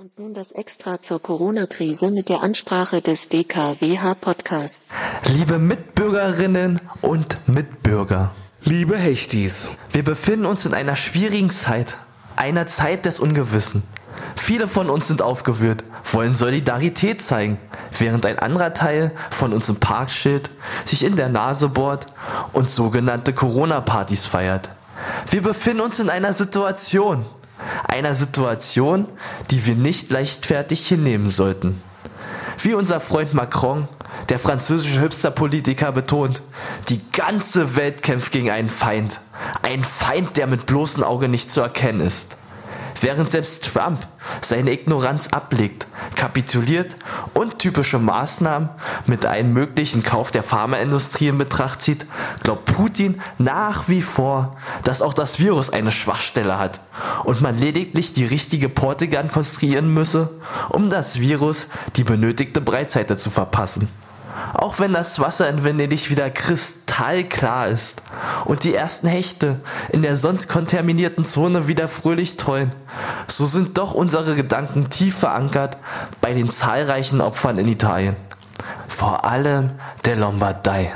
Und nun das Extra zur Corona-Krise mit der Ansprache des DKWH-Podcasts. Liebe Mitbürgerinnen und Mitbürger, Liebe Hechtis, wir befinden uns in einer schwierigen Zeit, einer Zeit des Ungewissen. Viele von uns sind aufgewühlt, wollen Solidarität zeigen, während ein anderer Teil von uns im Park steht, sich in der Nase bohrt und sogenannte Corona-Partys feiert. Wir befinden uns in einer Situation, einer Situation, die wir nicht leichtfertig hinnehmen sollten. Wie unser Freund Macron, der französische Hipster-Politiker, betont, die ganze Welt kämpft gegen einen Feind. Ein Feind, der mit bloßem Auge nicht zu erkennen ist. Während selbst Trump seine Ignoranz ablegt, kapituliert und typische Maßnahmen mit einem möglichen Kauf der Pharmaindustrie in Betracht zieht, glaubt Putin nach wie vor, dass auch das Virus eine Schwachstelle hat und man lediglich die richtige Portigan konstruieren müsse, um das Virus die benötigte Breitseite zu verpassen. Auch wenn das Wasser in Venedig wieder kristallklar ist und die ersten Hechte in der sonst kontaminierten Zone wieder fröhlich tollen, so sind doch unsere Gedanken tief verankert bei den zahlreichen Opfern in Italien. Vor allem der Lombardei.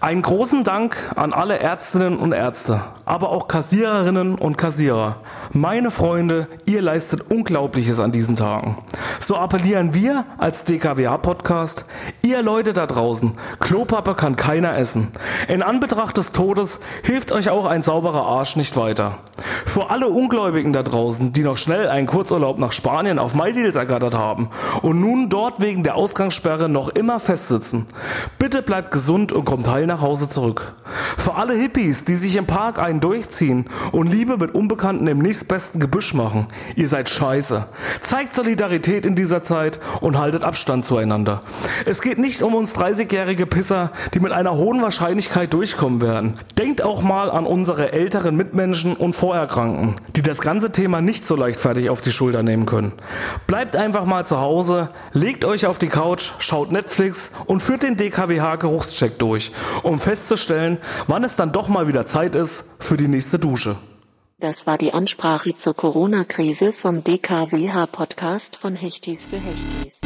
Einen großen Dank an alle Ärztinnen und Ärzte, aber auch Kassiererinnen und Kassierer. Meine Freunde, ihr leistet Unglaubliches an diesen Tagen. So appellieren wir als DKWA-Podcast, ihr Leute da draußen, Klopappe kann keiner essen. In Anbetracht des Todes hilft euch auch ein sauberer Arsch nicht weiter. Für alle Ungläubigen da draußen, die noch schnell einen Kurzurlaub nach Spanien auf MyDeals ergattert haben und nun dort wegen der Ausgangssperre noch immer festsitzen, bitte bleibt gesund und kommt heil nach Hause zurück. Für alle Hippies, die sich im Park einen durchziehen und Liebe mit Unbekannten im nächstbesten Gebüsch machen, ihr seid scheiße. Zeigt Solidarität in dieser Zeit und haltet Abstand zueinander. Es geht nicht um uns 30-jährige Pisser, die mit einer hohen Wahrscheinlichkeit durchkommen werden. Denkt auch mal an unsere älteren Mitmenschen und Vorerkrankten, die das ganze Thema nicht so leichtfertig auf die Schulter nehmen können. Bleibt einfach mal zu Hause, legt euch auf die Couch, schaut Netflix und führt den DKWH-Geruchscheck durch, um festzustellen, wann es dann doch mal wieder Zeit ist für die nächste Dusche. Das war die Ansprache zur Corona-Krise vom DKWH-Podcast von Hechtis für Hechtis.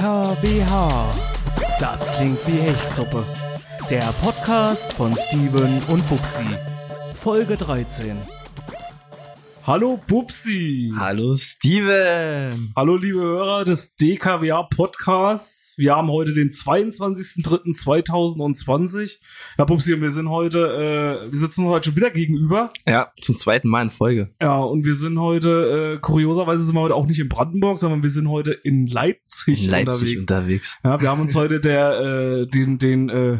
DKBH. Das klingt wie Hechtsuppe. Der Podcast von Steven und Bubsi. Folge 13. Hallo Bubsi! Hallo Steven! Hallo liebe Hörer des DKWA Podcasts. Wir haben heute den 22.03.2020. Ja, Bubsi, und wir sind heute, äh, wir sitzen heute schon wieder gegenüber. Ja, zum zweiten Mal in Folge. Ja, und wir sind heute, äh, kurioserweise sind wir heute auch nicht in Brandenburg, sondern wir sind heute in Leipzig, In Leipzig unterwegs. unterwegs. Ja, wir haben uns heute der, äh, den, den, äh,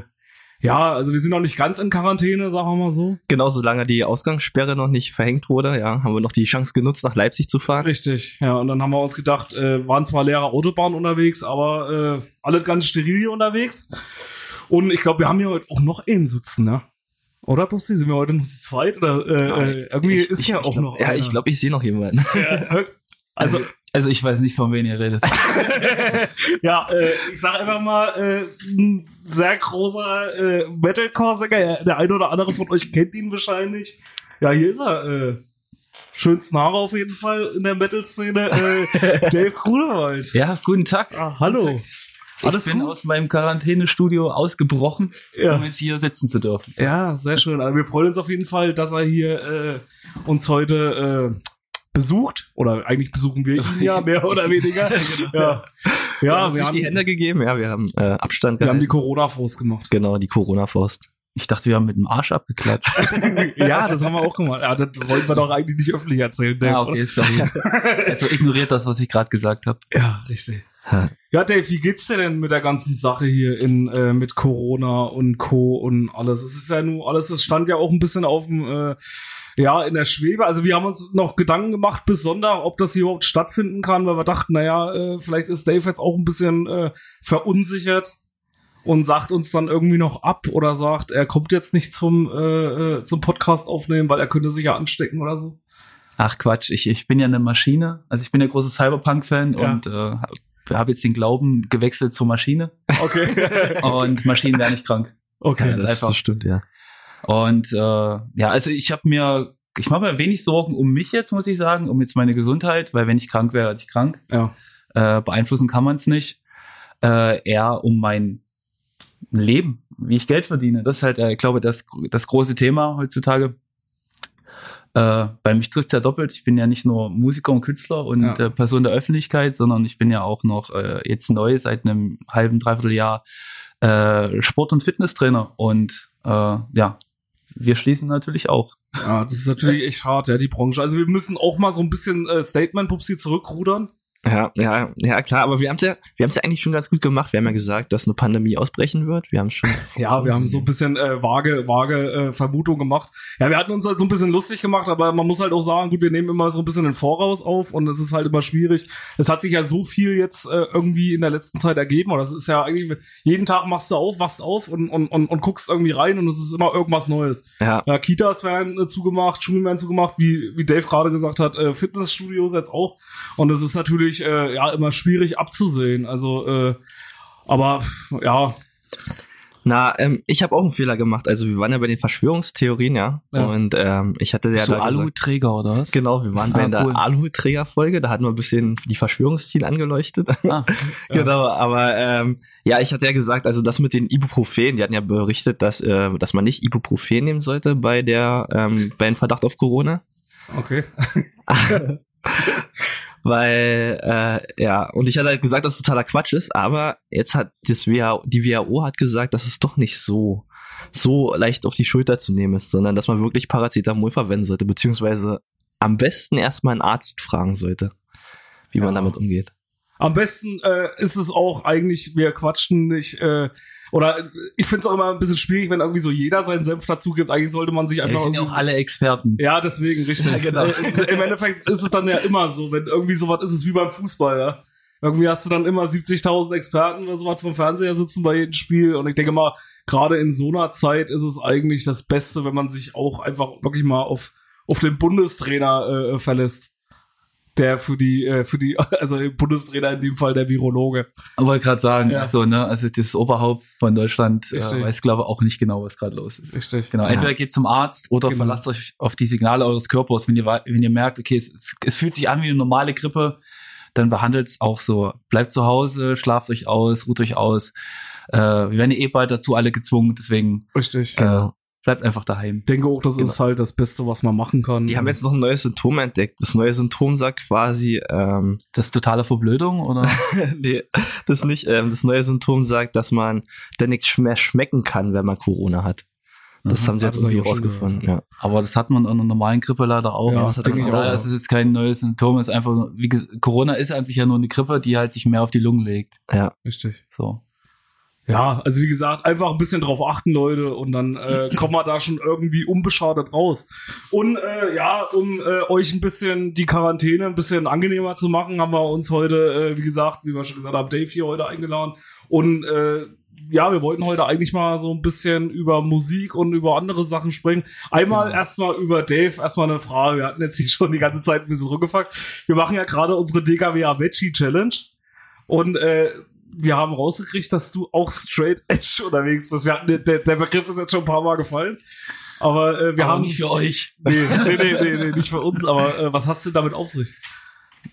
ja, also wir sind noch nicht ganz in Quarantäne, sagen wir mal so. Genau, solange die Ausgangssperre noch nicht verhängt wurde, ja, haben wir noch die Chance genutzt, nach Leipzig zu fahren. Richtig, ja, und dann haben wir uns gedacht, äh, waren zwar leere Autobahnen unterwegs, aber äh, alle ganz steril hier unterwegs. Und ich glaube, wir haben hier heute auch noch einen sitzen, ne? Oder, Bubsi? Sind wir heute noch zu zweit? Oder äh, äh, irgendwie Ich- ist ich- ja ich auch glaub- noch Ja, einer. ich glaube, ich sehe noch jemanden. Ja, also, Also ich weiß nicht, von wem ihr redet. ja, äh, ich sag einfach mal, äh, ein sehr großer äh, Metalcore-Sänger. Der eine oder andere von euch kennt ihn wahrscheinlich. Ja, hier ist er. Äh, schönsten Haare auf jeden Fall in der Metal-Szene. Äh, Dave Grunewald. Ja, guten Tag. Ah, hallo. Alles ich bin gut? aus meinem Quarantänestudio ausgebrochen, Ja. um jetzt hier sitzen zu dürfen. Ja, sehr schön. Also wir freuen uns auf jeden Fall, dass er hier äh, uns heute äh, besucht. Oder eigentlich besuchen wir ihn ja, mehr oder weniger. Ja, wir ja haben uns wir, haben, die Hände gegeben, ja, wir haben äh, Abstand wir haben die gehalten. Corona-Faust gemacht. Genau, die Corona-Faust. Ich dachte, wir haben mit dem Arsch abgeklatscht. ja, das haben wir auch gemacht. Ja, das wollten wir doch eigentlich nicht öffentlich erzählen. Dave, ja, okay, sorry. Also ignoriert das, was ich gerade gesagt habe. Ja, richtig. Ja, Dave, wie geht's dir denn mit der ganzen Sache hier in äh, mit Corona und Co. und alles? Es ist ja nun alles, es stand ja auch ein bisschen auf dem, äh, ja, in der Schwebe. Also wir haben uns noch Gedanken gemacht bis Sonntag, ob das hier überhaupt stattfinden kann, weil wir dachten, naja, äh, vielleicht ist Dave jetzt auch ein bisschen äh, verunsichert und sagt uns dann irgendwie noch ab oder sagt, er kommt jetzt nicht zum, äh, äh, zum Podcast aufnehmen, weil er könnte sich ja anstecken oder so. Ach Quatsch, ich, ich bin ja eine Maschine. Also ich bin ja großer Cyberpunk-Fan Ja. und äh, habe hab jetzt den Glauben gewechselt zur Maschine. Okay. Und Maschinen werden nicht krank. okay. das einfach- stimmt, ja. Und äh, ja, also ich habe mir, ich mache mir wenig Sorgen um mich jetzt, muss ich sagen, um jetzt meine Gesundheit, weil wenn ich krank wäre, werde ich krank. Ja. Äh, beeinflussen kann man es nicht. Äh, eher um mein Leben, wie ich Geld verdiene. Das ist halt, äh, ich glaube, das, das große Thema heutzutage. Äh, bei mich trifft es ja doppelt. Ich bin ja nicht nur Musiker und Künstler und Ja. äh, Person der Öffentlichkeit, sondern ich bin ja auch noch äh, jetzt neu seit einem halben, dreiviertel Jahr äh, Sport- und Fitnesstrainer. Und äh, ja, wir schließen natürlich auch. Ja, das ist natürlich echt hart, ja, die Branche. Also wir müssen auch mal so ein bisschen äh, Statement-Pupsi zurückrudern. Ja, ja, ja, klar, aber wir haben es ja, wir haben es ja eigentlich schon ganz gut gemacht. Wir haben ja gesagt, dass eine Pandemie ausbrechen wird. Wir haben schon. Ja, wir haben so ein bisschen äh, vage, vage äh, Vermutung gemacht. Ja, wir hatten uns halt so ein bisschen lustig gemacht, aber man muss halt auch sagen, gut, wir nehmen immer so ein bisschen im Voraus auf und es ist halt immer schwierig. Es hat sich ja so viel jetzt äh, irgendwie in der letzten Zeit ergeben. Oder es ist ja eigentlich, jeden Tag machst du auf, wachst auf und, und, und, und guckst irgendwie rein und es ist immer irgendwas Neues. Ja, Ja, Kitas werden äh, zugemacht, Schulen werden zugemacht, wie, wie Dave gerade gesagt hat, äh, Fitnessstudios jetzt auch. Und es ist natürlich äh, ja immer schwierig abzusehen. Also, äh, aber ja, na, ähm, ich habe auch einen Fehler gemacht. Also wir waren ja bei den Verschwörungstheorien, ja. Ja. Und ähm, ich hatte ja so da gesagt, Aluhutträger oder was? Genau, wir waren bei Ah, der cool. Aluhutträger-Folge, da hatten wir ein bisschen die Verschwörungsziele angeleuchtet. Ah, genau, aber ähm, ja, ich hatte ja gesagt, also das mit den Ibuprofen, die hatten ja berichtet, dass, äh, dass man nicht Ibuprofen nehmen sollte bei der ähm, bei dem Verdacht auf Corona. okay. Weil, äh, ja, und ich hatte halt gesagt, dass es totaler Quatsch ist, aber jetzt hat das WHO, die WHO hat gesagt, dass es doch nicht so, so leicht auf die Schulter zu nehmen ist, sondern dass man wirklich Paracetamol verwenden sollte, beziehungsweise am besten erstmal einen Arzt fragen sollte, wie man Ja. damit umgeht. Am besten äh, ist es auch eigentlich, wir quatschen nicht, äh, oder äh, ich finde es auch immer ein bisschen schwierig, wenn irgendwie so jeder seinen Senf dazu gibt. Eigentlich sollte man sich ja, einfach. wir sind ja auch alle Experten. ja, deswegen, richtig. Ja, genau. Äh, Im Endeffekt ist es dann ja immer so, wenn irgendwie sowas ist es wie beim Fußball, ja. Irgendwie hast du dann immer 70.000 Experten oder sowas vom Fernseher sitzen bei jedem Spiel. Und ich denke mal, gerade in so einer Zeit ist es eigentlich das Beste, wenn man sich auch einfach wirklich mal auf, auf den Bundestrainer äh, verlässt. Der für die, äh, für die, also Bundestrainer in dem Fall der Virologe. Aber ich gerade sagen, Ja. so, ne, also das Oberhaupt von Deutschland äh, weiß, glaube ich, auch nicht genau, was gerade los ist. Richtig. Genau, Ja. entweder geht zum Arzt oder Genau. verlasst euch auf die Signale eures Körpers. Wenn ihr, wenn ihr merkt, okay, es, es, es fühlt sich an wie eine normale Grippe, dann behandelt es auch so. Bleibt zu Hause, schlaft euch aus, ruht euch aus. Äh, wir werden ja eh bald dazu alle gezwungen, deswegen Richtig. äh, bleibt einfach daheim. Ich denke auch, das ist halt das Beste, was man machen kann. Die haben jetzt noch ein neues Symptom entdeckt. Das neue Symptom sagt quasi, ähm, Das ist totale Verblödung oder? nee, das nicht. Ähm, das neue Symptom sagt, dass man dann nichts mehr schmecken kann, wenn man Corona hat. Das Mhm. haben sie jetzt irgendwie rausgefunden. Ja. Aber das hat man an einer normalen Grippe leider auch. Ja, das hat denke ich auch, ist es jetzt kein neues Symptom, es ist einfach, wie gesagt, Corona ist an sich ja nur eine Grippe, die halt sich mehr auf die Lungen legt. ja. Richtig. So. Ja, also wie gesagt, einfach ein bisschen drauf achten, Leute, und dann äh, kommen wir da schon irgendwie unbeschadet raus. Und äh, ja, um äh, euch ein bisschen die Quarantäne ein bisschen angenehmer zu machen, haben wir uns heute, äh, wie gesagt, wie wir schon gesagt haben, Dave hier heute eingeladen. Und äh, ja, wir wollten heute eigentlich mal so ein bisschen über Musik und über andere Sachen sprechen. Einmal erstmal über Dave, erstmal eine Frage. Wir hatten jetzt hier schon die ganze Zeit ein bisschen rumgefuckt. Wir machen ja gerade unsere DKWA Veggie Challenge. Und äh, wir haben rausgekriegt, dass du auch straight edge unterwegs bist. Wir hatten, der, der Begriff ist jetzt schon ein paar Mal gefallen. Aber äh, wir Aber haben nicht für euch. Nee, nee, nee, nee, nee, nicht für uns, aber äh, was hast du damit auf sich?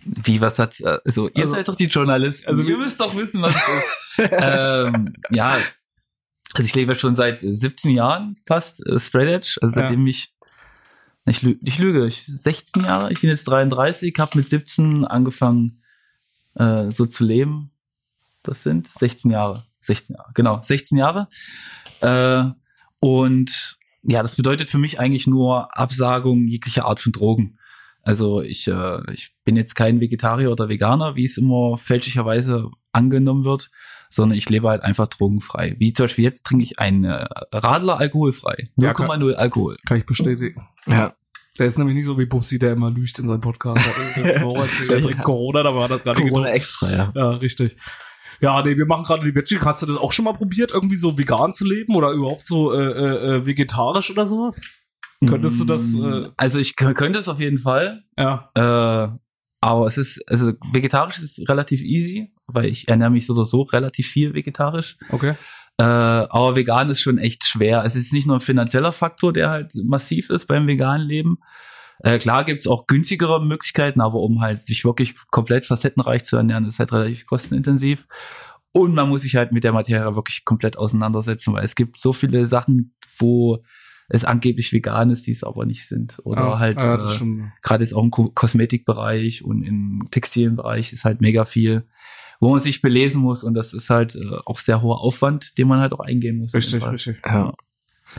Wie, was hat's, äh, also, ihr Also- seid doch die Journalisten. also ihr wir- müsst doch wissen, was es ist. ähm, ja, also ich lebe schon seit 17 Jahren fast äh, Straight Edge, also Ja. seitdem ich, ich, lü ich lüge, ich 16 Jahre, ich bin jetzt 33, habe mit 17 angefangen äh, so zu leben. Das sind 16 Jahre. 16 Jahre, genau, 16 Jahre. Äh, und ja, das bedeutet für mich eigentlich nur Absagung jeglicher Art von Drogen. Also ich, äh, ich bin jetzt kein Vegetarier oder Veganer, wie es immer fälschlicherweise angenommen wird, sondern ich lebe halt einfach drogenfrei. Wie zum Beispiel jetzt trinke ich einen äh, Radler alkoholfrei. Ja, 0,0 Alkohol. Kann ich bestätigen. Ja. Der ist nämlich nicht so wie Pupsi, der immer lügt in seinem Podcast. Er trinkt Corona, da war das gar nicht Corona genau. extra, ja. Ja, richtig. Ja, nee, wir machen gerade die Veggie. Hast du das auch schon mal probiert, irgendwie so vegan zu leben oder überhaupt so äh, äh, äh, vegetarisch oder sowas? Könntest du das, äh, Also ich könnte es auf jeden Fall. ja, Äh, aber es ist, also vegetarisch ist relativ easy, weil ich ernähre mich so oder so relativ viel vegetarisch. okay. Äh, aber vegan ist schon echt schwer. Es ist nicht nur ein finanzieller Faktor, der halt massiv ist beim veganen Leben. Äh, klar gibt's auch günstigere Möglichkeiten, aber um halt sich wirklich komplett facettenreich zu ernähren, ist halt relativ kostenintensiv. Und man muss sich halt mit der Materie wirklich komplett auseinandersetzen, weil es gibt so viele Sachen, wo es angeblich vegan ist, die es aber nicht sind. Oder ja, halt ja, äh, gerade jetzt auch im Ko- Kosmetikbereich und im Textilbereich ist halt mega viel, wo man sich belesen muss und das ist halt äh, auch sehr hoher Aufwand, den man halt auch eingehen muss. Richtig, richtig. Ja.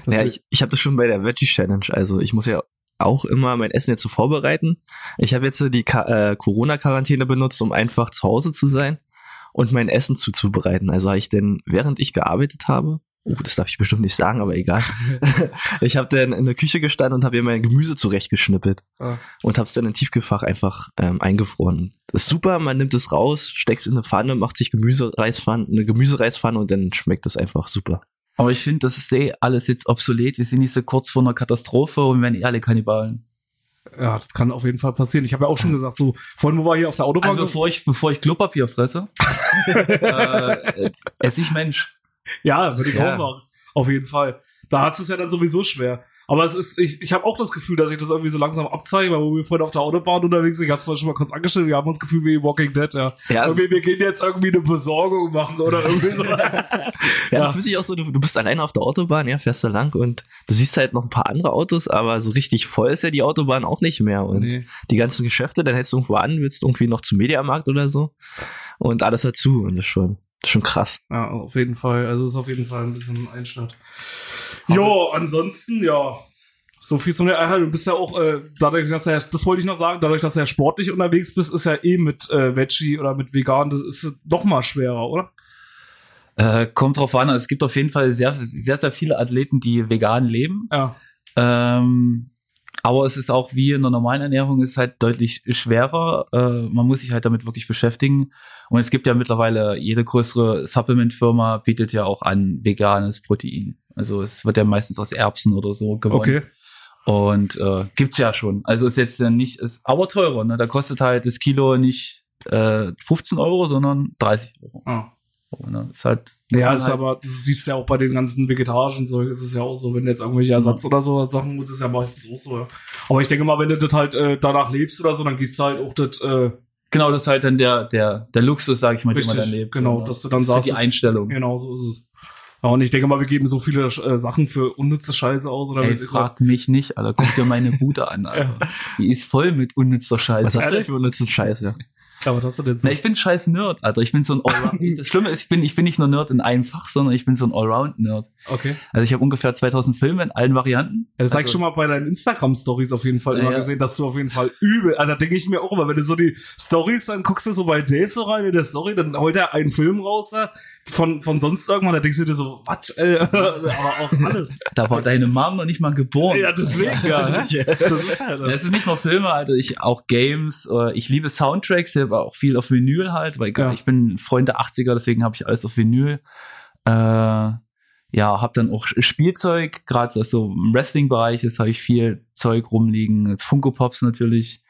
Ja, ist- ich, ich habe das schon bei der Veggie Challenge. Also ich muss ja auch immer mein Essen jetzt so vorbereiten. Ich habe jetzt die Ka äh, Corona-Quarantäne benutzt, um einfach zu Hause zu sein und mein Essen zuzubereiten. Also habe ich denn, während ich gearbeitet habe, oh, das darf ich bestimmt nicht sagen, aber egal. ich habe dann in der Küche gestanden und habe mir mein Gemüse zurechtgeschnippelt Ah. und habe es dann in Tiefkühlfach einfach ähm, eingefroren. Das ist super, man nimmt es raus, steckt es in eine Pfanne, macht sich Gemüsereispfanne, eine Gemüsereispfanne und dann schmeckt es einfach super. Aber ich finde, das ist eh alles jetzt obsolet. Wir sind nicht so kurz vor einer Katastrophe und werden eh alle Kannibalen. ja, das kann auf jeden Fall passieren. Ich habe ja auch schon gesagt, so, vorhin, wo wir hier auf der Autobahn Also bevor ich, bevor ich Klopapier fresse, äh, esse ich Mensch. Ja, würde ich Ja. auch machen. Auf jeden Fall. Da hat es ja dann sowieso schwer. Aber es ist, ich, ich habe auch das Gefühl, dass ich das irgendwie so langsam abzeige, weil wir vorhin auf der Autobahn unterwegs sind, ich hab's vorhin schon mal kurz angestellt, wir haben uns das Gefühl wie Walking Dead, ja. Ja, irgendwie, das- wir gehen jetzt irgendwie eine Besorgung machen oder irgendwie so. Ja, Ja. du fühlst dich auch so, du, du bist alleine auf der Autobahn, ja, fährst da lang und du siehst halt noch ein paar andere Autos, aber so richtig voll ist ja die Autobahn auch nicht mehr. Und Nee. die ganzen Geschäfte, dann hältst du irgendwo an, willst irgendwie noch zum Mediamarkt oder so und alles dazu und das ist schon, das ist schon krass. Ja, auf jeden Fall. Also es ist auf jeden Fall ein bisschen ein Einschnitt. Jo, ansonsten, ja. So viel zum Erhalt. Du bist ja auch, äh, dadurch, dass er, das wollte ich noch sagen, dadurch, dass er sportlich unterwegs bist, ist ja eh mit äh, Veggie oder mit Vegan, das ist noch mal schwerer, oder? Äh, kommt drauf an. Also es gibt auf jeden Fall sehr, sehr, sehr viele Athleten, die vegan leben. Ja. Ähm, aber es ist auch wie in der normalen Ernährung ist halt deutlich schwerer. Äh, man muss sich halt damit wirklich beschäftigen. Und es gibt ja mittlerweile jede größere Supplement-Firma bietet ja auch an veganes Protein. Also es wird ja meistens aus Erbsen oder so gewonnen. Okay. Und äh, gibt's ja schon. Also ist jetzt ja nicht, ist aber teurer. Ne? Da kostet halt das Kilo nicht äh, 15 Euro, sondern 30 Euro. Ah. So, ne? Ist halt, Ja, ist halt, aber, das siehst du ja auch bei den ganzen vegetarischen Zeug, ist es ja auch so, wenn jetzt irgendwelche Ersatz oder so Sachen musst, ist ja meistens auch so, ja. Aber ich denke mal, wenn du das halt äh, danach lebst oder so, dann gehst du halt auch das, äh, Genau, das ist halt dann der, der, der Luxus, sag ich mal, den Richtig, man dann lebt. genau, so, ne? dass du dann Für sagst, die Einstellung. genau so ist es. Ja, und ich denke mal, wir geben so viele äh, Sachen für unnütze Scheiße aus, oder Ey, frag mich nicht, Alter. Guck dir meine Bude an, Alter. Die ist voll mit unnützer Scheiße. Was hast du denn für unnützen Scheiß, ja? was. Hast du denn so? Na, ich bin scheiß Nerd, Alter. Ich bin so ein Allround. das Schlimme ist, ich bin, ich bin nicht nur Nerd in einem Fach, sondern ich bin so ein Allround-Nerd. Okay. Also ich habe ungefähr 2000 Filme in allen Varianten. Ja, das zeig ich Also- schon mal bei deinen Instagram-Stories auf jeden Fall Ja, immer ja. gesehen, dass du auf jeden Fall übel, also da denke ich mir auch immer, wenn du so die Stories, dann guckst du so bei Dave so rein in der Story, dann holt er einen Film raus, äh, von, von sonst irgendwann, da denkst du dir so, was, äh, aber auch alles. Da war deine Mom noch nicht mal geboren. Ja, deswegen, ja, ne? Das ist halt, Das ist nicht nur Filme, Alter, ich auch Games, äh, ich liebe Soundtracks, ich habe auch viel auf Vinyl halt, weil Ja. ich bin Freund der 80er, deswegen habe ich alles auf Vinyl. Äh, ja, habe dann auch Spielzeug, gerade so im Wrestling-Bereich ist, habe ich viel Zeug rumliegen, Funko Pops natürlich,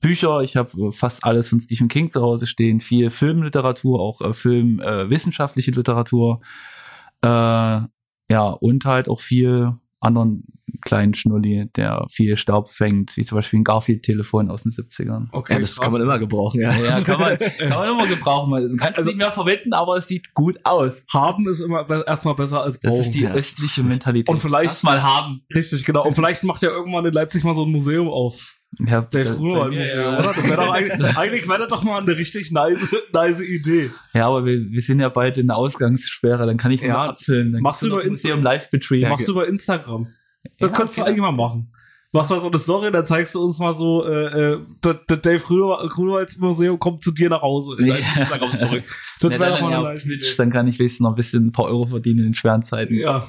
Bücher, ich habe fast alles von Stephen King zu Hause stehen, viel Filmliteratur, auch äh, Film, äh, Literatur, äh, ja, und halt auch viel anderen kleinen Schnulli, der viel Staub fängt, wie zum Beispiel ein Garfield-Telefon aus den 70ern. okay. Ja, das krass. kann man immer gebrauchen, ja. Ja, kann man, kann man immer gebrauchen. Man kann es Also- nicht mehr verwenden, aber es sieht gut aus. Haben ist immer be erstmal besser als Das brauchen. ist die ja. östliche Mentalität. Und vielleicht- Lass mal haben. Richtig, genau. Und vielleicht macht ja irgendwann in Leipzig mal so ein Museum auf. Ja, Der das- früher bei ein mir, Museum, ja. oder? Das wär doch eigentlich, eigentlich wäre das doch mal eine richtig nice, nice Idee. Ja, aber wir, wir sind ja bald in der Ausgangssperre, dann kann ich Ja. ja. abfilmen. Dann Machst du noch über Museum Live Betrieb. Machst du über Instagram. Das Ja, könntest du eigentlich mal machen. Machst mal so eine Story, dann zeigst du uns mal so, äh, äh, das, das Dave Grünwald- Grünwalds-Museum kommt zu dir nach Hause. Ja. Das Ja, wäre dann doch mal auf Twitch, dann kann ich wenigstens noch ein bisschen ein paar Euro verdienen in schweren Zeiten. Ja.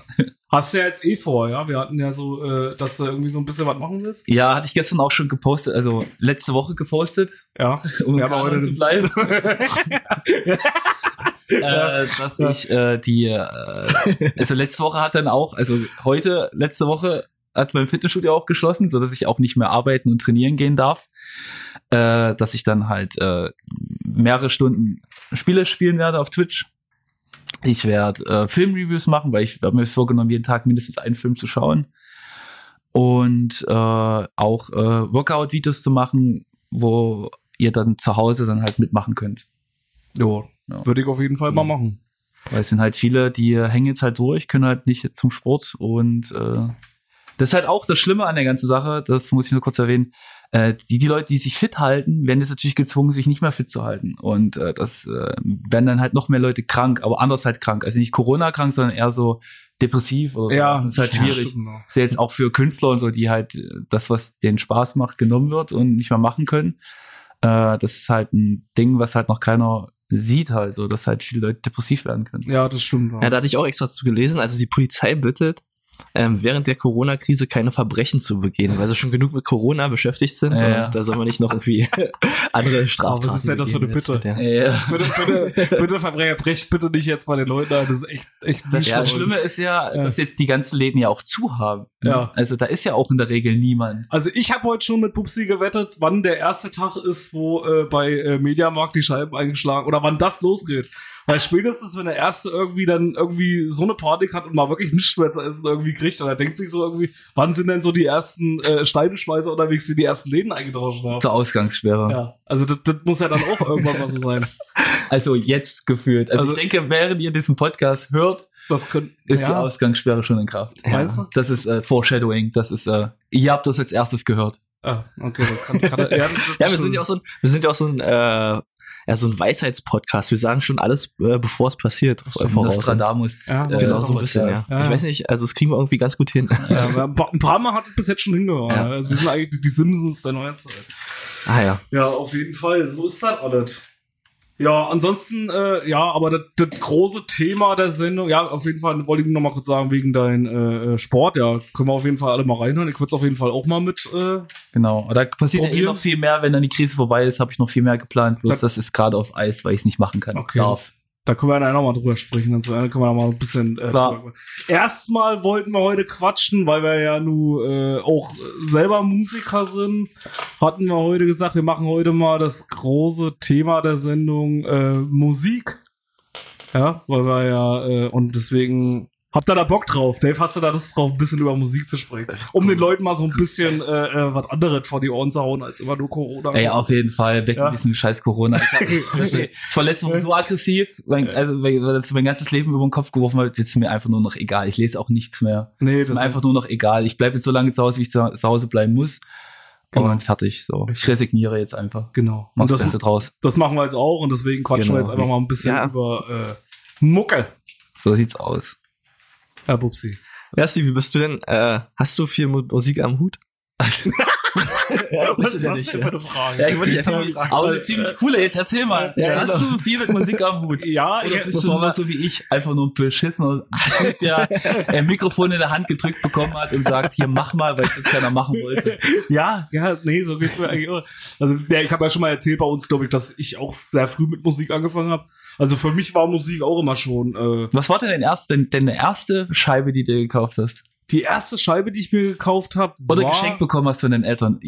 Hast du ja jetzt eh vor, ja? Wir hatten ja so, äh, dass du irgendwie so ein bisschen was machen willst. Ja, hatte ich gestern auch schon gepostet, also letzte Woche gepostet, Ja. um haben Kanon heute zu bleiben. äh, dass Ja. ich äh, die, äh, also letzte Woche hat dann auch, also heute, letzte Woche hat mein Fitnessstudio auch geschlossen, so dass ich auch nicht mehr arbeiten und trainieren gehen darf. Äh, dass ich dann halt äh, mehrere Stunden Spiele spielen werde auf Twitch. Ich werde äh, Filmreviews machen, weil ich habe mir vorgenommen, jeden Tag mindestens einen Film zu schauen. Und äh, auch äh, Workout-Videos zu machen, wo ihr dann zu Hause dann halt mitmachen könnt. Jo, Ja. würde ich auf jeden Fall mal Mhm. machen. Weil es sind halt viele, die hängen jetzt halt durch, können halt nicht zum Sport und äh, das ist halt auch das Schlimme an der ganzen Sache, das muss ich nur kurz erwähnen, äh, die, die Leute, die sich fit halten, werden jetzt natürlich gezwungen, sich nicht mehr fit zu halten und äh, das äh, werden dann halt noch mehr Leute krank, aber anders halt krank, also nicht Corona krank, sondern eher so depressiv oder so. Ja, das ist halt ja, schwierig. stimmt, ja. ist ja jetzt auch für Künstler und so, die halt äh, das, was denen Spaß macht, genommen wird und nicht mehr machen können. Äh, das ist halt ein Ding, was halt noch keiner sieht halt, so dass halt viele Leute depressiv werden können. Ja, das stimmt. Ja, da hatte ich auch extra zu gelesen. Also die Polizei bittet, ähm, während der Corona-Krise keine Verbrechen zu begehen, weil sie schon genug mit Corona beschäftigt sind. Ja, ja. Und da soll man nicht noch irgendwie andere Straftaten was ist denn das für eine Bitte? Ja. Ja. Bitte, bitte, bitte Verbrecher, brecht bitte nicht jetzt bei den Leuten an. Das ist echt, echt Das, mies. das Schlimme ist ja, dass jetzt die ganzen Läden ja auch zu haben. Ja. Also da ist ja auch in der Regel niemand. Also ich habe heute schon mit Bubsi gewettet, wann der erste Tag ist, wo äh, bei äh, Mediamarkt die Scheiben eingeschlagen oder wann das losgeht. Weil spätestens, wenn der erste irgendwie dann irgendwie so eine Panik hat und mal wirklich nichts mehr zu essen irgendwie kriegt, und er denkt sich so irgendwie, wann sind denn so die ersten äh, Steineschmeißer unterwegs, die die ersten Läden eingetauscht haben? Zur Ausgangssperre. Ja, also das, das muss ja dann auch irgendwann mal so sein. Also jetzt gefühlt. Also, Also- ich denke, während ihr diesen Podcast hört, Das können, ist die ja, Ausgangssperre schon in Kraft. Meinst du? Das ist äh, Foreshadowing. Das ist, äh, ihr habt das als erstes gehört. ah, okay, das kann, kann ja, das Ja, wir sind ja auch so ein, wir sind ja auch so ein, äh, ja, so ein Weisheitspodcast. Wir sagen schon alles, äh, bevor es passiert, äh, voraus. Nostradamus. ja, äh, Genau, auch so ein bisschen, ja. Ja. Ich weiß nicht, also das kriegen wir irgendwie ganz gut hin. Ja, ein paar- Mal hat es bis jetzt schon hingehört. Ja. Also wir sind eigentlich die- die Simpsons der Neuzeit. Ah ja. Ja, auf jeden Fall. So ist das alles. Ja, ansonsten, äh, ja, aber das, das große Thema der Sendung, ja, auf jeden Fall wollte ich noch mal kurz sagen, wegen dein äh, äh, Sport, ja, können wir auf jeden Fall alle mal reinhören. Ich würde es auf jeden Fall auch mal mit, äh, Genau. Da passiert ja eh noch viel mehr, wenn dann die Krise vorbei ist, habe ich noch viel mehr geplant. Bloß Da- das ist gerade auf Eis, weil ich es nicht machen kann. Okay. Darf. Da können wir dann auch mal drüber sprechen. Dann können wir da mal ein bisschen äh, Klar. Erstmal wollten wir heute quatschen, weil wir ja nun äh, auch selber Musiker sind. Hatten wir heute gesagt, wir machen heute mal das große Thema der Sendung äh, Musik. Ja, weil wir ja, äh, und deswegen habt ihr da Bock drauf? Dave, hast du da Lust drauf, ein bisschen über Musik zu sprechen? Um den Leuten mal so ein bisschen äh, äh, was anderes vor die Ohren zu hauen, als immer nur Corona. Ja, ja, auf jeden Fall. Weg Ja. ein bisschen scheiß Corona. Ich, hab, ich, war letzte Woche so aggressiv, mein, also weil weil das mein ganzes Leben über den Kopf geworfen wird, jetzt ist mir einfach nur noch egal. Ich lese auch nichts mehr. nee, ist das mir einfach nur noch egal. Ich bleibe jetzt so lange zu Hause, wie ich zu, zu Hause bleiben muss. Genau. Und fertig. So. Ich resigniere jetzt einfach. genau. Mach's Und das, Beste draus. das machen wir jetzt auch und deswegen quatschen wir Genau. jetzt einfach mal ein bisschen Ja. über äh, Mucke. So sieht's aus. Herr Bubsi. Ja, Steve, wie bist du denn? Äh, hast du viel Mu- Musik am Hut? Was ist ja nicht, ja. eine Frage? Ja, ich wollte dich einfach mal fragen. Aber eine ziemlich coole, jetzt erzähl mal. Ja, hast du viel mit Musik am Hut? Ja, Oder ich, bist du nur so wie ich, einfach nur ein beschissener Typ, der ein Mikrofon in der Hand gedrückt bekommen hat und sagt, hier mach mal, weil es jetzt keiner machen wollte. ja, ja, nee, so geht's mir eigentlich auch. Also, ja, ich habe ja schon mal erzählt bei uns, glaube ich, dass ich auch sehr früh mit Musik angefangen habe. Also für mich war Musik auch immer schon äh, Was war denn dein erste, denn deine erste Scheibe, die du gekauft hast? die erste Scheibe, die ich mir gekauft habe. Oder geschenkt bekommen hast von deinen Eltern?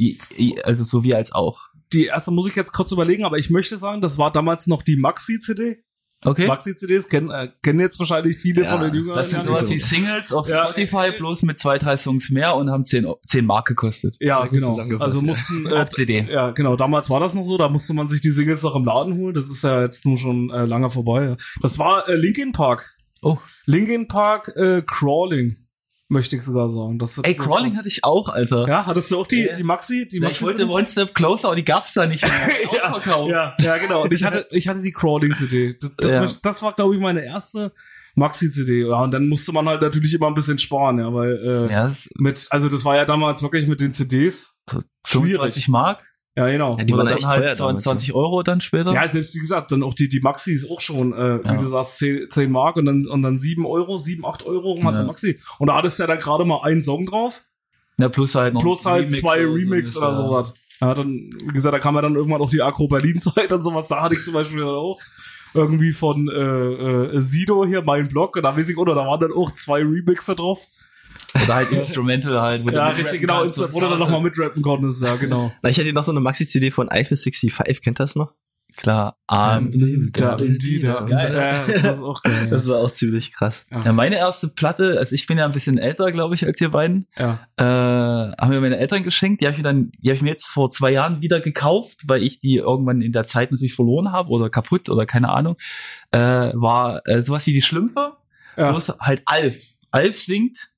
Also so wie als auch. Die erste muss ich jetzt kurz überlegen, aber ich möchte sagen, das war damals noch die Maxi-CD. Okay. Maxi-CDs kennen, äh, kennen jetzt wahrscheinlich viele Ja, von den Jüngeren. Das sind sowas wie Singles auf Ja. Spotify, bloß mit zwei, drei Songs mehr und haben 10, 10 Mark gekostet. Ja, genau. Also ja. mussten äh, Auf CD. Ja, genau. Damals war das noch so. Da musste man sich die Singles noch im Laden holen. Das ist ja jetzt nun schon äh, lange vorbei. Das war äh, Linkin Park. Oh. Linkin Park äh, Crawling, möchte ich sogar sagen. Das, Ey, Crawling hatte ich auch, Alter. Ja, hattest du auch die, Ja. die Maxi? Die Ich Maxi wollte One Step Closer, aber die gab's da nicht mehr. Ausverkauft. ja, ja, genau. Und ich hatte, ich hatte die Crawling-CD. Das, das, Ja. das war, glaube ich, meine erste Maxi-CD. Ja, und dann musste man halt natürlich immer ein bisschen sparen, ja, weil äh, Ja, mit, also das war ja damals wirklich mit den CDs. so Schwierig. 25 Mark. Ja, genau. Ja, die waren dann echt halt teuer damals, 22 Euro dann später. Ja, selbst wie gesagt, dann auch die, die Maxi ist auch schon, äh, Ja. wie du sagst, 10, 10 Mark und dann, und dann 7 Euro, 7, 8 Euro rum hat Ja. eine Maxi. Und da hattest du ja dann gerade mal einen Song drauf, Ja, plus halt noch plus halt Remix zwei oder so Remix oder sowas. Ja, dann, wie gesagt, da kam ja dann irgendwann auch die Agro Berlin-Zeit und sowas. Da hatte ich zum Beispiel dann auch irgendwie von äh, äh, Sido hier meinen Blog und da weiß ich, oder da waren dann auch zwei Remixer drauf. Oder halt Instrumental halt. wo du Ja, richtig, genau, kannst wo du dann nochmal mitrappen konntest, ja, genau. Na, ich hatte noch so eine Maxi-CD von Eiffel 65, kennt das noch? Klar. Um, Da, da. Ja, das auch geil. Das war auch ziemlich krass. Ja, meine erste Platte, also ich bin ja ein bisschen älter, glaube ich, als ihr beiden, Ja. äh, haben mir meine Eltern geschenkt. Die habe ich mir dann, die habe ich mir jetzt vor zwei Jahren wieder gekauft, weil ich die irgendwann in der Zeit natürlich verloren habe oder kaputt oder keine Ahnung. Äh, war äh, sowas wie die Schlümpfe, Ja. bloß halt Alf. Alf singt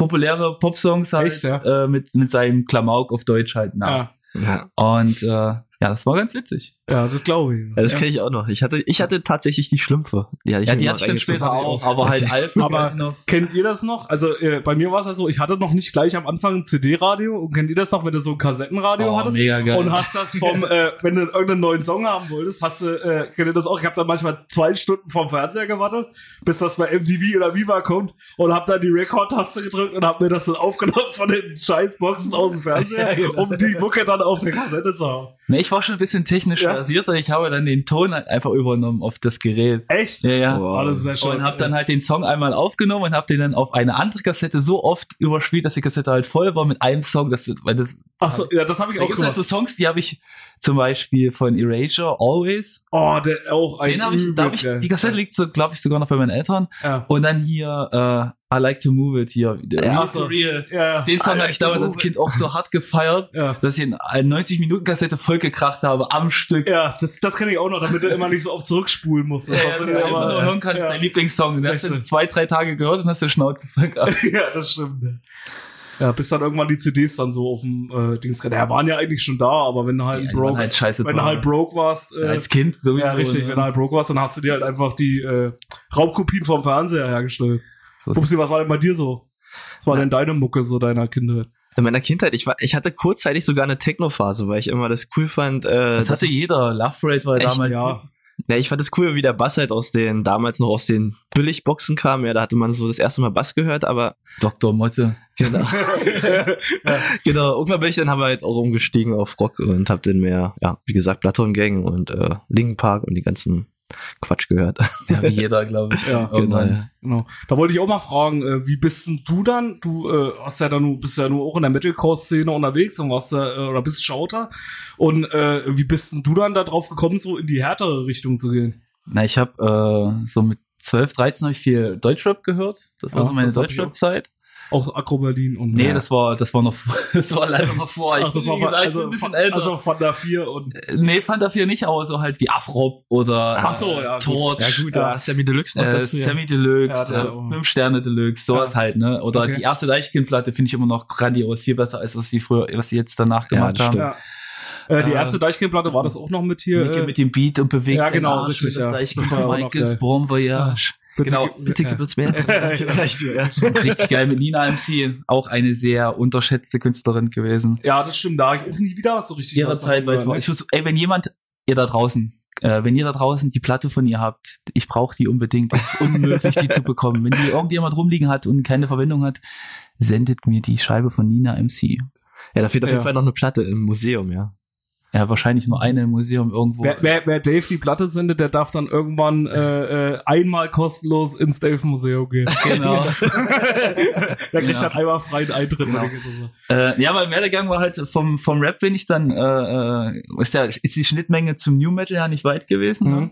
populäre Popsongs halt Echt, ja? äh, mit mit seinem Klamauk auf Deutsch halt nach. Ja. Ja. Und äh, ja, das war ganz witzig. Ja, das glaube ich. Ja, das kenne ich auch noch. Ich hatte, ich hatte tatsächlich die Schlümpfe. Die hatte ich Ja, die hatte ich dann später auch, aber halt. Aber- weiß ich noch. Kennt ihr das noch? Also äh, bei mir war es ja so, ich hatte noch nicht gleich am Anfang ein CD-Radio. Und kennt ihr das noch, wenn du so ein Kassettenradio Oh, hattest? mega geil. Und hast das vom, äh, wenn du irgendeinen neuen Song haben wolltest, hast du, äh, kennt ihr das auch? Ich habe dann manchmal zwei Stunden vorm Fernseher gewartet, bis das bei MTV oder Viva kommt und hab dann die Record-Taste gedrückt und hab mir das dann aufgenommen von den Scheißboxen aus dem Fernseher, genau. um die Mucke dann auf der Kassette zu haben. Nee, ich war schon ein bisschen technisch Ja. Versierter. Ich habe dann den Ton einfach übernommen auf das Gerät. Echt? Ja, ja. Wow. Oh, das ist ja schon. Und habe dann halt den Song einmal aufgenommen und habe den dann auf eine andere Kassette so oft überspielt, dass die Kassette halt voll war mit einem Song. Das, weil das, Ach so, ja, das habe ich da auch halt gemacht. so Songs, die habe ich zum Beispiel von Erasure, Always. Oh, der auch ein Den habe ich, da hab ich, die Kassette liegt so, glaube ich, sogar noch bei meinen Eltern. Ja. Und dann hier, äh, I Like to Move It hier. Ja, for Real. Ja. Den Song habe ich damals als Kind auch so hart gefeiert, Ja. dass ich in eine 90-Minuten-Kassette vollgekracht habe am Stück. Ja, das, das kenne ich auch noch, damit du immer nicht so oft zurückspulen musst. Das Ja, einfach aber- nur hören kannst, ja. dein Lieblingssong. Den hast du zwei, drei Tage gehört und hast die Schnauze voll gehabt. ja, das stimmt. ja. Ja, bis dann irgendwann die CDs dann so auf dem äh, Dings. Ja, waren ja eigentlich schon da, aber wenn du halt, Ja, broke, halt scheiße wenn du halt broke warst, äh, Als Kind sowieso. ja richtig, ne? wenn du halt broke warst, dann hast du dir halt einfach die äh, Raubkopien vom Fernseher hergestellt. So- Pupsi, was war denn bei dir so? Was war denn deine Mucke so deiner Kindheit? In meiner Kindheit, ich war, ich hatte kurzzeitig sogar eine Techno-Phase, weil ich immer das cool fand. Äh, Das hatte jeder. Love Parade war Echt? damals. Ja, Ja, ich fand es cool, wie der Bass halt aus den, damals noch aus den Billigboxen kam. Ja, da hatte man so das erste Mal Bass gehört, aber Dr. Motte. genau. genau, irgendwann bin ich dann aber halt auch umgestiegen auf Rock und hab dann mehr, ja, wie gesagt, Platon Gang und äh, Linkin Park und die ganzen Quatsch gehört. Ja, wie jeder, glaube ich. Ja, genau, ja. genau. Da wollte ich auch mal fragen, äh, wie bist denn du dann? Du äh, hast ja dann nur, bist ja nur auch in der Metalcore-Szene unterwegs und warst da, äh, oder bist Schauter. Und äh, wie bist denn du dann da drauf gekommen, so in die härtere Richtung zu gehen? Na, ich habe äh, so mit 12, 13 habe ich viel Deutschrap gehört. Das war Ja, so meine Deutschrap-Zeit. Auch Akro Berlin und Nee, das war das war noch das war leider noch vor. Ich Ach, das bin, war gesagt, also, ein bisschen von, älter. also von der 4 und nee, fand dafür nicht, aber so halt wie Afrop oder Ach so, ja, gut. Torch. Ja, gut, Ja. ja. Sammy Deluxe noch Äh, dazu. ja. Semi Deluxe, Ja, das äh, auch- 5 Sterne Deluxe, sowas Ja. halt, ne? Oder Okay. die erste Deichkind-Platte finde ich immer noch grandios, viel besser als was sie früher, was sie jetzt danach Ja, gemacht das haben. ja. Äh, die Äh, erste Deichkind-Platte war das auch noch mit hier. Äh, mit dem Beat und bewegt Ja, den genau, Arsch richtig, mit ja. das Das war Michaels. Bon Voyage. Bitte genau, gib- Bitte ja. gib uns mehr. Richtig geil mit Nina MC, auch eine sehr unterschätzte Künstlerin gewesen. Ja, das stimmt. Da auch nie wieder was so richtig. Ihrer was Zeit, war- ne? ich muss, ey, wenn jemand, ihr da draußen, äh, wenn ihr da draußen die Platte von ihr habt, ich brauche die unbedingt. Es ist unmöglich, die zu bekommen. Wenn die irgendjemand rumliegen hat und keine Verwendung hat, sendet mir die Scheibe von Nina MC. Ja, da fehlt auf Ja. jeden Fall noch eine Platte im Museum, ja. Ja, wahrscheinlich nur eine im Museum irgendwo. Wer, wer, wer Dave die Platte sendet, der darf dann irgendwann äh, äh, einmal kostenlos ins Dave Museum gehen. genau. der kriegt Ja. dann einmal freien Eintritt. Genau. so. Äh, ja, mein Werdegang war halt vom, vom Rap bin ich dann, äh, äh, ist, ja, ist die Schnittmenge zum New Metal ja nicht weit gewesen. Mhm. Ne?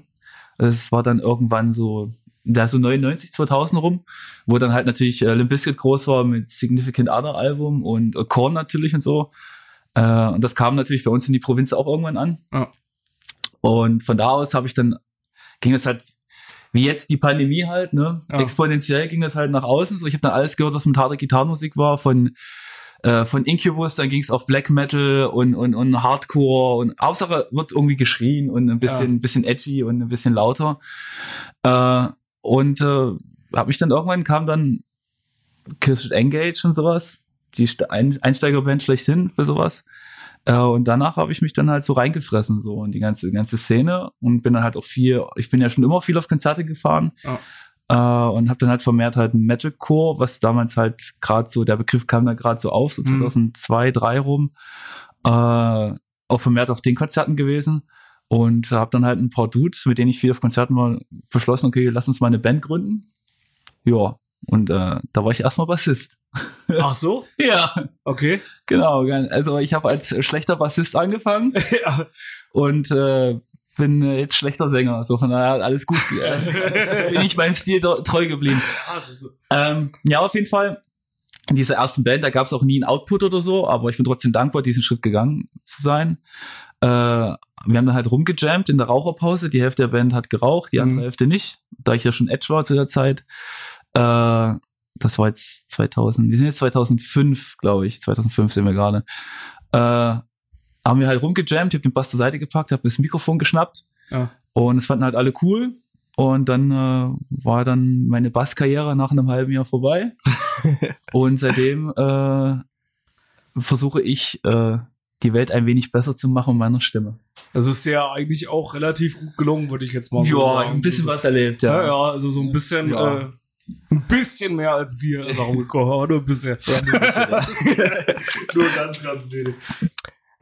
Es war dann irgendwann so, da so 99, 2000 rum, wo dann halt natürlich äh, Limp Bizkit groß war mit Significant Other Album und Korn natürlich und so. Äh, und das kam natürlich bei uns in die Provinz auch irgendwann an. Ja. Und von da aus habe ich dann, ging es halt, wie jetzt die Pandemie halt, ne? Ja. Exponentiell ging das halt nach außen. So, ich habe dann alles gehört, was mit harter Gitarrenmusik war, von äh, von Incubus, dann ging es auf Black Metal und, und, und Hardcore und Hauptsache wird irgendwie geschrien und ein bisschen, ein bisschen edgy und ein bisschen lauter. Äh, und äh, habe mich dann irgendwann kam dann Killswitch Engage und sowas, die St- Ein Einsteigerband schlechthin für sowas. Äh, und danach habe ich mich dann halt so reingefressen so in die ganze ganze Szene und bin dann halt auch viel. Ich bin ja schon immer viel auf Konzerte gefahren. Äh, und habe dann halt vermehrt halt ein Metalcore, was damals halt gerade so, der Begriff kam da gerade so auf, so Mhm. 2002, 3 rum, äh, auch vermehrt auf den Konzerten gewesen und habe dann halt ein paar Dudes, mit denen ich viel auf Konzerten war, beschlossen, okay, lass uns mal eine Band gründen. Ja, und äh, da war ich erstmal Bassist. Ach so? Ja, Okay. genau. Also ich habe als schlechter Bassist angefangen ja. und äh, bin äh, jetzt schlechter Sänger. So von daher alles gut. Also, bin ich meinem Stil treu geblieben. Ähm, ja, auf jeden Fall. In dieser ersten Band, da gab es auch nie einen Output oder so, aber ich bin trotzdem dankbar, diesen Schritt gegangen zu sein. Äh, wir haben dann halt rumgejammt in der Raucherpause. Die Hälfte der Band hat geraucht, die andere Mhm. Hälfte nicht, da ich ja schon Edge war zu der Zeit. Äh, das war jetzt 2000, wir sind jetzt 2005, glaube ich, 2005 sind wir gerade. Äh, haben wir halt rumgejammt, ich habe den Bass zur Seite gepackt, habe das Mikrofon geschnappt Ja. und es fanden halt alle cool. Und dann äh, war dann meine Basskarriere nach einem halben Jahr vorbei. und seitdem äh, versuche ich, äh, die Welt ein wenig besser zu machen mit meiner Stimme. Das ist ja eigentlich auch relativ gut gelungen, würde ich jetzt mal so Ja, sagen. ein bisschen Also, was erlebt, Ja, ja. ja, also so ein bisschen, Ja. äh, ein bisschen mehr als wir darum gekommen, aber nur ein bisschen. nur ganz, ganz wenig.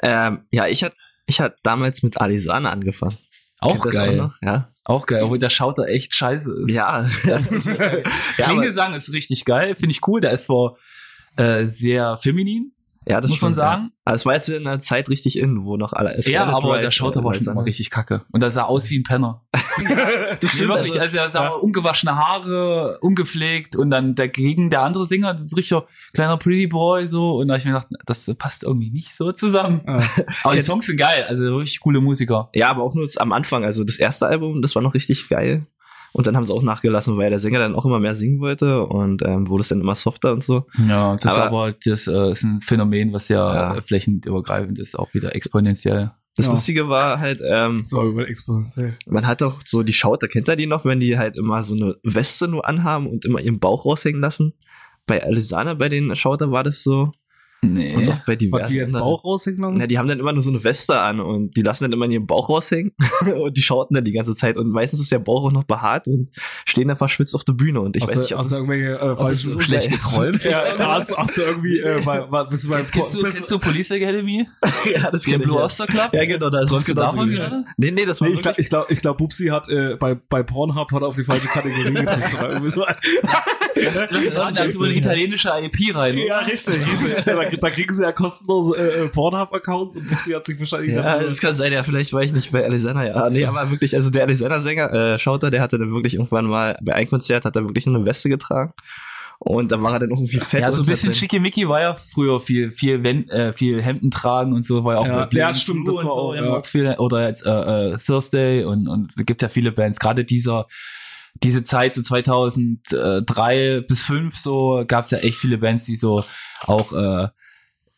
Ähm, ja, ich hatte ich hat damals mit Alisana angefangen. Auch Kennt geil. noch? Ja. Auch geil, obwohl der Schauter echt scheiße ist. Ja. ja, aber- Klingesang ist richtig geil, finde ich cool. Der ist zwar äh, sehr feminin, ja, das muss man stimmt, sagen. Ja. Es war jetzt wieder in einer Zeit richtig in, wo noch alle. Ja, aber der Schauter war schon immer richtig kacke. Und er sah aus wie ein Penner. Das Nee, wirklich, also er sah ungewaschene Haare, ungepflegt und dann dagegen der andere Sänger, das ist richtiger kleiner Pretty Boy so und da hab ich mir gedacht, das passt irgendwie nicht so zusammen. Ja. Aber die Songs sind geil, also richtig coole Musiker. Ja, aber auch nur am Anfang. Also das erste Album, das war noch richtig geil. Und dann haben sie auch nachgelassen, weil der Sänger dann auch immer mehr singen wollte und ähm, wurde es dann immer softer und so. Ja, das ist Aber- aber das äh, ist ein Phänomen, was ja, Ja. äh, flächenübergreifend ist, auch wieder exponentiell. Das Ja. Lustige war halt, ähm, So, über exponentiell. man hat auch so die Schauter, kennt ihr die noch, wenn die halt immer so eine Weste nur anhaben und immer ihren Bauch raushängen lassen? Bei Alisana, bei den Schauter war das so. Nee. Und auch bei diversen. Was die jetzt. Bauch raushängen? Na, die haben dann immer nur so eine Weste an und die lassen dann immer ihren Bauch raushängen und die schauten dann die ganze Zeit und meistens ist der Bauch auch noch behaart und stehen dann verschwitzt auf der Bühne und ich hast weiß du, nicht, ob hast du das, irgendwelche äh, ob das so schlecht geträumt. Ja, hast, hast du irgendwie, äh, bei, bist du beim Kennst du, bist, kennst du Police Academy? ja, das kenn ich, Blue ja. Oyster Club? Ja, genau, da ist du genau davon gerade? Nee, nee, das war Nee, ich glaube, ich glaube, ich glaub, Bubsi hat äh, bei, bei Pornhub hat er auf die falsche Kategorie gedrückt. so eine italienische IP rein. ja, richtig. richtig. Da, da kriegen sie ja kostenlose äh, äh, Pornhub-Accounts und Bubsi hat sich wahrscheinlich ja, dann- das kann sein, ja, vielleicht war ich nicht bei Alisana, ja. Nee, aber wirklich, also der Alisana-Sänger, äh, Schauter, der hatte dann wirklich irgendwann mal, bei einem Konzert hat er wirklich nur eine Weste getragen. Und da war er dann auch irgendwie fett. Ja, so ein bisschen schickimicki war ja früher viel, viel, Wen äh, viel Hemden tragen und so, war ja auch Ja, ja, stimmt, das und war so, auch, ja. ja. viel, oder jetzt äh, äh, Thursday und, und es gibt ja viele Bands, gerade dieser, diese Zeit, so 2003 bis 5 so, gab's ja echt viele Bands, die so auch äh,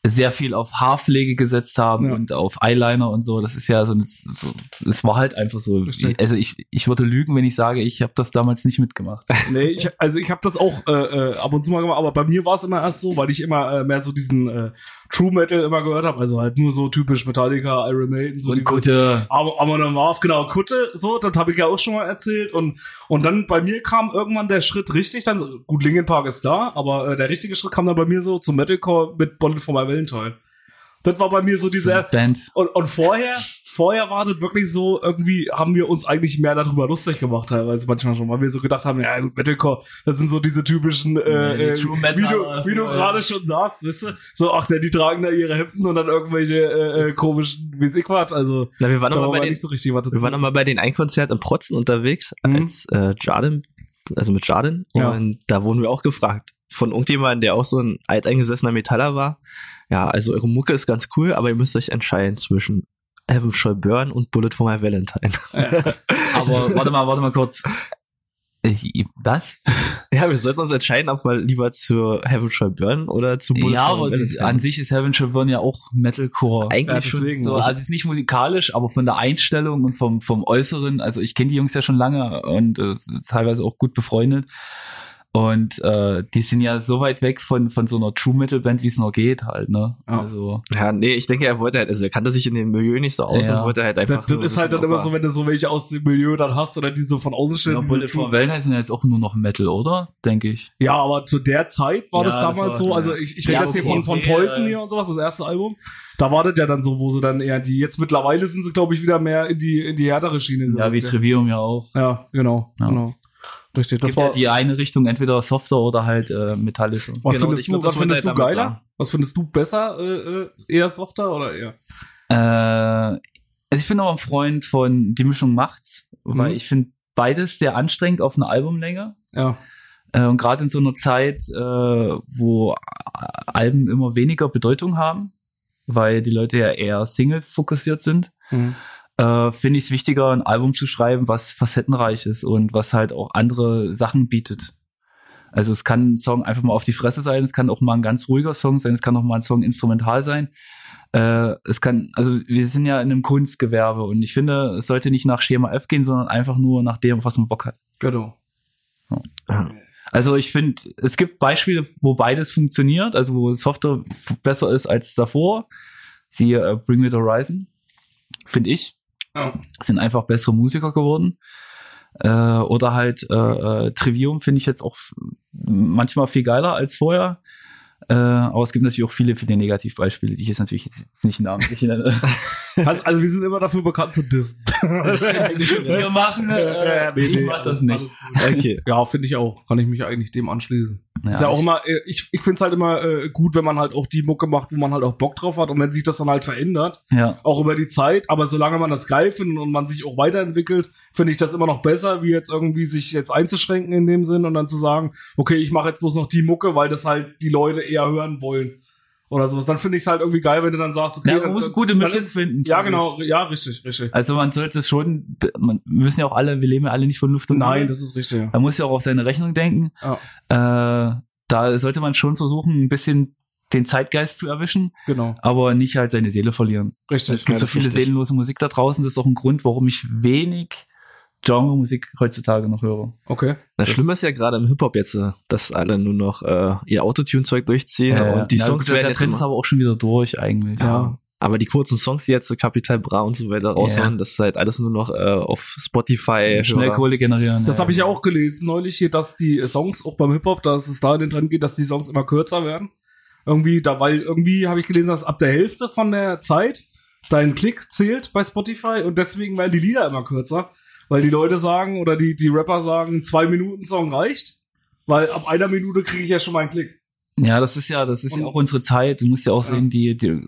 sehr viel auf Haarpflege gesetzt haben Ja. und auf Eyeliner und so. Das ist ja so, ein- so es war halt einfach so. Richtig. Also ich, ich würde lügen, wenn ich sage, ich habe das damals nicht mitgemacht. Nee, ich, also ich habe das auch äh, äh, ab und zu mal gemacht, aber bei mir war es immer erst so, weil ich immer äh, mehr so diesen äh, True Metal immer gehört habe, also halt nur so typisch Metallica, Iron Maiden, so Und dieses- gute, Aber, aber dann war genau Kutte, so, das habe ich ja auch schon mal erzählt und und dann bei mir kam irgendwann der Schritt richtig, dann so- gut Linkin Park ist da, aber äh, der richtige Schritt kam dann bei mir so zum Metalcore mit Bullet for My Valentine. Das war bei mir so dieser Band. und, und vorher, vorher war das wirklich so, irgendwie haben wir uns eigentlich mehr darüber lustig gemacht, teilweise manchmal schon, weil wir so gedacht haben, ja gut, Metalcore, das sind so diese typischen, äh, die äh, True wie du, wie du ja. gerade schon sagst, weißt du, so, ach, ne, die tragen da ihre Hemden und dann irgendwelche äh, äh, komischen, wie ich was, also, Na, wir waren da noch mal war bei den, so richtig, wir waren noch mal bei den Einkonzert in Protzen unterwegs, Mhm. als äh, Jardim, also mit Jardim. Ja. Und da wurden wir auch gefragt von irgendjemandem, der auch so ein alteingesessener Metaller war. Ja, also eure Mucke ist ganz cool, aber ihr müsst euch entscheiden zwischen Heaven Shall Burn und Bullet for My Valentine. Aber warte mal, warte mal kurz. Was? Ja, wir sollten uns entscheiden, ob wir lieber zu Heaven Shall Burn oder zu Bullet ja, for aber Valentine. das, an sich ist Heaven Shall Burn ja auch Metalcore. eigentlich Ja, schon. deswegen. So, also es ist nicht musikalisch, aber von der Einstellung und vom, vom Äußeren, also ich kenne die Jungs ja schon lange und äh, teilweise auch gut befreundet. Und äh, die sind ja so weit weg von, von so einer True Metal Band, wie es noch geht, halt, ne? Ja. Also, Ja, nee, ich denke, er wollte halt, also er kannte sich in dem Milieu nicht so aus Ja. und wollte halt einfach. Das, das nur ist halt dann immer so, wenn du so welche aus dem Milieu dann hast oder die so von außen stehen. ja, Bullet for Valentine sind ja jetzt auch nur noch Metal, oder? Denke ich. Ja, aber zu der Zeit war Ja, das das damals war- so. ja. Also ich, ich rede jetzt hier okay, von, von okay, Poison hier und sowas, das erste Album. Da war das ja dann so, wo sie dann eher die, jetzt mittlerweile sind sie, glaube ich, wieder mehr in die, in die härtere Schiene. Ja, wie Trivium ja auch. Ja, genau, Ja. genau. Richtig, das gibt ja war, die eine Richtung, entweder softer oder halt äh, metallischer. was Genau, findest ich du, was findest du geiler? sagen. Was findest du besser, äh, äh, eher softer oder eher? Äh, also ich bin aber ein Freund von Die Mischung macht's, weil Mhm. ich finde beides sehr anstrengend auf einer Albumlänge. Ja, Äh, und gerade in so einer Zeit, äh, wo Alben immer weniger Bedeutung haben, weil die Leute ja eher Single fokussiert sind, mhm. Äh, finde ich es wichtiger, ein Album zu schreiben, was facettenreich ist und was halt auch andere Sachen bietet. Also es kann ein Song einfach mal auf die Fresse sein, es kann auch mal ein ganz ruhiger Song sein, es kann auch mal ein Song instrumental sein. Äh, es kann, also wir sind ja in einem Kunstgewerbe und ich finde, es sollte nicht nach Schema F gehen, sondern einfach nur nach dem, was man Bock hat. genau. Also ich finde, es gibt Beispiele, wo beides funktioniert, also wo Software besser ist als davor. Siehe äh, Bring Me the Horizon, finde ich. Ja. Sind einfach bessere Musiker geworden. Äh, oder halt äh, äh, Trivium finde ich jetzt auch manchmal viel geiler als vorher. Äh, aber es gibt natürlich auch viele, viele Negativbeispiele, die ich jetzt natürlich jetzt nicht namentlich nenne. Also, also wir sind immer dafür bekannt zu dissen. wir machen, äh, Ja, nee, ich nee, mach das nicht. alles gut. Okay. Ja, finde ich auch. Kann ich mich eigentlich dem anschließen. Ja, ist ja auch ich- immer, äh, ich, ich finde es halt immer äh, gut, wenn man halt auch die Mucke macht, wo man halt auch Bock drauf hat und wenn sich das dann halt verändert, Ja. auch über die Zeit, aber solange man das geil findet und man sich auch weiterentwickelt, finde ich das immer noch besser, wie jetzt irgendwie sich jetzt einzuschränken in dem Sinn und dann zu sagen, okay, ich mache jetzt bloß noch die Mucke, weil das halt die Leute eher hören wollen. Oder sowas. Dann finde ich es halt irgendwie geil, wenn du dann sagst, okay, Ja, man muss dann, gute ist- finden, Ja, genau, ja, richtig, richtig. Also man sollte es schon, man, wir müssen ja auch alle, wir leben ja alle nicht von Luft und Nein, Liebe. das ist richtig. Ja. Man muss ja auch auf seine Rechnung denken. Ja. Äh, da sollte man schon versuchen, ein bisschen den Zeitgeist zu erwischen, Genau, aber nicht halt seine Seele verlieren. richtig. Es gibt Ja, so viele richtig. seelenlose Musik da draußen. Das ist auch ein Grund, warum ich wenig Genre-Musik heutzutage noch höre. Okay. Das Schlimme ist ja gerade im Hip-Hop jetzt, äh, dass alle nur noch äh, ihr Autotune-Zeug durchziehen Äh, und die na Songs gut, werden der jetzt Trend ist aber auch schon wieder durch eigentlich. Ja. aber die kurzen Songs, die jetzt so Capital Bra und so weiter raushauen, das ist halt alles nur noch äh, auf Spotify. Schnell. Kohle generieren. Das ja. habe ich ja auch gelesen neulich hier, dass die Songs auch beim Hip-Hop, dass es da in den Trend geht, dass die Songs immer kürzer werden. Irgendwie, da, weil irgendwie habe ich gelesen, dass ab der Hälfte von der Zeit dein Klick zählt bei Spotify und deswegen werden die Lieder immer kürzer. Weil die Leute sagen oder die, die Rapper sagen, zwei Minuten Song reicht, weil ab einer Minute kriege ich ja schon meinen Klick. Ja, das ist ja, das ist ja Und- auch unsere Zeit. Du musst ja auch Ja. sehen, die, die,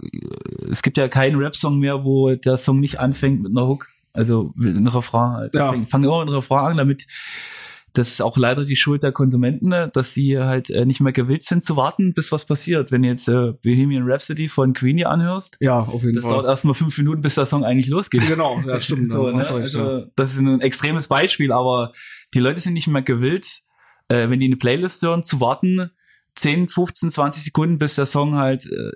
es gibt ja keinen Rap-Song mehr, wo der Song nicht anfängt mit einer Hook. Also mit einem Refrain. Halt. Ja. Fang, fang immer mit einem Refrain an, damit das ist auch leider die Schuld der Konsumenten, ne, dass sie halt äh, nicht mehr gewillt sind zu warten, bis was passiert. Wenn du jetzt äh, Bohemian Rhapsody von Queen hier anhörst, Ja, auf jeden das dauert erstmal fünf Minuten, bis der Song eigentlich losgeht. Genau, ja, stimmt. So, ne? also, das ist ein extremes Beispiel, aber die Leute sind nicht mehr gewillt, äh, wenn die eine Playlist hören, zu warten, 10, 15, 20 Sekunden, bis der Song halt äh,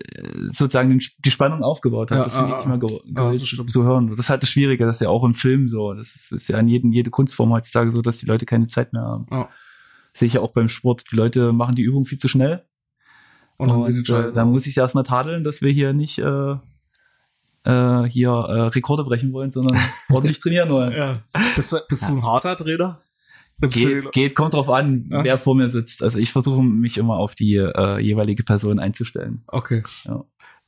sozusagen den, die Spannung aufgebaut hat. Ja, das sind ah, nicht mehr ge ah, das zu hören. Das ist halt das Schwierige, das ist ja auch im Film so. Das ist, ist ja in jedem, jede Kunstform heutzutage so, dass die Leute keine Zeit mehr haben. Ja. Sehe ich ja auch beim Sport. Die Leute machen die Übung viel zu schnell. Und dann sind die äh, da muss ich erstmal tadeln, dass wir hier nicht äh, äh, hier äh, Rekorde brechen wollen, sondern ordentlich trainieren wollen. Ja. Bist, du, bist du ein harter Trainer? Geht, geht, kommt drauf an, Ja. wer vor mir sitzt. Also ich versuche mich immer auf die äh, jeweilige Person einzustellen. Okay.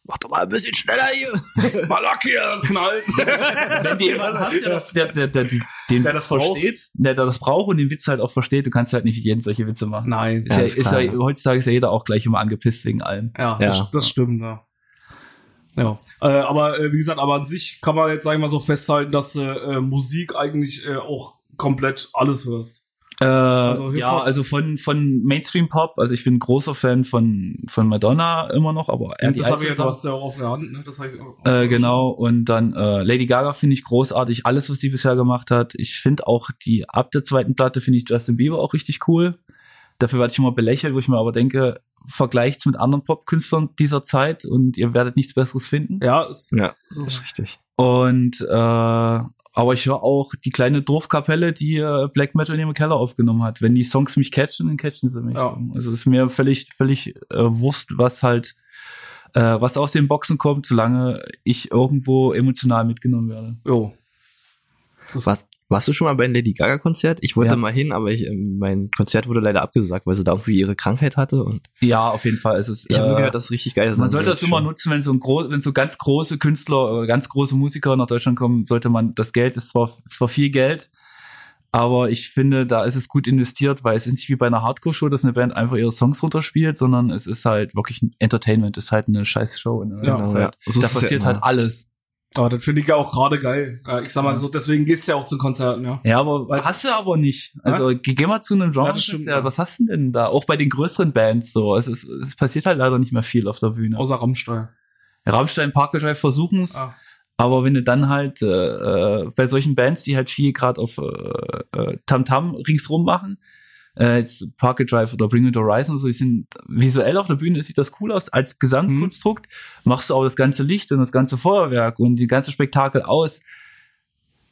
Mach doch mal ein bisschen schneller hier. Mal Lack hier, das knallt. Wenn du jemanden hast, der, das, der, der, der, den Der das versteht, der, der das braucht und den Witz halt auch versteht, du kannst halt nicht jeden solche Witze machen. Nein. Ist ja, ist ist klar, ja, ja. heutzutage ist ja jeder auch gleich immer angepisst wegen allem. Ja, Ja. Das, das stimmt, ja. Ja, äh, aber äh, wie gesagt, aber an sich kann man jetzt sagen wir mal so festhalten, dass äh, äh, Musik eigentlich äh, auch komplett alles hörst. Äh, Also ja, also von, von Mainstream Pop, also ich bin ein großer Fan von, von Madonna immer noch, aber die das habe ich ja, du hast ja auch auf der Hand, ne? Das ich auch Äh, genau, und dann äh, Lady Gaga finde ich großartig, alles, was sie bisher gemacht hat. Ich finde auch die ab der zweiten Platte finde ich Justin Bieber auch richtig cool. Dafür werde ich immer belächelt, wo ich mir aber denke, vergleicht's mit anderen Popkünstlern dieser Zeit und ihr werdet nichts Besseres finden. Ja, ist Ja, so. ist richtig. Und äh, aber ich höre auch die kleine Dorfkapelle, die äh, Black Metal in ihrem Keller aufgenommen hat. Wenn die Songs mich catchen, dann catchen sie mich. Ja. Also ist mir völlig, völlig äh, Wurst, was halt, äh, was aus den Boxen kommt, solange ich irgendwo emotional mitgenommen werde. Jo. Was, warst du schon mal bei einem Lady Gaga Konzert? Ich wollte Ja. mal hin, aber ich, ähm, mein Konzert wurde leider abgesagt, weil sie da irgendwie ihre Krankheit hatte und Ja, auf jeden Fall. Es ist, ich habe nur äh, gehört, dass es richtig geil ist. man sollte das immer nutzen, wenn so ein groß, wenn so ganz große Künstler oder ganz große Musiker nach Deutschland kommen, sollte man, das Geld ist zwar, zwar viel Geld, aber ich finde, da ist es gut investiert, weil es ist nicht wie bei einer Hardcore-Show, dass eine Band einfach ihre Songs runterspielt, sondern es ist halt wirklich ein Entertainment, ist halt eine scheiß Show. Ne? Ja, ja. halt, So da es ja passiert halt alles. Aber das finde ich ja auch gerade geil. Ja, ich sag mal so, deswegen gehst du ja auch zu Konzerten, ja. Ja, aber Weil- hast du aber nicht. Also geh, geh mal zu einem Genre. Ja, stimmt, ja. Was hast du denn da? Auch bei den größeren Bands so. Es, ist, es passiert halt leider nicht mehr viel auf der Bühne. Außer Rammstein. Rammstein, Park Drive versuchen es. Ah. Aber wenn du dann halt äh, äh, bei solchen Bands, die halt viel gerade auf äh, äh, Tamtam ringsrum machen, äh, jetzt Park Drive oder Bring the Horizon und so, die sind visuell auf der Bühne sieht das cool aus als Gesamtkonstrukt. Machst du auch das ganze Licht und das ganze Feuerwerk und die ganze Spektakel aus,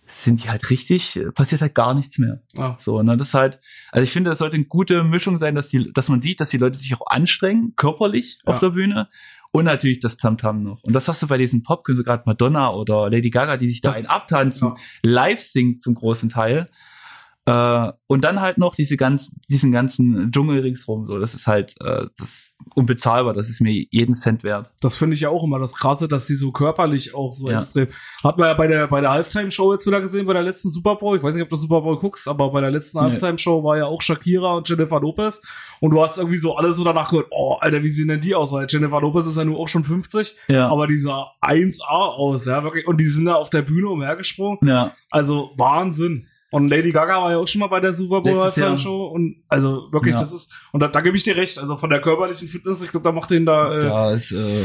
sind die halt richtig, passiert halt gar nichts mehr. Ah. So, ne, das ist halt, also ich finde, das sollte eine gute Mischung sein, dass die, dass man sieht, dass die Leute sich auch anstrengen, körperlich auf Ja. der Bühne und natürlich das Tamtam noch. Und das hast du bei diesen Popkünstlern, gerade Madonna oder Lady Gaga, die sich da Das- einen abtanzen, ja. live singt zum großen Teil. Äh, und dann halt noch diese ganzen, diesen ganzen Dschungel ringsrum. So, das ist halt äh, das unbezahlbar. Das ist mir jeden Cent wert. Das finde ich ja auch immer das Krasse, dass die so körperlich auch so Ja. extrem. Hat man ja bei der, bei der Halftime-Show jetzt wieder gesehen, bei der letzten Super Bowl. Ich weiß nicht, ob du Super Bowl guckst, aber bei der letzten Nee. Halftime-Show war ja auch Shakira und Jennifer Lopez. Und du hast irgendwie so alle so danach gehört, oh, Alter, wie sehen denn die aus? Weil Jennifer Lopez ist ja nur auch schon 50, Ja. aber die sah 1A aus, ja, wirklich. Und die sind da auf der Bühne umhergesprungen. ja. Also Wahnsinn. Und Lady Gaga war ja auch schon mal bei der Super Bowl Show und also wirklich, Ja. das ist und da, da gebe ich dir recht. Also von der körperlichen Fitness, ich glaube, da macht denen da, äh, Da ist äh,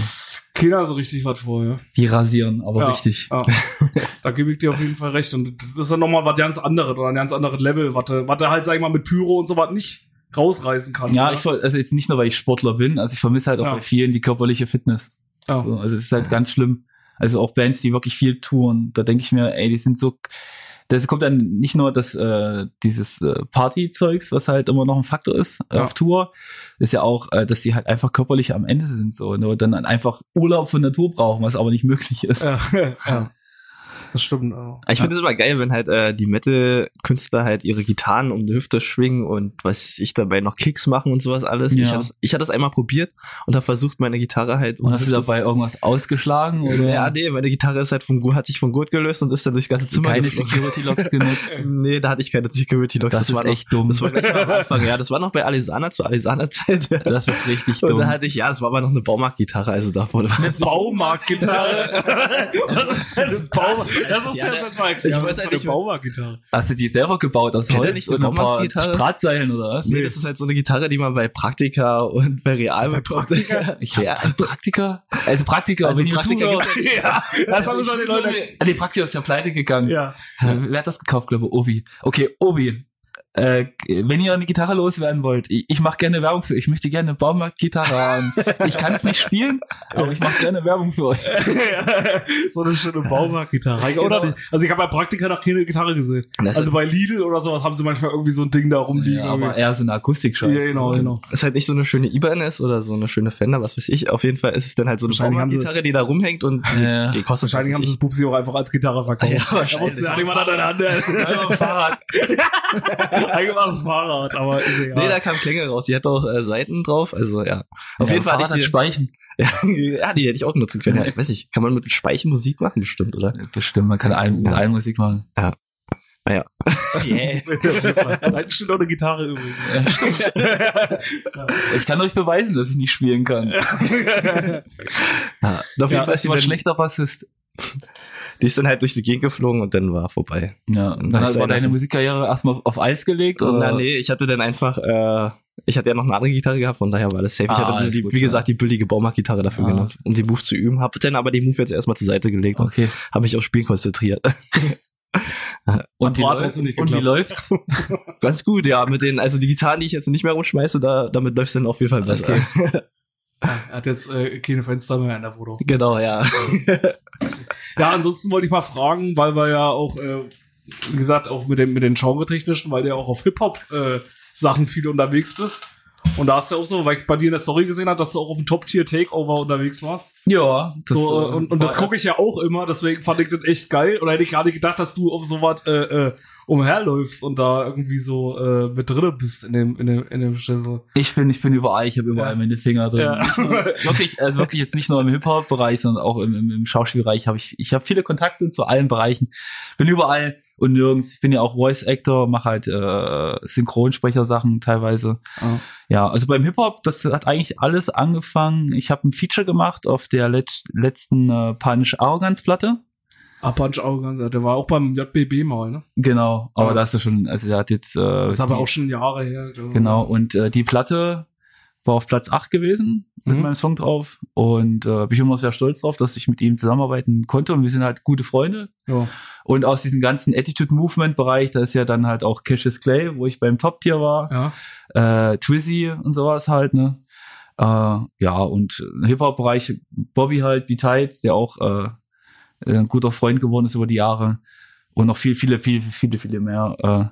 keiner so richtig was vor. Ja. die rasieren, aber ja, richtig. Ja. da gebe ich dir auf jeden Fall recht. Und das ist dann nochmal was ganz anderes oder ein ganz anderes Level, was du, was du halt, sag ich mal, mit Pyro und so was nicht rausreißen kannst. Ja, ich also jetzt nicht nur, weil ich Sportler bin, also ich vermisse halt auch bei vielen die körperliche Fitness. ja. So, also es ist halt ganz schlimm. Also auch Bands, die wirklich viel touren, da denke ich mir, ey, die sind so. Das kommt dann nicht nur das äh, dieses äh, Partyzeugs, was halt immer noch ein Faktor ist äh, Ja. auf Tour, ist ja auch, äh, dass die halt einfach körperlich am Ende sind so ne, und dann einfach Urlaub von Natur brauchen, was aber nicht möglich ist. ja. ja. Das stimmt. Ja. Ich finde es immer geil, wenn halt äh, die Metal-Künstler halt ihre Gitarren um die Hüfte schwingen und was ich dabei noch Kicks machen und sowas alles. Ja. Ich hatte ich hatte das einmal probiert und habe versucht, meine Gitarre halt um Und hast du Hüfte dabei irgendwas ausgeschlagen oder Ja, nee, meine Gitarre ist halt vom Gurt, hat sich vom Gurt gelöst und ist dann durchs ganze Zimmer keine geflogen. Security Locks genutzt? Nee, da hatte ich keine Security Locks. Das, ist war noch, echt dumm. Das war gleich am Anfang, ja. Das war noch bei Alisana zur Alisana-Zeit. Das ist richtig Und dumm. da hatte ich, ja, das war aber noch eine Baumarktgitarre, also da wurde Baumarktgitarre. Was ist denn eine Baumarkt? Das muss Ja, ja, da- jetzt mal ich erklären. weiß ist ja denn nicht, eine Baumarktgitarre? Hast du die selber gebaut aus Holz nicht und die ein paar? Drahtseilen oder was? Nee, das ist halt so eine Gitarre, die man bei Praktika und bei Real bekommt. Praktika? Ich habe Ja. einen Praktiker. Also Praktiker, Also Praktiker zuhört. ja, das haben schon die Leute. Ah, nee, Praktiker ist ja pleite gegangen. Ja. Wer hat das gekauft, glaube ich? Obi. Okay, Obi. Äh, wenn ihr eine Gitarre loswerden wollt, ich, ich mache gerne Werbung für euch. Ich möchte gerne eine Baumarktgitarre haben. Ich kann es nicht spielen, aber ich mache gerne Werbung für euch. so eine schöne Baumarktgitarre. Genau. Oder, also ich habe bei Praktika noch keine Gitarre gesehen. Das also bei Lidl oder sowas haben sie manchmal irgendwie so ein Ding da rumliegen. Ja, aber eher so eine Akustikscheiße. ja, genau, genau. ist halt nicht so eine schöne Ibanez oder so eine schöne Fender, was weiß ich. Auf jeden Fall ist es dann halt so eine Wahrscheinlich Baumarktgitarre, die da rumhängt und Ja. die kostet Wahrscheinlich haben sie das Bubsi auch einfach als Gitarre verkauft. Ja, Da wahrscheinlich. musste ja nicht mal an deine Hand. Fahrrad. Eigentlich war es Fahrrad, aber ist egal. Nee, da kam Klänge raus. Die hat auch äh, Seiten drauf, also ja. Auf Ja, jeden Fall Fahrrad hatte hat ich Speichen. die, ja, die hätte ich auch nutzen können. Ja, ich weiß nicht, kann man mit Speichen Musik machen bestimmt, oder? Bestimmt, man kann ein, mit allen Musik machen. Naja. Yeah. Da hinten steht auch eine Gitarre übrigens. Ich kann euch beweisen, dass ich nicht spielen kann. Ja, auf jeden Ja, Fall ist ein dann, schlechter Bassist. Die ist dann halt durch die Gegend geflogen und dann war vorbei. Ja, Dann dann hast du war deine lassen. Musikkarriere erstmal auf Eis gelegt oder? Na, nee, ich hatte dann einfach, äh, ich hatte ja noch eine andere Gitarre gehabt, von daher war das safe. ich Ah, hatte alles die, gut, wie gesagt, die billige Baumarktgitarre dafür Ah. genommen, um den Move zu üben. Hab dann aber den Move jetzt erstmal zur Seite gelegt und Okay. habe mich auf Spielen konzentriert. Und wie, Hat läuft, und wie läuft's? Ganz gut, ja, mit den, also die Gitarren, die ich jetzt nicht mehr rumschmeiße, da, damit läuft's dann auf jeden Fall besser. Okay. Er hat jetzt äh, keine Fenster mehr in der Wohnung. genau, ja. Ja, ansonsten wollte ich mal fragen, weil wir ja auch, äh, wie gesagt, auch mit den, mit den Genre-Technischen, weil du ja auch auf Hip-Hop-Sachen viel unterwegs bist. Und da hast du auch so, weil ich bei dir in der Story gesehen habe, dass du auch auf dem Top-Tier-Takeover unterwegs warst. Ja, das, so, äh, äh, und, und das gucke ich ja auch immer, deswegen fand ich das echt geil. Oder hätte ich gar nicht gedacht, dass du auf sowas äh, äh, umherläufst und da irgendwie so äh, mit drinne bist in dem, in dem, in dem Schissel. Ich bin, ich bin überall, ich habe überall Ja. meine Finger drin. Ja. Nur, wirklich, also wirklich jetzt nicht nur im Hip-Hop-Bereich, sondern auch im, im, im Schauspielbereich habe ich, ich habe viele Kontakte zu allen Bereichen. Bin überall und nirgends. Ich bin ja auch Voice-Actor, mache halt äh, Synchronsprecher-Sachen teilweise. Ja. Ja, also beim Hip-Hop, das hat eigentlich alles angefangen. Ich habe ein Feature gemacht auf der let letzten äh, Punch Arrogance-Platte. Ah, Punch Arrogance, der war auch beim JBB mal, ne? Genau, aber Ja. da ist er schon, also der hat jetzt äh, Das ist aber die- auch schon Jahre her. Genau, und äh, die Platte war auf Platz 8 gewesen mit Mhm. meinem Song drauf. Und äh, bin ich immer sehr stolz drauf, dass ich mit ihm zusammenarbeiten konnte. Und wir sind halt gute Freunde. Ja. Und aus diesem ganzen Attitude-Movement-Bereich, da ist ja dann halt auch Cassius Clay, wo ich beim Top-Tier war, Ja. äh, Twizzy und sowas halt, ne? Äh, ja, und Hip-Hop-Bereich Bobby halt, wie Tight, der auch äh, ein guter Freund geworden ist über die Jahre. Und noch viel, viele, viele, viele, viele mehr.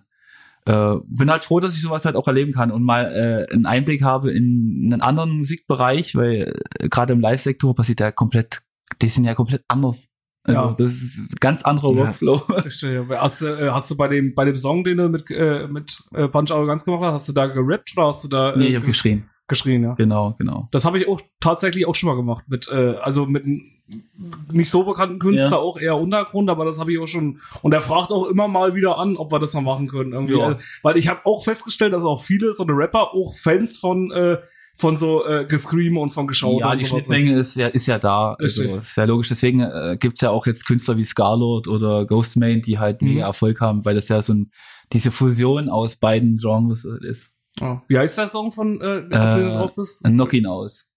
Äh, äh, bin halt froh, dass ich sowas halt auch erleben kann und mal äh, einen Einblick habe in einen anderen Musikbereich, weil äh, gerade im Live-Sektor passiert ja komplett, die sind ja komplett anders. Also Ja. das ist ein ganz anderer Ja. Workflow. Verstehe. Hast du, äh, hast du bei dem, bei dem Song, den du mit, äh, mit äh, Punch Arrogance gemacht hast, hast du da gerappt oder hast du da äh, nee, ich habe ge- geschrien. Geschrien, ja? Genau, genau. Das habe ich auch tatsächlich auch schon mal gemacht. Mit, äh, also mit einem nicht so bekannten Künstler, Ja. auch eher Untergrund, aber das habe ich auch schon. Und er fragt auch immer mal wieder an, ob wir das mal machen können. Irgendwie. Ja. Also, weil ich habe auch festgestellt, dass auch viele so eine Rapper auch Fans von, äh, von so äh, Gescream und von Geschaut Ja, die. Schnittmenge ist ja, ist ja da. Richtig. Also, ist ja logisch. Deswegen äh, gibt's ja auch jetzt Künstler wie Scarlord oder Ghostman, die halt Mhm. mega Erfolg haben, weil das ja so ein, diese Fusion aus beiden Genres ist. Ja. Wie heißt der Song von, äh, auf den du Äh, drauf bist? Knock ihn aus.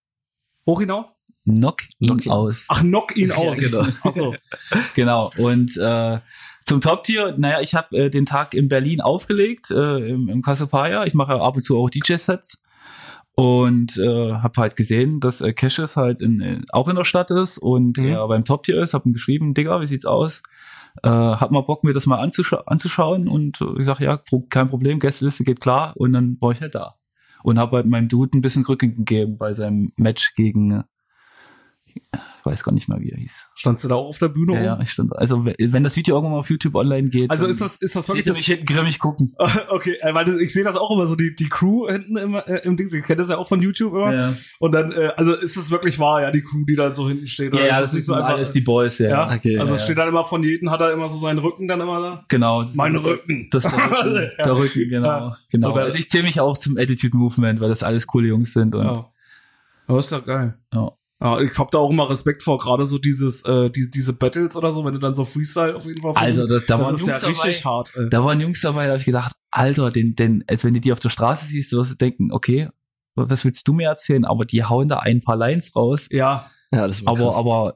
Hoch hinauf? Knock ihn Knock ihn. aus. Ach, knock ihn Ja, aus. genau. Ach so. Genau. Und äh, zum Top-Tier, naja, ich habe äh, den Tag in Berlin aufgelegt, äh, im, im Cassiopeia. Ich mache ab und zu auch DJ-Sets. Und äh, habe halt gesehen, dass äh, Cassius halt in, in, auch in der Stadt ist und Mhm. er beim Top-Tier ist. Hab ihm geschrieben, Digga, wie sieht's aus? Äh, hab mal Bock, mir das mal anzuscha anzuschauen. Und äh, ich sag, ja, kein Problem, Gästeliste geht klar. Und dann war ich halt da. Und habe halt meinem Dude ein bisschen Rücken gegeben bei seinem Match gegen, äh, ich weiß gar nicht mal, wie er hieß. Standst du da auch auf der Bühne? Ja, ja, ich stand. Also wenn- das Video irgendwann mal auf YouTube online geht, Also ist das, ist das wirklich ihr das, mich hinten grimmig gucken. Okay, äh, weil ich sehe das auch immer so, die, die Crew hinten immer äh, im Ding, ich kenne das ja auch von YouTube immer. Ja, Und dann, äh, also ist das wirklich wahr, ja, die Crew, die dann so hinten steht? oder ja, ist das, ist nicht so einfach- alles die Boys, ja. Ja, okay, also ja, es steht dann immer von jedem, hat er immer so seinen Rücken dann immer da. Genau. Mein Rücken. Das ist der Rücken, Ja. der Rücken genau. Ja. genau. Aber- Also ich zähle mich auch zum Attitude Movement, weil das alles coole Jungs sind. Und, ja. Ja. Aber ist doch geil. Ja, ich hab da auch immer Respekt vor, gerade so dieses, äh, die, diese Battles oder so, wenn du dann so Freestyle auf jeden Fall Also da, da das waren ist Jungs ja richtig dabei, hart. Ey. da waren Jungs dabei, da habe ich gedacht, Alter, den, den, als wenn du die auf der Straße siehst, du wirst du denken, okay, was willst du mir erzählen? Aber die hauen da ein paar Lines raus. Ja, Ja, das war Aber, krass. aber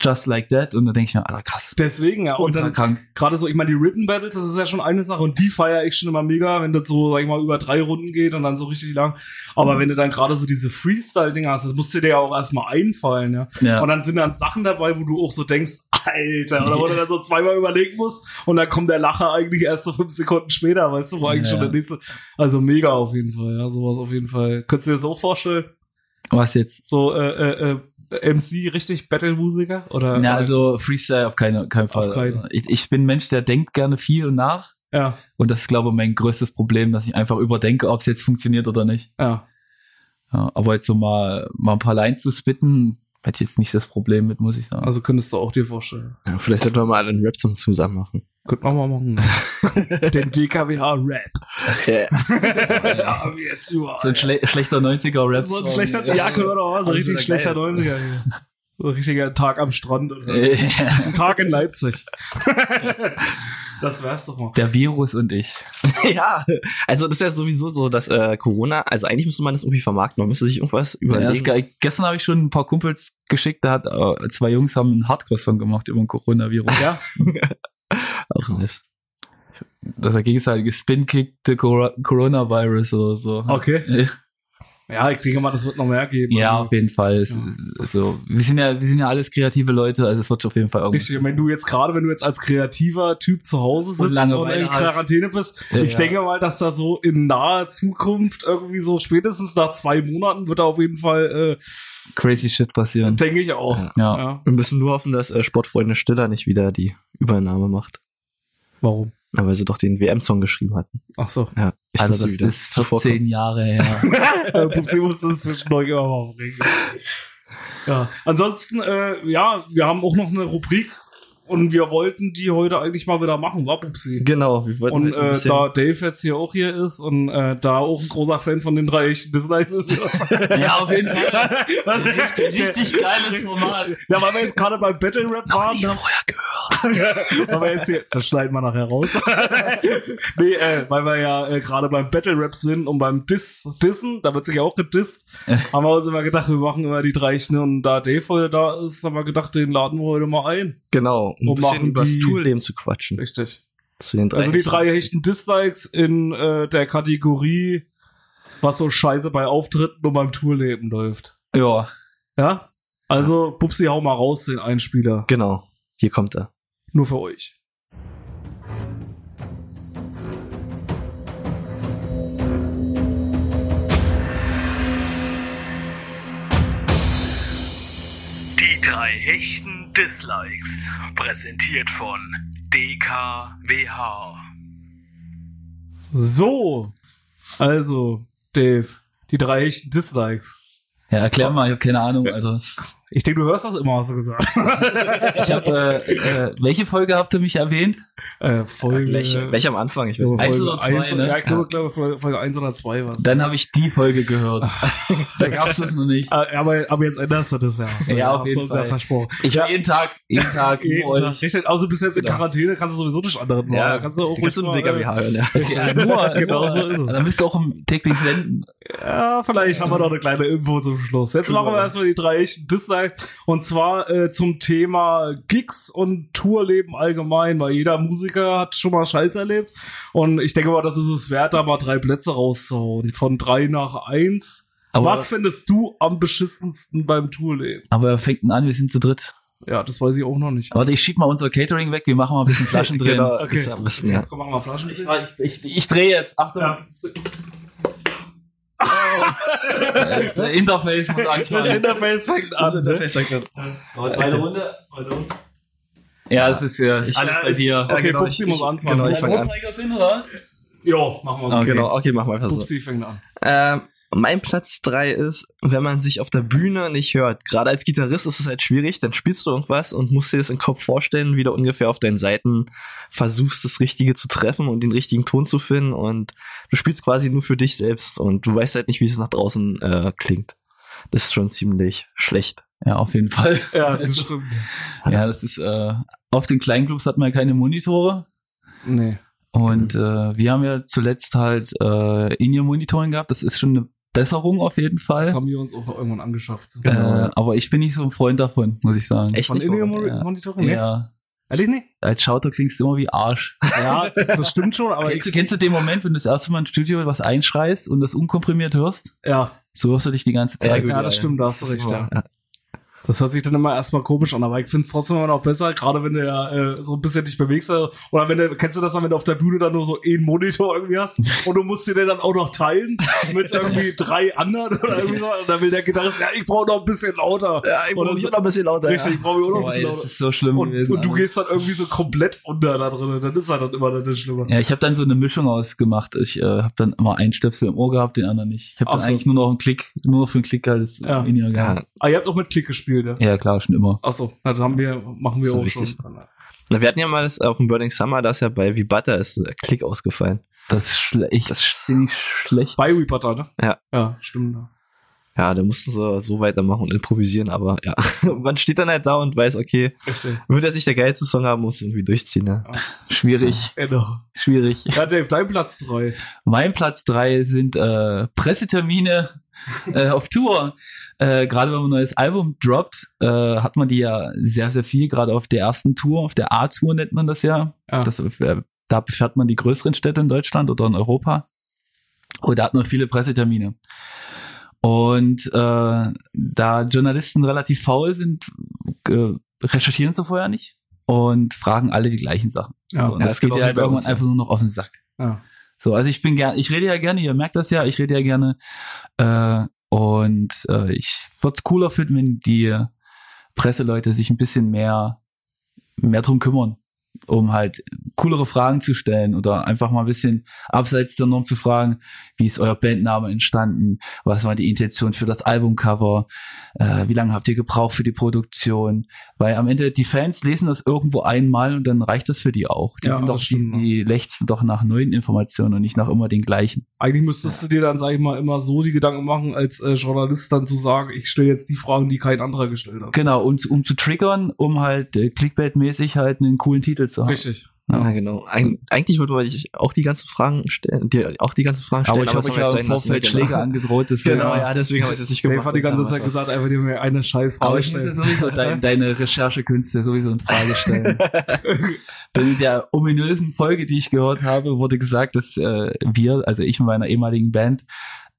just like that. Und dann denke ich mir, Alter, krass. deswegen, ja. Und dann krank. gerade so, ich meine, die Written Battles, das ist ja schon eine Sache und die feiere ich schon immer mega, wenn das so, sag ich mal, über drei Runden geht und dann so richtig lang. Aber wenn du dann gerade so diese Freestyle-Dinger hast, das musst dir ja auch erstmal einfallen, ja. Ja. Und dann sind dann Sachen dabei, wo du auch so denkst, Alter, oder wo du dann so zweimal überlegen musst und dann kommt der Lacher eigentlich erst so fünf Sekunden später, weißt du, wo eigentlich Ja. schon der nächste. Also mega auf jeden Fall, ja, sowas auf jeden Fall. Könntest du dir das auch vorstellen? Was jetzt? So, äh, äh, äh, MC, richtig Battle-Musiker? Oder? Ja, also Freestyle auf keinen, keinen Fall. keinen. Also Ich, ich bin ein Mensch, der denkt gerne viel und nach. ja, Und das ist, glaube ich, mein größtes Problem, dass ich einfach überdenke, ob es jetzt funktioniert oder nicht. ja. Ja, aber jetzt so mal, mal ein paar Lines zu spitten, hätte ich jetzt nicht das Problem mit, muss ich sagen. Also könntest du auch dir vorstellen. ja, vielleicht sollten wir mal einen Rap-Song zusammen machen. Könnte man mal machen. Den DKWH-Rap. Ja. ja, wie jetzt überall. so ein schle schlechter 90er-Rap. so ein schlechter, ja, können wir doch mal, so Also richtig schlechter geil. 90er. hier. So ein richtiger Tag am Strand oder ein Tag in Leipzig. das wär's doch mal. Der Virus und ich. ja, also das ist ja sowieso so, dass äh, Corona, also eigentlich müsste man das irgendwie vermarkten, man müsste sich irgendwas Ja, das ist überlegen. geil. Gestern habe ich schon ein paar Kumpels geschickt, da hat äh, zwei Jungs haben einen Hardcore-Song gemacht über den Coronavirus. Ja, Auch nice. Das ist der gegenseitige Spin-Kick Cor Coronavirus oder so. Okay. ja, ich denke mal, das wird noch mehr geben. Ja, Also, auf jeden Fall. Es, So, wir sind ja, wir sind ja alles kreative Leute, also es wird auf jeden Fall irgendwie. Richtig, wenn du jetzt gerade, wenn du jetzt als kreativer Typ zu Hause sitzt Und und, Langeweile in. Quarantäne bist, Ja. ich denke mal, dass da so in naher Zukunft irgendwie so spätestens nach zwei Monaten wird da auf jeden Fall, Crazy Shit passieren. denke ich auch. Ja. ja. Wir müssen nur hoffen, dass äh, Sportfreunde Stiller nicht wieder die Übernahme macht. Warum? Na, weil sie doch den WM-Song geschrieben hatten. Ach so. Ja, ich Also das wieder ist zuvor 14 Jahre her. Pupsi muss das zwischendurch immer mal aufregen. Ja, ansonsten, äh, ja, wir haben auch noch eine Rubrik und wir wollten die heute eigentlich mal wieder machen, war Pupsi? Genau, wir wollten Und halt äh, da Dave jetzt hier auch hier ist und äh, da auch ein großer Fan von den drei echten Dislikes ist. ja, auf jeden Fall. richtig, Richtig geiles Format. Ja, weil wir jetzt gerade beim Battle Rap waren. ne? vorher gehört. Wir jetzt hier, das schneiden wir nachher raus. nee, äh, weil wir ja äh, gerade beim Battle Rap sind und beim Diss, Dissen, da wird sich ja auch gedisst, haben wir uns immer gedacht, wir machen immer die drei ne? Und da Dave heute da ist, haben wir gedacht, den laden wir heute mal ein. Genau, um ein bisschen über das Tourleben zu quatschen. Richtig. Zu den drei Also die drei hechten Dislikes in äh, der Kategorie, was so scheiße bei Auftritten und beim Tourleben läuft. Ja. Ja? Also, Pupsi, hau mal raus, den Einspieler. Genau, hier kommt er. Nur für euch. Die drei hechten Dislikes. Präsentiert von DKWH. So. Also, Dave, die drei hechten Dislikes. Ja, erklär mal, ich habe keine Ahnung, Alter. Ich denke, du hörst das immer, hast du gesagt. Ich habe äh, äh, welche Folge habt ihr mich erwähnt? äh, Folge. Welche, welche am Anfang? Ich weiß Folge nicht. Eins oder zwei, eins- ne? Ja, ich glaube, glaube Folge, Folge 1 oder 2 war es. Dann habe ich die Folge gehört. da gab's das noch nicht. Aber, aber jetzt änderst du das ja. Ja, auf jeden du ja Fall. versprochen. Ich ja, jeden Tag, jeden Tag, jeden Tag. Richtig, also bist jetzt in Genau. Quarantäne, kannst du sowieso nicht anderen machen. Ja, Da kannst du auch kannst du einen DKWH hören, ja. Ja, nur, Genau nur. so ist es. Dann müsst ihr auch im täglich senden. Ja, vielleicht haben wir noch eine kleine Info zum Schluss. Jetzt machen wir erstmal die drei echten Dislikes. Und zwar äh, zum Thema Gigs und Tourleben allgemein, weil jeder Musiker hat schon mal Scheiß erlebt. Und ich denke mal, das ist es wert, da mal drei Plätze rauszuhauen. Von drei nach eins. Aber, Was findest du am beschissensten beim Tourleben? aber er fängt an, wir sind zu dritt. Ja, das weiß ich auch noch nicht. Warte, ich schieb mal unser Catering weg, wir machen mal ein bisschen Flaschen drin. Genau, Okay. besten, ja. Komm, machen wir Flaschen. Ich, ich, ich, ich drehe jetzt. Achtung. Ja. Das Interface muss Das anfangen. Interface fängt an. der Ne? Feststecker- Zweite Runde. Zweite Runde. Ja, das ist ja alles bei dir. Okay, genau, Pupsi ich- muss anfangen. genau, ich fang an. sind, oder was? Jo, machen wir so. Okay. Genau, okay, machen wir einfach so. Pupsi fängt an. Ähm, mein Platz drei ist, wenn man sich auf der Bühne nicht hört. Gerade als Gitarrist ist es halt schwierig, dann spielst du irgendwas und musst dir das im Kopf vorstellen, wie du ungefähr auf deinen Seiten versuchst, das Richtige zu treffen und den richtigen Ton zu finden und du spielst quasi nur für dich selbst und du weißt halt nicht, wie es nach draußen äh, klingt. Das ist schon ziemlich schlecht. Ja, auf jeden Fall. Ja, das stimmt. Ja, das ist, äh, auf den Kleinclubs hat man ja keine Monitore. Nee. Und äh, wir haben ja zuletzt halt äh, In-Ear-Monitoring gehabt. Das ist schon eine Besserung auf jeden Das Fall. haben wir uns auch irgendwann angeschafft. Äh, aber ich bin nicht so ein Freund davon, muss ich sagen. Echt Von nicht? In-Ear-Monitoring? Nee. Ja. Ehrlich nicht? Als Schauter klingst du immer wie Arsch. Ja, das stimmt schon, aber kennst, kennst du den Moment, wenn du das erste Mal im Studio was einschreist und das unkomprimiert hörst? ja, So hörst du dich die ganze Zeit. gut, ja, das stimmt, da hast du Das recht, ja. Das hört sich dann immer erstmal komisch an, aber ich finde es trotzdem immer noch besser, gerade wenn du ja äh, so ein bisschen dich bewegst. äh, Oder wenn du, kennst du das dann, wenn du auf der Bühne dann nur so einen Monitor irgendwie hast und du musst dir den dann auch noch teilen mit irgendwie drei anderen oder irgendwie so. Und dann will der Gitarrist, ja, ich brauche noch ein bisschen lauter. Ja, ich brauche noch ein bisschen lauter. Richtig, ich brauche auch noch ein bisschen ey, das lauter. ist so schlimm Und, gewesen. und du alles. gehst dann irgendwie so komplett unter da drin. Dann ist er dann immer das Schlimmer. Ja, ich habe dann so eine Mischung ausgemacht. Ich äh, habe dann immer einen Stöpsel im Ohr gehabt, den anderen nicht. Ich habe dann so. eigentlich nur noch einen Klick, nur noch für einen Klick halt das Ja. In-Ear Ja, gehabt. Ah, ihr habt auch mit Klick gespielt, ja? Ja. klar, schon immer. Achso, das haben wir, machen wir auch wichtig. schon. Na, wir hatten ja mal das auf dem Burning Summer, da ist ja bei Wie Butter ist äh, Klick ausgefallen. Das ist schlecht. Das ist schlecht. Bei Reporter, ne? Ja. Ja, stimmt. Ja. ja, da mussten sie so weitermachen und improvisieren, aber ja, man steht dann halt da und weiß, okay, wird er sich der geilste Song haben, muss irgendwie durchziehen, ja. Schwierig, Genau. schwierig. Ja, Dave, dein Platz drei. Mein Platz drei sind äh, Pressetermine äh, auf Tour. Äh, gerade wenn man ein neues Album droppt, äh, hat man die ja sehr, sehr viel, gerade auf der ersten Tour, auf der A-Tour nennt man das ja. Ja. Das, äh, da befährt man die größeren Städte in Deutschland oder in Europa. Und da hat man viele Pressetermine. Und äh, da Journalisten relativ faul sind, äh, recherchieren sie vorher nicht und fragen alle die gleichen Sachen. Ja, so, und ja, das, das geht ja halt irgendwann einfach nur noch auf den Sack. Ja. So, also ich bin gern, ich rede ja gerne, ihr merkt das ja, ich rede ja gerne. Äh, und äh, ich würde es cooler finden, wenn die Presseleute sich ein bisschen mehr, mehr drum kümmern, um halt coolere Fragen zu stellen oder einfach mal ein bisschen abseits der Norm zu fragen, wie ist euer Bandname entstanden, was war die Intention für das Albumcover, äh, wie lange habt ihr gebraucht für die Produktion, weil am Ende die Fans lesen das irgendwo einmal und dann reicht das für die auch. Die Ja, sind doch, das stimmt, die, die lechzen doch nach neuen Informationen und nicht nach immer den gleichen. Eigentlich müsstest du dir dann, sag ich mal, immer so die Gedanken machen, als äh, Journalist dann zu sagen, ich stelle jetzt die Fragen, die kein anderer gestellt hat. Genau, um, um zu triggern, um halt äh, Clickbait-mäßig halt einen coolen Titel zu haben. Richtig. Ja, genau. Eig eigentlich würde ich auch die ganzen Fragen stellen, dir auch die ganzen Fragen Aber stellen. ich habe euch ja im sein lassen, Vorfeld ne? Schläge Genau. angedroht. Deswegen Genau, ja, deswegen habe ich das nicht Dave gemacht. hat die ganze und Zeit gesagt, einfach dir mir eine scheiß Aber Frage ich muss ja stellen. sowieso dein, deine Recherchekünste sowieso in Frage stellen. Denn in der ominösen Folge, die ich gehört habe, wurde gesagt, dass äh, wir, also ich und meiner ehemaligen Band,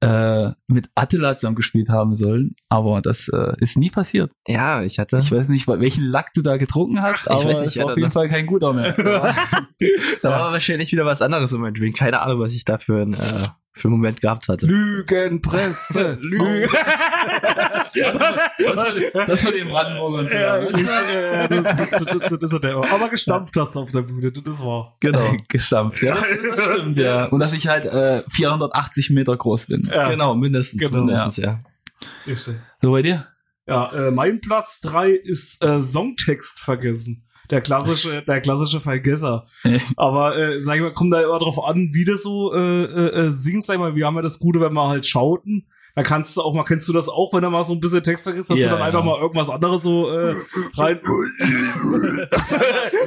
äh, mit Attila zusammen gespielt haben sollen. Aber das äh, ist nie passiert. Ja, ich hatte. Ich weiß nicht, welchen Lack du da getrunken hast, aber weiß nicht, war auf jeden Fall kein guter mehr. da war wahrscheinlich wieder was anderes in meinem Drink. Keine Ahnung, was ich da für, ein, äh, für einen Moment gehabt hatte. Lügenpresse. Lügen. Das von den Brandenburger so. Ja, ja, das, ist der. Aber gestampft hast du auf der Bühne, das war. Genau. gestampft. Ja, das, das stimmt, ja. Und dass ich halt äh, 480 Meter groß bin. Ja, Genau, mindestens, Genau. mindestens, ja. richtig. So bei dir? Ja, äh, mein Platz drei ist äh, Songtext vergessen. Der klassische, der klassische Vergesser. Aber äh, sag ich mal, kommt da immer drauf an, wie du so äh, äh, äh, singst. Sag ich mal, wir haben ja das Gute, wenn wir halt schauten. Da kannst du auch mal, kennst du das auch, wenn du mal so ein bisschen Text vergisst, dass Ja, du dann einfach mal irgendwas anderes so äh, rein.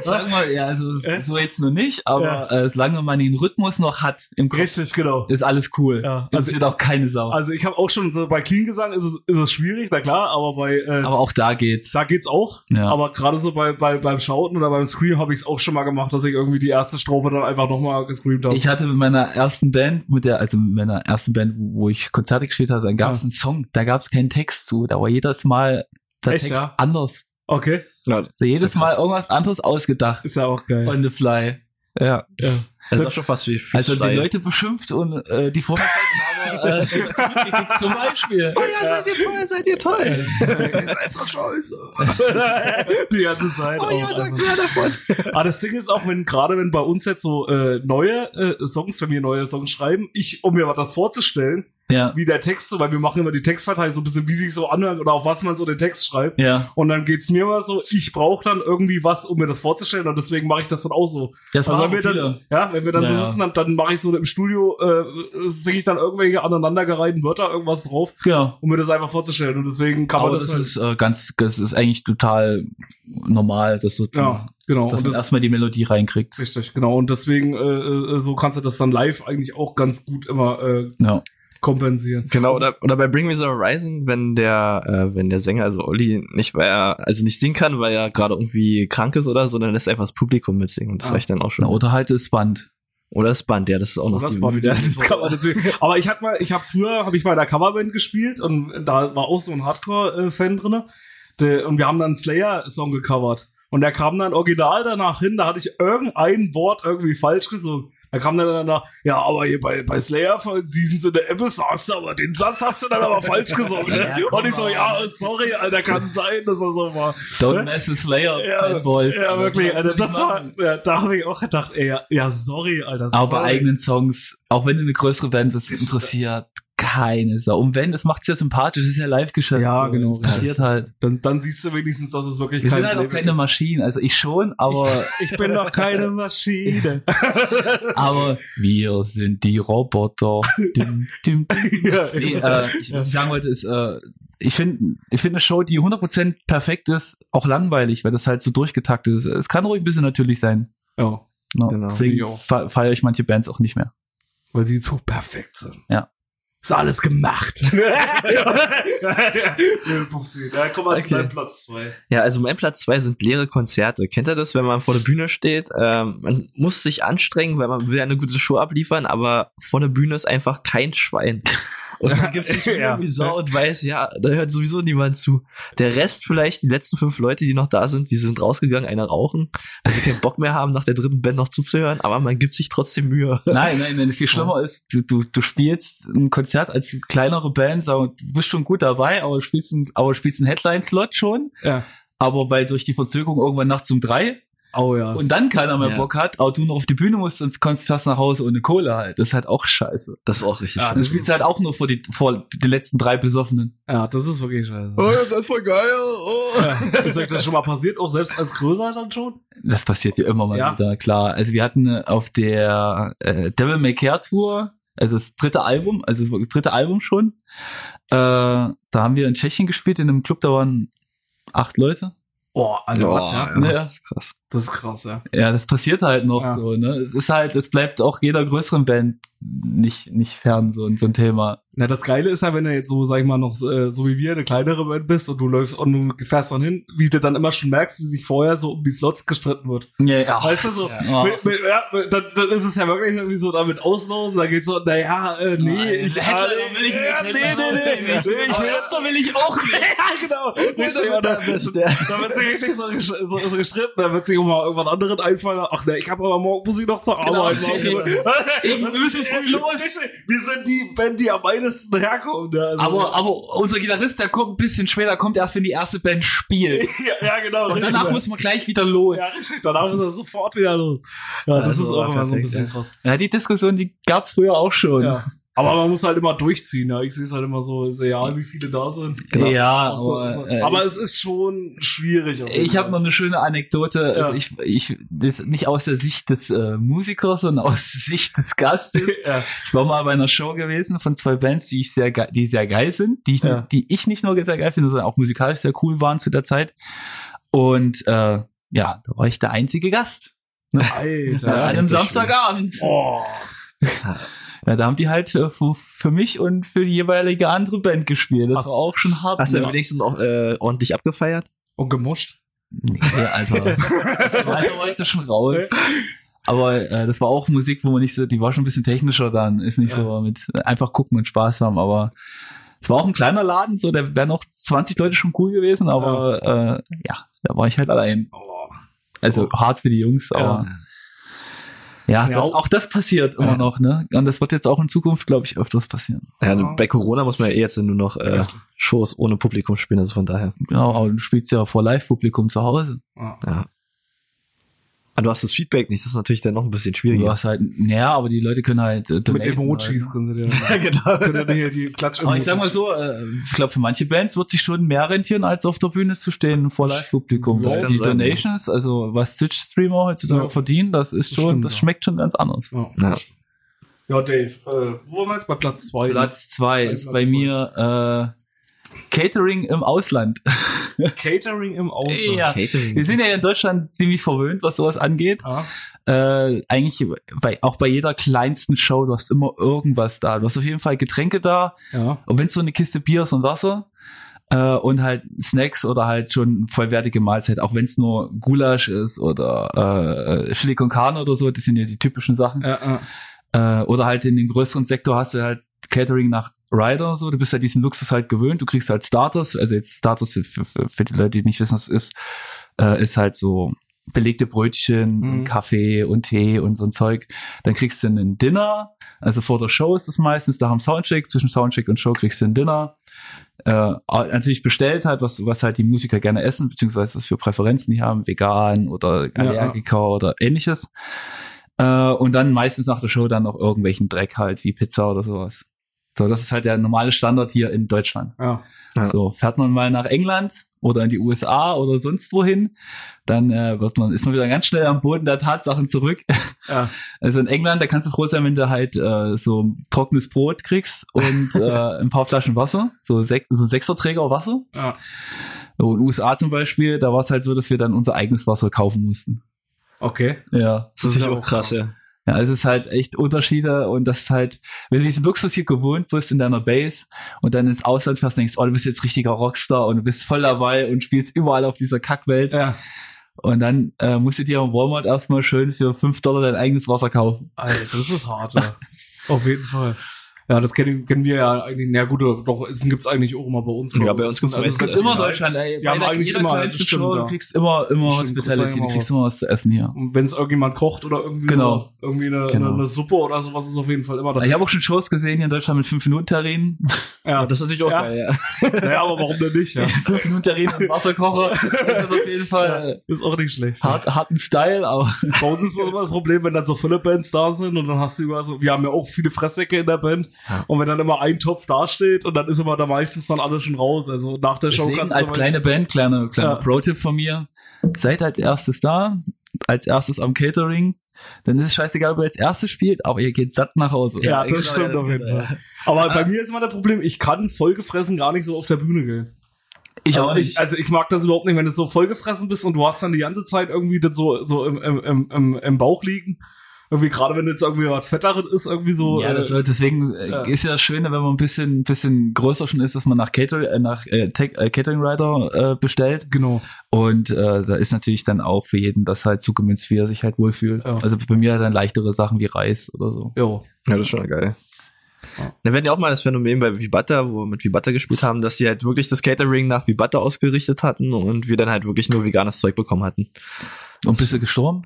Sag mal, ja, also Äh? so jetzt nur nicht, aber Ja. äh, solange man den Rhythmus noch hat im Kopf, Richtig, genau. ist alles cool. Ja, also- wird auch keine Sau. Also ich habe auch schon so bei Clean Gesang ist es, ist es schwierig, na klar, aber bei äh, aber auch da geht's. da geht's auch. Ja. Aber gerade so bei, bei beim Schauten oder beim Scream habe ich es auch schon mal gemacht, dass ich irgendwie die erste Strophe dann einfach nochmal gescreamt habe. Ich hatte mit meiner ersten Band, mit der, also mit meiner ersten Band, wo ich Konzerte gespielt hatte, dann gab es Ja. einen Song, da gab es keinen Text zu, da war jedes Mal der Echt, Text ja? anders. Okay, ja Da jedes Mal irgendwas anderes ausgedacht. ist ja auch geil. On the fly. Ja. ja. Das ist auch schon fast wie Also die. Leute beschimpft und äh, die Vorderseiten aber äh, zum Beispiel. Oh ja, seid ihr toll, seid ihr toll. Ihr seid so scheiße. die ganze Zeit. Oh ja, sag mehr davon. Aber das Ding ist auch, wenn gerade wenn bei uns jetzt so äh, neue äh, Songs, wenn wir neue Songs schreiben, ich, um mir was das vorzustellen, Ja. wie der Text so, weil wir machen immer die Textverteilung so ein bisschen, wie sich so anhört oder auf was man so den Text schreibt. Ja. Und dann geht's mir mal so, ich brauche dann irgendwie was, um mir das vorzustellen und deswegen mache ich das dann auch so. Das Also wenn wir viele. dann, ja, wenn wir dann Ja, so sitzen, dann, dann mache ich so im Studio, äh, singe ich dann irgendwelche aneinandergereihten Wörter, irgendwas drauf, Ja. um mir das einfach vorzustellen. Und deswegen kann Aber man das, das, halt, ist äh, ganz, das ist eigentlich total normal, dass zu, ja, genau. dass Und man das, erstmal die Melodie reinkriegt. richtig, genau. Und deswegen, äh, äh, so kannst du das dann live eigentlich auch ganz gut immer äh, Ja. Kompensieren. Genau, oder, oder bei Bring Me the Horizon, wenn der, äh, wenn der Sänger, also Olli, nicht, weil er, also nicht singen kann, weil er gerade irgendwie krank ist oder so, dann lässt er einfach das Publikum mitsingen und das Ah. reicht dann auch schon. Oder halt das Band. Oder das Band, ja, das ist auch noch das die- war wieder, das kann man natürlich. Aber ich hatte mal, ich habe früher, habe ich bei einer Coverband gespielt und da war auch so ein Hardcore-Fan drinne. Der, und wir haben dann einen Slayer-Song gecovert. Und der kam dann original danach hin, da hatte ich irgendein Wort irgendwie falsch gesungen. Da kam dann danach, ja, aber hier bei, bei Slayer von Seasons in the Abyss hast du aber, den Satz hast du dann aber falsch gesungen. Ne? Ja, und ich so, ja, sorry, Alter, kann sein, dass er so war. Don't mess with Slayer, Ja, Fanboys. ja wirklich, Alter, nicht das war, ja, da habe ich auch gedacht, ey, ja, ja sorry, Alter. Aber bei eigenen Songs, auch wenn du eine größere Band bist, interessiert keine Sau. Und wenn, das macht's ja sympathisch, das ist ja Live-Geschäft. Ja, so. genau, Das passiert halt. Dann, dann siehst du wenigstens, dass es wirklich Wir sind halt auch keine ist. Maschinen, also ich schon, aber, Ich bin doch keine Maschine. aber wir sind die Roboter. Dim, dim. Nee, äh, ich, was ich sagen wollte, ist, äh, ich finde ich finde eine Show, die 100% perfekt ist, auch langweilig, weil das halt so durchgetaktet ist. Es kann ruhig ein bisschen natürlich sein. ja, No, Genau. Deswegen feiere ich manche Bands auch nicht mehr. weil sie zu perfekt sind. Ja. Ist alles gemacht. ja, Pupsi, ja, komm mal zu Okay. deinem Platz zwei. Ja, also mein Platz zwei sind leere Konzerte. Kennt ihr das, wenn man vor der Bühne steht? Ähm, man muss sich anstrengen, weil man will ja eine gute Show abliefern, aber vor der Bühne ist einfach kein Schwein. Und man gibt sich Ja. irgendwie Sau und weiß, ja, da hört sowieso niemand zu. Der Rest vielleicht, die letzten fünf Leute, die noch da sind, die sind rausgegangen, einer rauchen, weil sie keinen Bock mehr haben, nach der dritten Band noch zuzuhören, aber man gibt sich trotzdem Mühe. Nein, nein, nein, viel schlimmer ist, du, du, du spielst ein Konzert als kleinere Band, sag, du bist schon gut dabei, aber du spielst ein, aber du spielst einen Headline-Slot schon, Ja. aber weil durch die Verzögerung irgendwann nachts um drei Oh ja. und dann keiner mehr Ja. Bock hat, aber du noch auf die Bühne musst, sonst kommst du fast nach Hause ohne Kohle halt. Das ist halt auch scheiße. Das ist auch richtig. Ja, Du spielst halt auch nur vor die, vor die letzten drei Besoffenen. ja, das ist wirklich scheiße. oh, das ist voll geil. Oh. Ja. Ist euch das schon mal passiert, auch selbst als größer dann schon? Das passiert ja immer mal Ja. wieder, klar. Also wir hatten äh, auf der äh, Devil May Care Tour, also das dritte Album, also das dritte Album schon, äh, da haben wir in Tschechien gespielt, in einem Club, da waren acht Leute. Oh, Alter, Oh, ja. ja. Das ist krass. Das ist krass, ja. Ja, das passiert halt noch Ja. so, ne? Es ist halt, es bleibt auch jeder größeren Band nicht, nicht fern, so, so ein Thema. Na, das Geile ist ja, wenn du jetzt so, sag ich mal, noch äh, so wie wir eine kleinere Band bist und du läufst und du fährst dann hin, wie du dann immer schon merkst, wie sich vorher so um die Slots gestritten wird. Ja, ja. Weißt du so, Ja. mit, mit, ja, mit- dann, dann ist es ja wirklich irgendwie so damit auslaufen, da geht's so, naja, äh, nee, Nein, ich, Headliner ah, will ich nicht, ja, nee, nee, nee, will ich nicht. nee, ich will das will ich auch nicht. ja, genau. Richtig, bist der- da wird sich richtig so, so, so gestritten, dann wird sich auch mal irgendwann anderen einfallen, ach ne, ich habe aber morgen muss ich noch zur Genau. Arbeit. Wir müssen früh los. Wir sind die Band, die am weitesten herkommt. Ne? Also, Aber, aber unser Gitarrist, der kommt ein bisschen später, kommt erst, wenn die erste Band spielt. ja, ja, genau. Und richtig. danach muss man gleich wieder los. ja, richtig. Danach ist er sofort wieder los. Ja, das Also ist auch immer so ein bisschen krass. Ja, die Diskussion, die gab's früher auch schon. Ja. Aber man muss halt immer durchziehen. Ja. Ich sehe es halt immer so, ist ja, wie viele da sind. Ja, Auch so, aber, so. äh, aber es ist schon schwierig. Ich habe noch eine schöne Anekdote. Ja. Also ich, ich, das nicht aus der Sicht des äh, Musikers, sondern aus der Sicht des Gastes. Ja. Ich war mal bei einer Show gewesen von zwei Bands, die ich sehr, die sehr geil sind, die ich, Ja. die ich nicht nur sehr geil finde, sondern auch musikalisch sehr cool waren zu der Zeit. Und äh, ja, da war ich der einzige Gast. Alter. an einem Samstagabend. Oh. Ja, da haben die halt äh, für, für mich und für die jeweilige andere Band gespielt. Das Hast- war auch schon hart. Hast du ja. wenigstens noch äh, ordentlich abgefeiert? Und gemuscht. Nee, Alter. Das war, ich da schon raus. Aber äh, das war auch Musik, wo man nicht so, die war schon ein bisschen technischer dann, ist nicht Ja. so mit einfach gucken und Spaß haben, aber es war auch ein kleiner Laden, so, da wären noch 20 Leute schon cool gewesen, aber äh, ja, da war ich halt allein. Oh. Also hart für die Jungs, aber ja, Ja, das, auch- das passiert immer Ja. noch, ne? Und das wird jetzt auch in Zukunft, glaube ich, öfters passieren. Ja. bei Corona muss man ja eh jetzt nur noch äh, Shows ohne Publikum spielen, also von daher. Genau, aber du spielst ja vor Live-Publikum zu Hause. Ja. Aber du hast das Feedback nicht, das ist natürlich dann noch ein bisschen Du schwieriger. hast halt, ja, aber die Leute können halt äh, Mit Emojis halt, ne? können sie dir genau. können dir hier die klatsch Aber ich sag mal so, äh, ich glaube, für manche Bands wird sich schon mehr rentieren, als auf der Bühne zu stehen vor Live-Publikum. Kann die sein, Donations, also was Twitch-Streamer heutzutage Ja. verdienen, das ist Das schon, stimmt, das ja. schmeckt schon ganz anders. Ja. Ja. ja, Dave, äh, wo waren wir jetzt bei Platz zwei? Platz zwei Bei ist Platz bei zwei. mir äh, Catering im Ausland. Catering im Ausland. Ja. Catering. Wir sind ja in Deutschland ziemlich verwöhnt, was sowas angeht. Ah, Äh, eigentlich bei, auch bei jeder kleinsten Show, du hast immer irgendwas da. Du hast auf jeden Fall Getränke da, ja. Und wenn es so eine Kiste Bier ist und Wasser äh, und halt Snacks oder halt schon vollwertige Mahlzeit, auch wenn es nur Gulasch ist oder äh, Chili con Carne oder so, das sind ja die typischen Sachen. Ja, ja. Äh, oder halt in dem größeren Sektor hast du halt Catering nach Rider so, du bist halt diesen Luxus halt gewöhnt, du kriegst halt Starters, also jetzt Starters für, für, für die Leute, die nicht wissen, was es ist, äh, ist halt so belegte Brötchen, Mhm. Kaffee und Tee und so ein Zeug. Dann kriegst du ein Dinner, also vor der Show ist es meistens, nach dem Soundcheck, zwischen Soundcheck und Show kriegst du ein Dinner. Äh, natürlich bestellt halt, was, was halt die Musiker gerne essen, beziehungsweise was für Präferenzen die haben, vegan oder Allergiker oder ähnliches. Äh, und dann meistens nach der Show dann noch irgendwelchen Dreck halt, wie Pizza oder sowas. So, das ist halt der normale Standard hier in Deutschland. Ja. Ja. So, fährt man mal nach England oder in die USA oder sonst wohin, dann äh, wird man, ist man wieder ganz schnell am Boden der Tatsachen zurück. Ja. Also in England, da kannst du froh sein, wenn du halt äh, so trockenes Brot kriegst und äh, ein paar Flaschen Wasser, so, sech, so Sechserträger Wasser. Ja. So in den USA zum Beispiel, da war es halt so, dass wir dann unser eigenes Wasser kaufen mussten. Okay. Ja. Das ist ja auch auch krass, krass. ja. Ja, es ist halt echt Unterschiede und das ist halt, wenn du diesen Luxus hier gewohnt bist in deiner Base und dann ins Ausland fährst, denkst, oh, du bist jetzt richtiger Rockstar und du bist voll dabei und spielst überall auf dieser Kackwelt Ja. und dann äh, musst du dir im Walmart erstmal schön für 5 Dollar dein eigenes Wasser kaufen. Alter, das ist hart, ja. Auf jeden Fall. Ja, das kennen, kennen wir ja eigentlich, na gut, doch, es gibt's eigentlich auch immer bei uns. Ja, bei uns gibt's also, es gibt Essen. immer Deutschland. ey. Wir haben eigentlich jeder immer, das stimmt, Show, ja. du kriegst immer, immer Stimmt, Hospitality, immer du kriegst immer was zu essen hier. Und wenn es irgendjemand kocht oder irgendwie, Genau. so, irgendwie eine, Genau. eine, eine Suppe oder sowas ist auf jeden Fall immer da. Ich habe auch schon Shows gesehen hier in Deutschland mit 5-Minuten-Terrinen. ja, Das ist natürlich auch Ja. geil, ja. naja, aber warum denn nicht? Ja. 5-Minuten-Terrinen und Wasserkocher. Das ist auf jeden Fall Ist auch nicht schlecht. äh, hart, harten Style, aber Bei uns ist immer das Problem, wenn dann so viele Bands da sind und dann hast du über so, wir haben ja auch viele Fresssäcke in der Band und wenn dann immer ein Topf dasteht und dann ist immer da meistens dann alles schon raus. Also nach der Show Deswegen kannst du als kleine Band, kleiner, kleiner Ja. Pro-Tipp von mir. Seid als erstes da, als erstes am Catering. Dann ist es scheißegal, ob ihr als erstes spielt, aber ihr geht satt nach Hause. Ja, genau, das stimmt das auf jeden Fall. Aber bei mir ist immer das Problem, ich kann vollgefressen gar nicht so auf der Bühne gehen. ich also auch ich, nicht. also ich mag das überhaupt nicht, wenn du so vollgefressen bist und du hast dann die ganze Zeit irgendwie das so, so im, im, im, im Bauch liegen. Irgendwie gerade wenn jetzt irgendwie was Fetteres ist, irgendwie so. ja, das äh, deswegen äh, ja. ist ja das Schöne, wenn man ein bisschen, bisschen größer schon ist, dass man nach, Cater äh, nach äh, Tech, äh, Catering Rider äh, bestellt. genau. Und äh, da ist natürlich dann auch für jeden das halt zugemünzt, wie er sich halt wohlfühlt. Ja. Also bei mir dann leichtere Sachen wie Reis oder so. Jo. Ja, das ist schon geil. Da werden ja auch mal das Phänomen bei Vibatta, wo wir mit Vibatta gespielt haben, dass sie halt wirklich das Catering nach Vibatta ausgerichtet hatten und wir dann halt wirklich nur veganes Zeug bekommen hatten. Und bist du gestorben?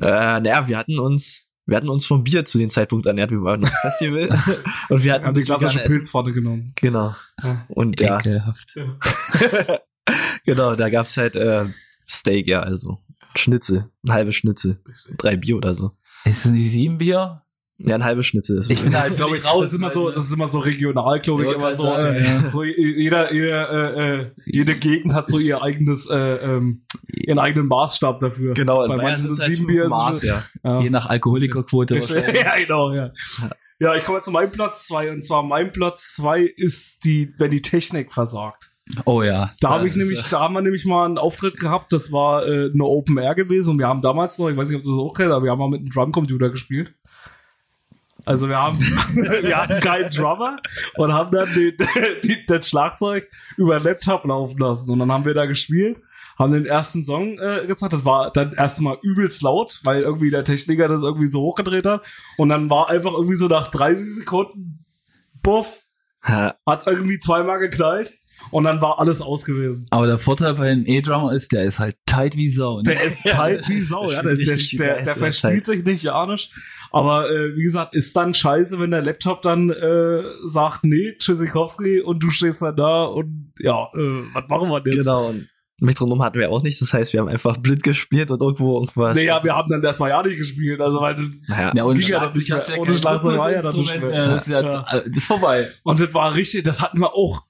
Äh, naja, wir hatten uns, wir hatten uns vom Bier zu dem Zeitpunkt ernährt, wir waren auf dem Festival und wir hatten Haben die klassische. Pilzpfanne genommen. Genau. Ja. Und ja, Ekelhaft. genau, da gab's halt äh, Steak, ja, also Schnitzel, ein halbes Schnitzel, drei Bier oder so. Ist das nicht sieben Bier? Ja, ein halbes Schnitzel. Das Ich bin Das halt ist, glaube ich, das ist immer so, das ist immer so regional, glaube ich, Ja, immer so, sein, äh, ja. so jeder, jeder, äh, äh, jede Gegend hat so ihr eigenes, äh, ähm, ihren eigenen Maßstab dafür. genau, bei manchen sind halt sieben Bier. Maß, ist- ja. ja. Je nach Alkoholikerquote ja, genau, ja. Ja, ich komme zu meinem Platz zwei und zwar mein Platz zwei ist die, wenn die Technik versagt. Oh ja. Da habe ich ist, nämlich, da haben wir nämlich mal einen Auftritt gehabt, das war äh, eine Open Air gewesen und wir haben damals noch, ich weiß nicht, ob du das auch kennst, aber wir haben mal mit einem Drumcomputer gespielt. Also wir haben, wir hatten keinen Drummer und haben dann den, die, das Schlagzeug über den Laptop laufen lassen und dann haben wir da gespielt, haben den ersten Song äh, gezeigt, das war dann erstmal übelst laut, weil irgendwie der Techniker das irgendwie so hochgedreht hat und dann war einfach irgendwie so nach 30 Sekunden, buff, hat's irgendwie zweimal geknallt und dann war alles aus gewesen. Aber der Vorteil bei einem E-Drummer ist, der ist halt tight wie Sau. Ne? Der ist tight wie Sau, ja. Der, der, der, der verspielt sich nicht, ja nicht. Aber äh, wie gesagt, ist dann scheiße, wenn der Laptop dann äh, sagt, nee, Tschüssikowski und du stehst dann da und ja, äh, was machen wir denn jetzt? genau. Und Metronom hatten wir auch nicht, das heißt, wir haben einfach blind gespielt und irgendwo irgendwas. Nee, ja, wir haben dann erstmal ja nicht gespielt, also weil Naja, Ja, und Ging ja dann nicht mehr. ja Ohne Schlagzeug war ja dann nicht mehr. mehr. Das ist, ja, Ja. das ist vorbei. und das war richtig, das hatten wir auch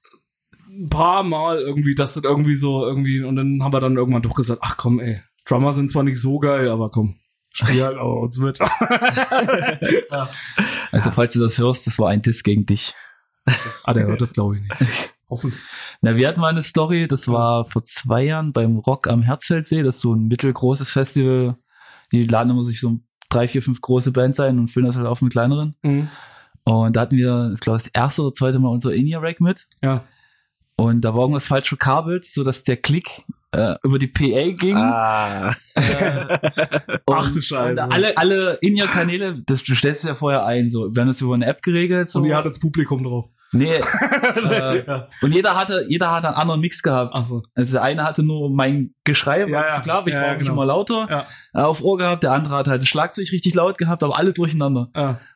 ein paar Mal irgendwie, dass das irgendwie so irgendwie und dann haben wir dann irgendwann doch gesagt, ach komm, ey, Drummer sind zwar nicht so geil, aber komm, spiel halt aber uns mit. Also falls du das hörst, das war ein Diss gegen dich. ah, der hört das glaube ich nicht. Hoffentlich. Na, wir hatten mal eine Story, das war vor zwei Jahren beim Rock am Herzfeldsee, das ist so ein mittelgroßes Festival. Die laden immer sich so drei, vier, fünf große Bands ein und füllen das halt auf mit kleineren. Mhm. Und da hatten wir, ich glaube, das erste oder zweite Mal unser In-Ear-Rack mit. Ja. Und da war irgendwas falsch verkabelt, so dass der Klick äh, über die PA ging. Ah. Und, Ach du Scheiße. Alle, alle In-Ear-Kanäle, das du stellst es ja vorher ein, so. Wir haben das über eine App geregelt, so. Und ihr hattet das Publikum drauf. Nee. äh, Ja. und jeder hatte, jeder hatte einen anderen Mix gehabt. Ach so. Also der eine hatte nur mein Geschrei, war Ja, klar, aber ich Ja, war ja, genau. schon mal lauter Ja. äh, auf Ohr gehabt. Der andere hat halt das Schlagzeug richtig laut gehabt, aber alle durcheinander.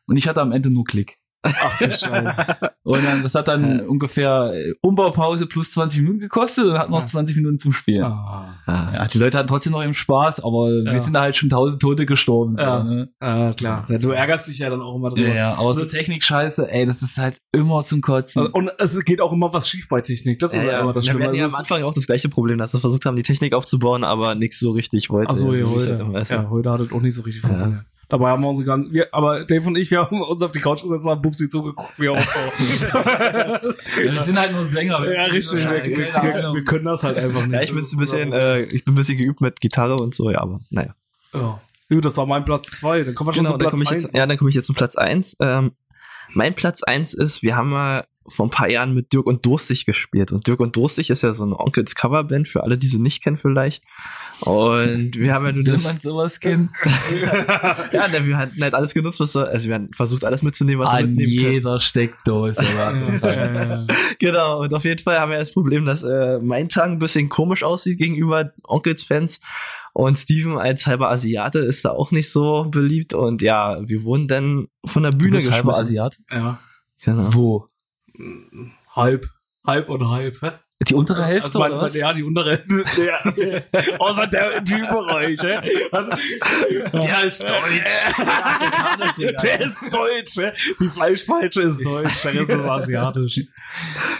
Und ich hatte am Ende nur Klick. Ach du Scheiße. Und dann, das hat dann ungefähr äh, Umbaupause plus 20 Minuten gekostet und hat noch Ja. 20 Minuten zum Spielen. Ah, Ja, die Leute hatten trotzdem noch eben Spaß, aber Ja. wir sind da halt schon tausend Tote gestorben. So, Ja. ne? ah, klar. Ja, Du ärgerst dich ja dann auch immer drüber. ja, ja, aber so Technik-Scheiße, ey, das ist halt immer zum Kotzen. Und es geht auch immer was schief bei Technik. Das ist ja, immer das Ja, wir Schlimme. hatten ja Also am Anfang auch das gleiche Problem, dass wir versucht haben, die Technik aufzubauen, aber nichts so richtig wollte. Ach so, ja, halt heute, ist. ja, heute hat es auch nicht so richtig funktioniert. Dabei haben wir unsere ganzen, wir, aber Dave und ich, wir haben uns auf die Couch gesetzt und haben Bubsi zugeguckt, wie er aufbaut. Ja, wir sind halt nur Sänger. ja, richtig. Wir, Keine wir, Ahnung. wir können das halt einfach nicht. Ja, ich bin Das ein bisschen, äh, ich bin ein bisschen geübt mit Gitarre und so, ja, aber naja. ja. Gut, das war mein Platz zwei. Dann kommen wir schon Genau, zum dann Platz komme ich eins. jetzt, ja, dann komme ich jetzt zum Platz eins. Ähm, mein Platz eins ist, wir haben mal vor ein paar Jahren mit Dirk und Durstig gespielt. Und Dirk und Durstig ist ja so eine Onkels Coverband, für alle, die sie nicht kennen vielleicht. Und wir haben ja nur Will das, man sowas kennen? ja, ne, wir hatten halt alles genutzt, was wir, also wir haben versucht, alles mitzunehmen, was wir An mitnehmen können. jeder Steckdose. Genau, und auf jeden Fall haben wir das Problem, dass äh, mein Tag ein bisschen komisch aussieht gegenüber Onkels-Fans. Und Steven als halber Asiate ist da auch nicht so beliebt. Und ja, wir wurden dann von der Du Bühne halber geschmissen. Asiat? ja. Genau. Wo? Halb. Halb und halb. hä? Die untere Hälfte Also mein, oder was? ja, die untere. Der, außer der Typenbereich. hä? Also, Der ist deutsch. der ist deutsch. Die Fleischpeitsche ist deutsch, der Rest ist asiatisch.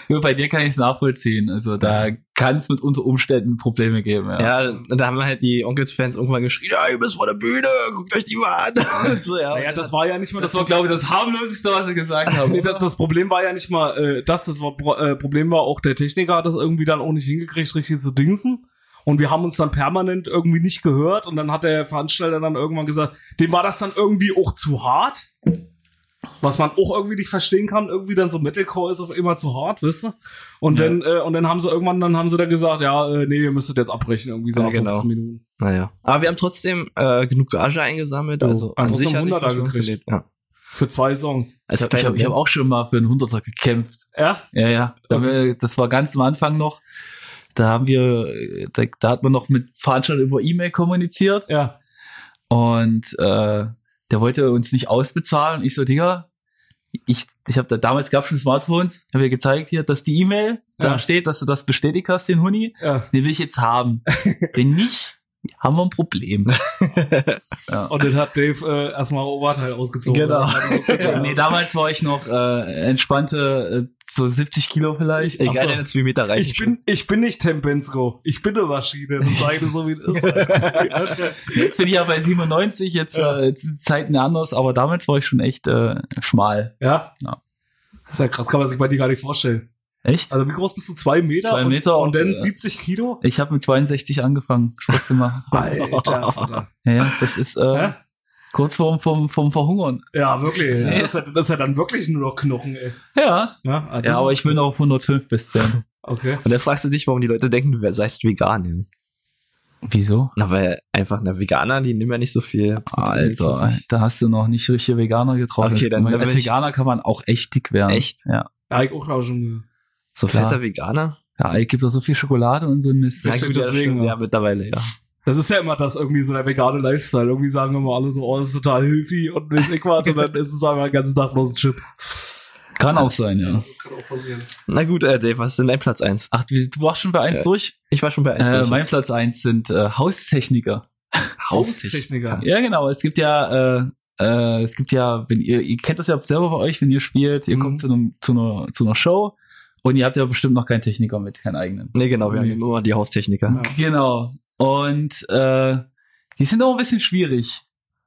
Ja, Bei dir kann ich es nachvollziehen. Also da kann es mit unter Umständen Probleme geben. Ja. Ja, da haben halt die Onkels-Fans irgendwann geschrien, ja, ihr bist vor der Bühne, guckt euch die mal an. So, ja. Naja, das war ja nicht mal Das war, glaube ich, das harmloseste, was sie gesagt haben. Nee, das, das Problem war ja nicht mal äh, das, das war, äh, Problem war auch der Techniker hat das irgendwie dann auch nicht hingekriegt, richtig zu dingsen. Und wir haben uns dann permanent irgendwie nicht gehört und dann hat der Veranstalter dann irgendwann gesagt, dem war das dann irgendwie auch zu hart. Was man auch irgendwie nicht verstehen kann, irgendwie dann so Metalcore ist auf immer zu hart, wisst ihr? Und Ja. dann, äh, und dann haben sie irgendwann, dann haben sie dann gesagt, ja, äh, nee, ihr müsstet jetzt abbrechen, irgendwie so Ja, nach genau. 15 Minuten. Naja. Aber wir haben trotzdem äh, genug Gage eingesammelt. Also haben an sich hat sich Hunderter das gekriegt. funktioniert, Ja. Für zwei Songs. Also ich habe ich hab auch schon mal für einen Hunderter gekämpft. Ja? Ja, ja. Wir, das war ganz am Anfang noch. Da haben wir, da, da hat man noch mit Veranstaltern über E-Mail kommuniziert Ja. und äh, der wollte uns nicht ausbezahlen. Ich so, Digga, ich, ich habe da damals gab schon Smartphones, habe ihr gezeigt hier, dass die E-Mail Ja. da steht, dass du das bestätigt hast, den Huni. Ja. Den will ich jetzt haben. Wenn nicht, haben wir ein Problem. Und dann hat Dave äh, erstmal Oberteil ausgezogen. Genau. nee, damals war ich noch äh, entspannte äh, so 70 Kilo vielleicht. Egal, so. zwei Meter reichen Ich bin, ich bin nicht Tempensko. Ich bin eine Maschine. Sage ich so, wie es ist. Jetzt bin ich ja bei 97, jetzt Ja. äh, Zeiten anders, aber damals war ich schon echt äh, schmal. ja? Ja. Das ist ja krass, kann man sich bei dir gar nicht vorstellen. Echt? Also wie groß bist du? Zwei Meter? Zwei Meter Und, und dann äh, 70 Kilo? Ich habe mit 62 angefangen, Sport zu machen. Alter, Vater. Ja, das ist äh, kurz vorm, vom, vom Verhungern. Ja, wirklich. Ja, das, ist ja, das ist ja dann wirklich nur noch Knochen, ey. Ja. Ja, ah, Ja, aber ich bin auf 105 bis 10. Okay. Und dann fragst du dich, warum die Leute denken, du seist vegan. Wieso? Na, weil einfach, na, Veganer, die nehmen ja nicht so viel. Alter, da hast du noch nicht richtige Veganer getroffen. Okay, dann- dann Als Veganer kann man auch echt dick werden. Echt? Ja. Ja, ich auch schon. So fetter Veganer? Ja, es gibt doch so viel Schokolade und so ein Mist. Ja, gut, deswegen, ja. ja, mittlerweile, ja. Das ist ja immer das irgendwie so der vegane Lifestyle. Irgendwie sagen immer alle so, oh, das ist total hilfig und weiß ich was. Und dann ist es einfach den ganzen Tag bloß Chips. Kann auch sein, ja. Das kann auch passieren. Na gut, äh, Dave, was ist denn dein Platz eins? Ach, du warst schon bei eins Ja. durch? Ich war schon bei eins. Äh, durch mein jetzt. Platz eins sind äh, Haustechniker. Haustechniker. Ja, genau. Es gibt ja, äh, äh, es gibt ja, wenn ihr, ihr kennt das ja selber bei euch, wenn ihr spielt, ihr Mhm. kommt zu, einem, zu, einer, zu einer Show und ihr habt ja bestimmt noch keinen Techniker mit, keinen eigenen. Nee, genau, wir Nee. haben nur die Haustechniker. Ja. Genau. Und äh, die sind auch ein bisschen schwierig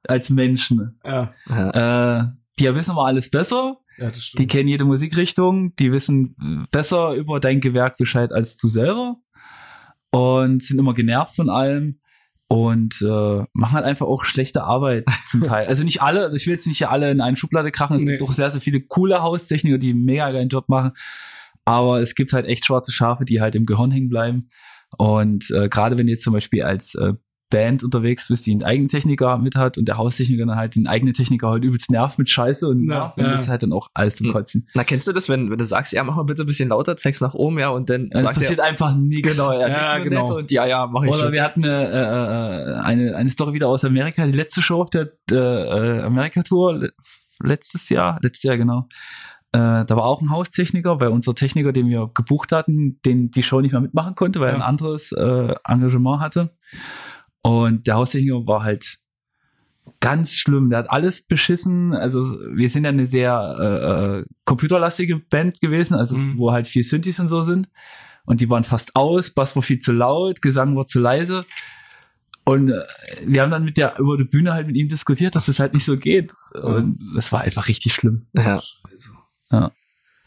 als Menschen. Ja, Ja. Äh, die wissen immer alles besser, ja, das die stimmt. kennen jede Musikrichtung, die wissen besser über dein Gewerk Bescheid als du selber und sind immer genervt von allem und äh, machen halt einfach auch schlechte Arbeit zum Teil. Also nicht alle, ich will jetzt nicht hier alle in eine Schublade krachen, es Nee. gibt auch sehr, sehr viele coole Haustechniker, die einen mega geilen Job machen, aber es gibt halt echt schwarze Schafe, die halt im Gehirn hängen bleiben und äh, gerade wenn du jetzt zum Beispiel als äh, Band unterwegs bist, die einen eigenen Techniker mit hat und der Haustechniker dann halt den eigenen Techniker halt übelst nervt mit Scheiße und Ja, nervt, und ja. das ist halt dann auch alles zum Mhm. Kotzen. Na, kennst du das, wenn, wenn du sagst, ja, mach mal bitte ein bisschen lauter, zeig's nach oben, ja, und dann Ja, es sagt passiert er, einfach nichts. genau, ja, Ja, genau. Und ja, ja, mach ich Oder schon. wir hatten eine, äh, äh, eine, eine Story wieder aus Amerika, die letzte Show auf der äh, äh, Amerika-Tour, le- letztes Jahr, letztes Jahr genau. Äh, da war auch ein Haustechniker, weil unser Techniker, den wir gebucht hatten, den die Show nicht mehr mitmachen konnte, weil er Ja. ein anderes äh, Engagement hatte. Und der Haustechniker war halt ganz schlimm. Der hat alles beschissen. Also wir sind ja eine sehr äh, äh, computerlastige Band gewesen, also Mhm. wo halt viel Synthes und so sind. Und die waren fast aus, Bass war viel zu laut, Gesang war zu leise. Und äh, wir haben dann mit der über die Bühne halt mit ihm diskutiert, dass das halt nicht so geht. Und das war einfach richtig schlimm. Ja.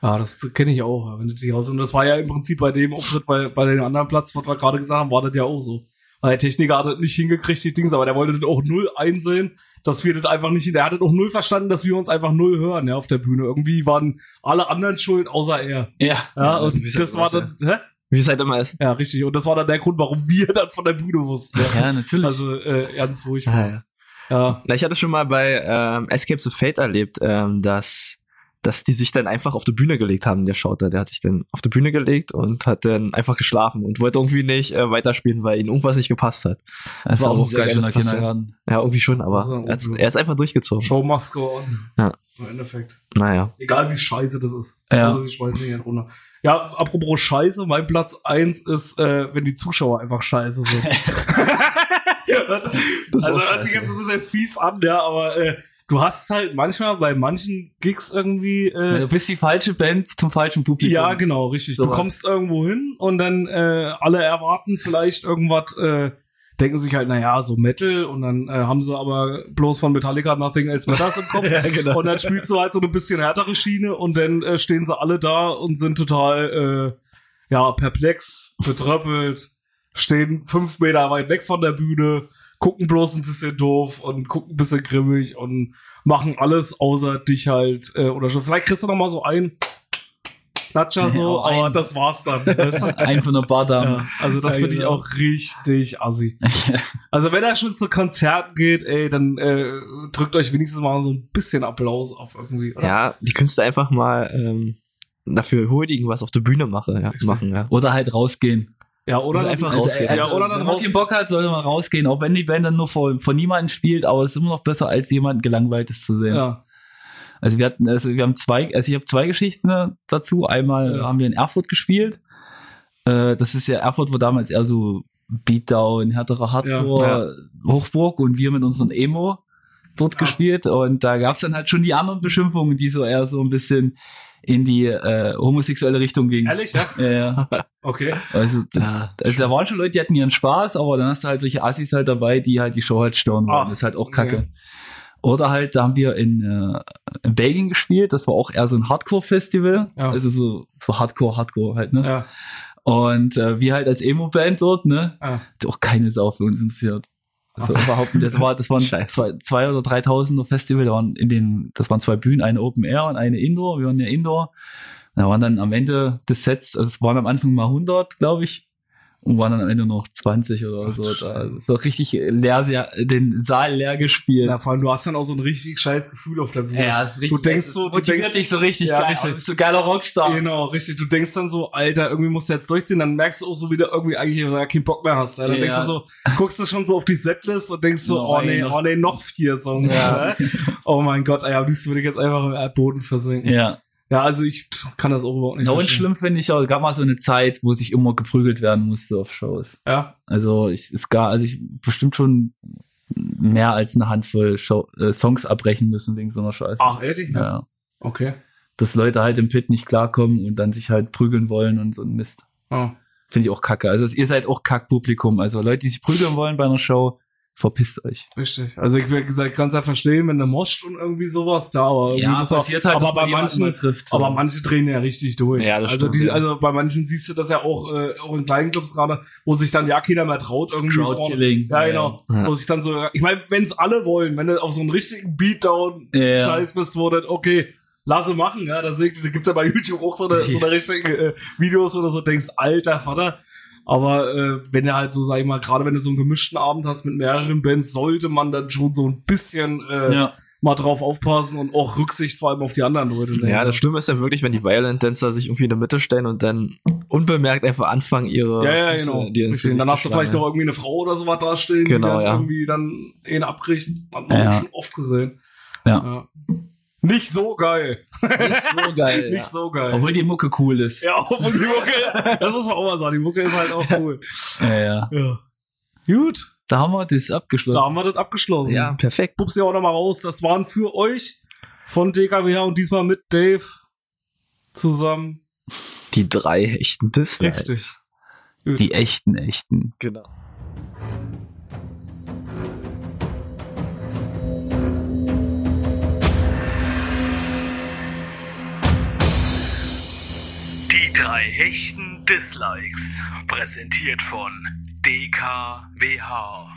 Ja, das kenne ich auch. Wenn du dich aus und das war ja im Prinzip bei dem Auftritt, weil bei dem anderen Platz, was wir gerade gesagt haben, war das ja auch so. Weil der Techniker hat das nicht hingekriegt, die Dings, aber der wollte das auch null einsehen, dass wir das einfach nicht, der hat das auch null verstanden, dass wir uns einfach null hören, ja, auf der Bühne. Irgendwie waren alle anderen schuld, außer er. Ja. Ja, und wie es das halt war immer dann, hä? Wie es halt immer ist. Ja, richtig. Und das war dann der Grund, warum wir dann von der Bühne wussten. Ja. Ja, natürlich. Also, äh, ganz furchtbar. Ah, ja. Ja. Na, ich hatte schon mal bei ähm, Escape the Fate erlebt, ähm, dass dass die sich dann einfach auf die Bühne gelegt haben, der Schauter. Der hat sich dann auf die Bühne gelegt und hat dann einfach geschlafen und wollte irgendwie nicht äh, weiterspielen, weil ihm irgendwas nicht gepasst hat. das war auch ein auch sehr geil geiles der Kindergarten. Ja, irgendwie schon, ist aber er Unglück. er ist einfach durchgezogen. Show must go on. Ja. Im Endeffekt. Naja. Egal wie scheiße das ist. Ja. Also sie schmeißen nicht runter. Ja, apropos Scheiße, mein Platz eins ist, äh, wenn die Zuschauer einfach scheiße sind. Das ist also hört sich jetzt ein bisschen fies an, ja, aber äh, du hast halt manchmal bei manchen Gigs irgendwie äh, Du bist die falsche Band zum falschen Publikum. ja, genau, richtig. Du Sowas. kommst irgendwo hin und dann äh, alle erwarten vielleicht irgendwas, äh, denken sich halt, naja, so Metal und dann äh, haben sie aber bloß von Metallica Nothing Else Matters im Kopf. Ja, genau. Und dann spielst du halt so eine bisschen härtere Schiene und dann äh, stehen sie alle da und sind total, äh, ja, perplex, betröppelt, stehen fünf Meter weit weg von der Bühne, gucken bloß ein bisschen doof und gucken ein bisschen grimmig und machen alles außer dich halt, äh, oder schon, vielleicht kriegst du noch mal so ein Klatscher so, Ja, ein. aber das war's dann. Weißt du? Ein von der Bardame. Ja, also das Ja, finde ich genau. auch richtig assi. Also wenn er schon zu Konzerten geht, ey, dann äh, drückt euch wenigstens mal so ein bisschen Applaus auf irgendwie. Oder? Ja, die könntest du einfach mal ähm, dafür huldigen, was auf der Bühne mache, ja, machen, ja. Oder halt rausgehen. Ja, oder, Oder einfach also, rausgehen. Ja, oder dann wenn man keinen Bock hat, sollte man rausgehen. Auch wenn die Band dann nur vor, vor niemanden spielt, aber es ist immer noch besser, als jemanden gelangweiltes zu sehen. Ja. Also wir hatten, also wir haben zwei, also ich habe zwei Geschichten äh, dazu. Einmal Ja. haben wir in Erfurt gespielt. Äh, das ist ja Erfurt war damals eher so Beatdown, härterer Hardcore, Hochburg und wir mit unseren Emo dort gespielt und da gab's dann halt schon die anderen Beschimpfungen, die so eher so ein bisschen in die äh, homosexuelle Richtung gingen. Ehrlich, ja? Ja, ja. Okay. Also, Ja. also da waren schon Leute, die hatten ihren Spaß, aber dann hast du halt solche Assis halt dabei, die halt die Show halt stören wollen. Ach, das ist halt auch kacke. okay. Oder halt, da haben wir in, äh, in Belgien gespielt, das war auch eher so ein Hardcore-Festival. Ja. Also so, so Hardcore, Hardcore halt, ne? Ja. Und äh, wir halt als Emo-Band dort, ne? ja. Hat auch keine Sau für uns interessiert. Also überhaupt nicht. Das war, das waren zwei, zwei oder dreitausender Festival, da waren in den, das waren zwei Bühnen, eine Open Air und eine Indoor. Wir waren ja Indoor. Da waren dann am Ende des Sets, also es waren am Anfang mal 100, glaube ich, und waren dann am Ende noch 20 oder Ach, so. du Da, so richtig leer, sehr, den Saal leer gespielt. Ja, vor allem, du hast dann auch so ein richtig scheiß Gefühl auf der Bühne. Ja, ist richtig, Du denkst so, du denkst- dich so richtig Ja, geil. richtig. Du bist so geiler Rockstar. Genau, richtig. Du denkst dann so, Alter, irgendwie musst du jetzt durchziehen, dann merkst du auch so wieder irgendwie eigentlich gar keinen Bock mehr hast. Ja? Dann Ja. denkst du so, guckst du schon so auf die Setlist und denkst so, Noch oh nee, oh nee, noch vier Songs. Ja. Ja. Oh mein Gott, ey, am liebsten würde ich jetzt einfach im Erdboden versinken. Ja, Ja. also ich kann das auch überhaupt nicht Na, und verstehen. schlimm finde ich auch, es gab mal so eine Zeit, wo sich immer geprügelt werden musste auf Shows. Ja, Also ich, es gab, also ich bestimmt schon mehr als eine Handvoll Show, äh, Songs abbrechen müssen wegen so einer Scheiße. ach ehrlich? ja. Ja. Okay. Dass Leute halt im Pit nicht klarkommen und dann sich halt prügeln wollen und so ein Mist. Oh. Finde ich auch kacke. Also ihr seid auch Kackpublikum. Also Leute, die sich prügeln wollen bei einer Show, verpisst euch. Richtig. Also ich, wie gesagt, kann es ja verstehen, wenn der moscht und irgendwie sowas, klar, aber irgendwie Ja, passiert halt, aber bei manchen, trifft, aber manche drehen ja richtig durch. Ja, das also, stimmt, die, ja. also bei manchen siehst du das ja auch, äh, auch in kleinen Clubs gerade, wo sich dann ja keiner mehr traut irgendwie. Crowdkilling. Ja, genau. Ja. Wo sich dann so, ich meine, wenn es alle wollen, wenn du auf so einen richtigen Beatdown Ja. Scheiß bist, wo dann, okay, lasse machen, ja, da, da gibt's ja bei YouTube auch so eine, so eine richtige äh, Videos, wo du so denkst, alter Vater. Aber äh, wenn du halt so, sag ich mal, gerade wenn du so einen gemischten Abend hast mit mehreren Bands, sollte man dann schon so ein bisschen äh, Ja. mal drauf aufpassen und auch Rücksicht vor allem auf die anderen Leute nehmen. Ja, das Schlimme ist ja wirklich, wenn die Violent Dancer sich irgendwie in der Mitte stellen und dann unbemerkt einfach anfangen, ihre ja, ja, Füße genau. Richtig. Dann hast du vielleicht noch irgendwie eine Frau oder sowas da stehen, Genau, die dann ja. irgendwie dann ihn abbricht. Hat man Ja. schon oft gesehen. Ja. Nicht so geil. Nicht so geil. Nicht so geil. Obwohl die Mucke cool ist. ja, obwohl die Mucke, das muss man auch mal sagen, die Mucke ist halt auch cool. Ja, ja. Ja. Gut, Da haben wir das abgeschlossen. da haben wir das abgeschlossen. Ja, perfekt. Pups ja auch nochmal raus. Das waren für euch von DKWH und diesmal mit Dave zusammen. Die drei echten Dislikes. Richtig. Die echten, echten. Genau. Die drei hechten Dislikes. Präsentiert von DKWH.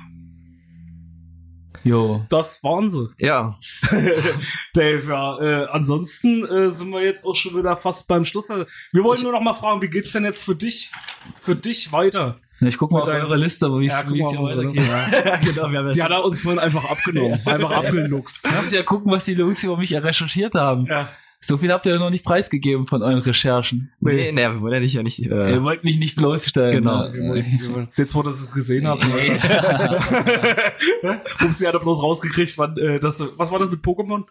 Jo. Das waren sie. Ja, Dave, ja. Äh, ansonsten äh, sind wir jetzt auch schon wieder fast beim Schluss. Also, Wir wollen nur noch mal fragen, wie geht's denn jetzt für dich, für dich weiter? Ich guck mal Mit auf deinem- eure Liste, aber wie es Ja, es mal, hier wir weitergeht. genau. Wir haben Die hat er uns vorhin einfach abgenommen, einfach abgeluchst. Ich muss ja gucken, was die Jungs über mich recherchiert haben. Ja. So viel habt ihr ja noch nicht preisgegeben von euren Recherchen. nee, nee, wir wollen ja nicht, ja nicht. Äh, Ihr wollt mich nicht bloßstellen. Genau. Ne? Jetzt, wo du es gesehen hast. Ups, sie hat er bloß rausgekriegt, wann, äh, das, was war das mit Pokémon?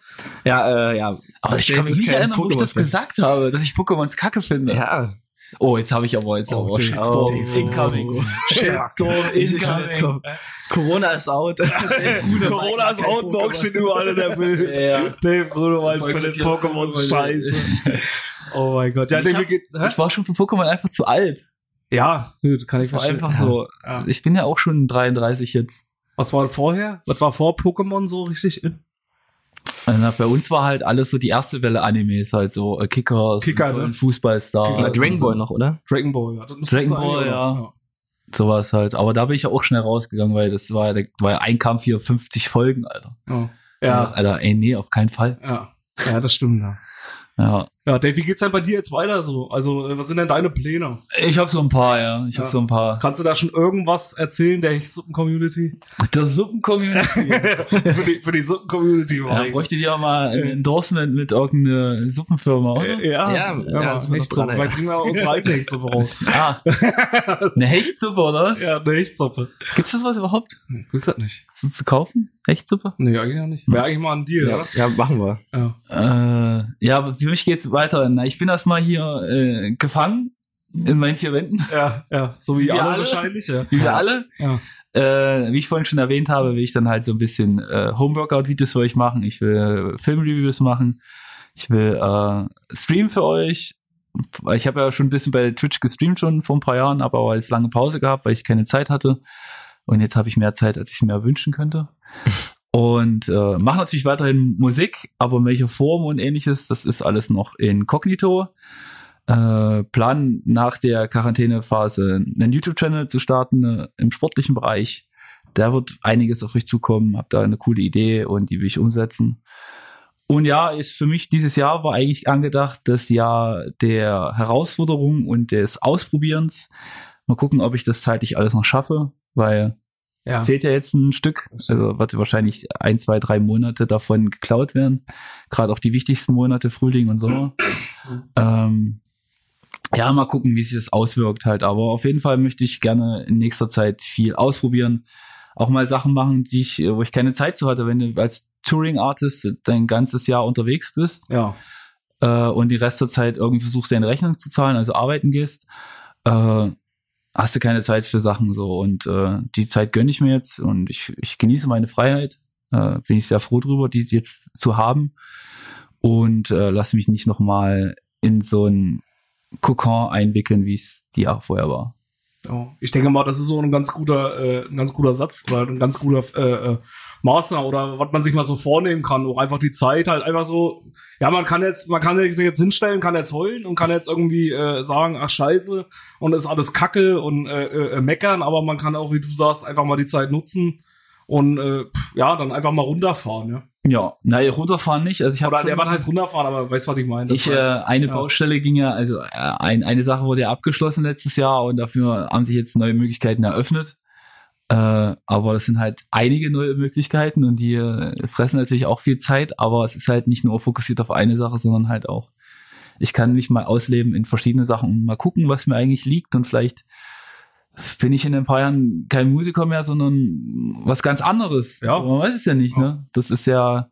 ja, äh, ja. Aber ich kann mich nicht erinnern, wo ich das gesagt habe, dass ich Pokémons kacke finde. Ja. Oh, jetzt habe ich aber jetzt Oh, aber Shitstorm Dave. incoming. Shitstorm incoming. Corona ist out. Corona ist out, Dog steht überall in der Bild. Ja. Dave Grunewald Gott, ja. Pokémon scheiße. Oh mein Gott. Ja, Ich hab- geht? Ich war schon für Pokémon einfach zu alt. Ja, gut, kann ich verstehen. einfach so. Ja. Ich bin ja auch schon 33 jetzt. Was war vorher? Was war vor Pokémon so richtig in? Also bei uns war halt alles so die erste Welle Animes, halt so äh, Kickers, Kicker, und, ne? Fußballstar. Ja, Dragon Ball noch, oder? Dragon Ball, ja. Dragon sein, Ball, oder? ja. Sowas halt. Aber da bin ich ja auch schnell rausgegangen, weil das war, da war ja ein Kampf hier 50 Folgen, Alter. Ja. Ja, Alter, ey, nee, auf keinen Fall. ja. Ja, das stimmt, ja. Ja. Ja, Dave, wie geht's denn bei dir jetzt weiter so? Also, äh, was sind denn deine Pläne? Ich habe so ein paar, ja. Ich habe Ja. so ein paar. Kannst du da schon irgendwas erzählen, der Hechtsuppen-Community? Der Suppen-Community. für die, für die Suppen-Community war ja, ich. bräuchte dir mal ein Endorsement mit irgendeiner Suppenfirma, oder? Ja, Ja, ja, ja, Hechtsuppe. Vielleicht ja. kriegen wir unsere eigene Hechtsuppe raus. Ah. Eine Hechtsuppe, oder was? ja, eine Hechtsuppe. Gibt's das was überhaupt? Hm, Wisst ihr das nicht? Ist das zu kaufen? Hechtsuppe? Nee, eigentlich auch nicht. Wäre eigentlich mal ein Deal, Ja, oder? ja machen wir. Ja. Äh, ja, aber für mich geht's weiter. Na, ich bin erstmal hier äh, gefangen in meinen vier Wänden. Ja, ja. So wie, Wie alle, alle? wahrscheinlich, ja. Wie wir alle. Ja. Äh, wie ich vorhin schon erwähnt habe, will ich dann halt so ein bisschen äh, Homeworkout-Videos für euch machen. Ich will äh, Filmreviews machen. Ich will äh, streamen für euch. Ich habe ja schon ein bisschen bei Twitch gestreamt schon vor ein paar Jahren, aber auch jetzt lange Pause gehabt, weil ich keine Zeit hatte. Und jetzt habe ich mehr Zeit, als ich mir wünschen könnte. Und äh, mache natürlich weiterhin Musik, aber in welcher Form und ähnliches, das ist alles noch inkognito. Äh, plan nach der Quarantänephase einen YouTube-Channel zu starten äh, im sportlichen Bereich. Da wird einiges auf euch zukommen. Hab da eine coole Idee und die will ich umsetzen. Und ja, ist für mich dieses Jahr war eigentlich angedacht, das Jahr der Herausforderung und des Ausprobierens. Mal gucken, ob ich das zeitlich alles noch schaffe, weil Ja. fehlt ja jetzt ein Stück. Also wird wahrscheinlich ein, zwei, drei Monate davon geklaut werden. Gerade auch die wichtigsten Monate, Frühling und Sommer. ähm, ja, mal gucken, wie sich das auswirkt halt. Aber auf jeden Fall möchte ich gerne in nächster Zeit viel ausprobieren. Auch mal Sachen machen, die ich, wo ich keine Zeit zu hatte. Wenn du als Touring-Artist dein ganzes Jahr unterwegs bist, Ja. äh, und die Rest der Zeit irgendwie versuchst, deine Rechnung zu zahlen, also arbeiten gehst, äh, hast du keine Zeit für Sachen so. Und äh, die Zeit gönne ich mir jetzt und ich, ich genieße meine Freiheit. Äh, bin ich sehr froh drüber, die jetzt zu haben. Und äh, lass mich nicht nochmal in so ein Kokon einwickeln, wie es die Jahre vorher war. Ja, ich denke mal, das ist so ein ganz guter, äh, ein ganz guter Satz oder ein ganz guter äh, äh, Maßnahme oder was man sich mal so vornehmen kann. Auch einfach die Zeit halt einfach so. Ja, man kann jetzt, man kann sich jetzt hinstellen, kann jetzt heulen und kann jetzt irgendwie äh, sagen, ach Scheiße und ist alles Kacke und äh, äh, meckern, aber man kann auch, wie du sagst, einfach mal die Zeit nutzen und äh, ja, dann einfach mal runterfahren, ja. Ja, naja, runterfahren nicht. Also ich Oder der was heißt runterfahren, aber weißt du, was ich meine? Ich, äh, eine ja. Baustelle ging ja, also äh, ein, eine Sache wurde ja abgeschlossen letztes Jahr und dafür haben sich jetzt neue Möglichkeiten eröffnet. Äh, aber das sind halt einige neue Möglichkeiten und die äh, fressen natürlich auch viel Zeit, aber es ist halt nicht nur fokussiert auf eine Sache, sondern halt auch, ich kann mich mal ausleben in verschiedene Sachen und mal gucken, was mir eigentlich liegt und vielleicht bin ich in ein paar Jahren kein Musiker mehr, sondern was ganz anderes. Ja. Man weiß es ja nicht, Ja. ne? Das ist ja,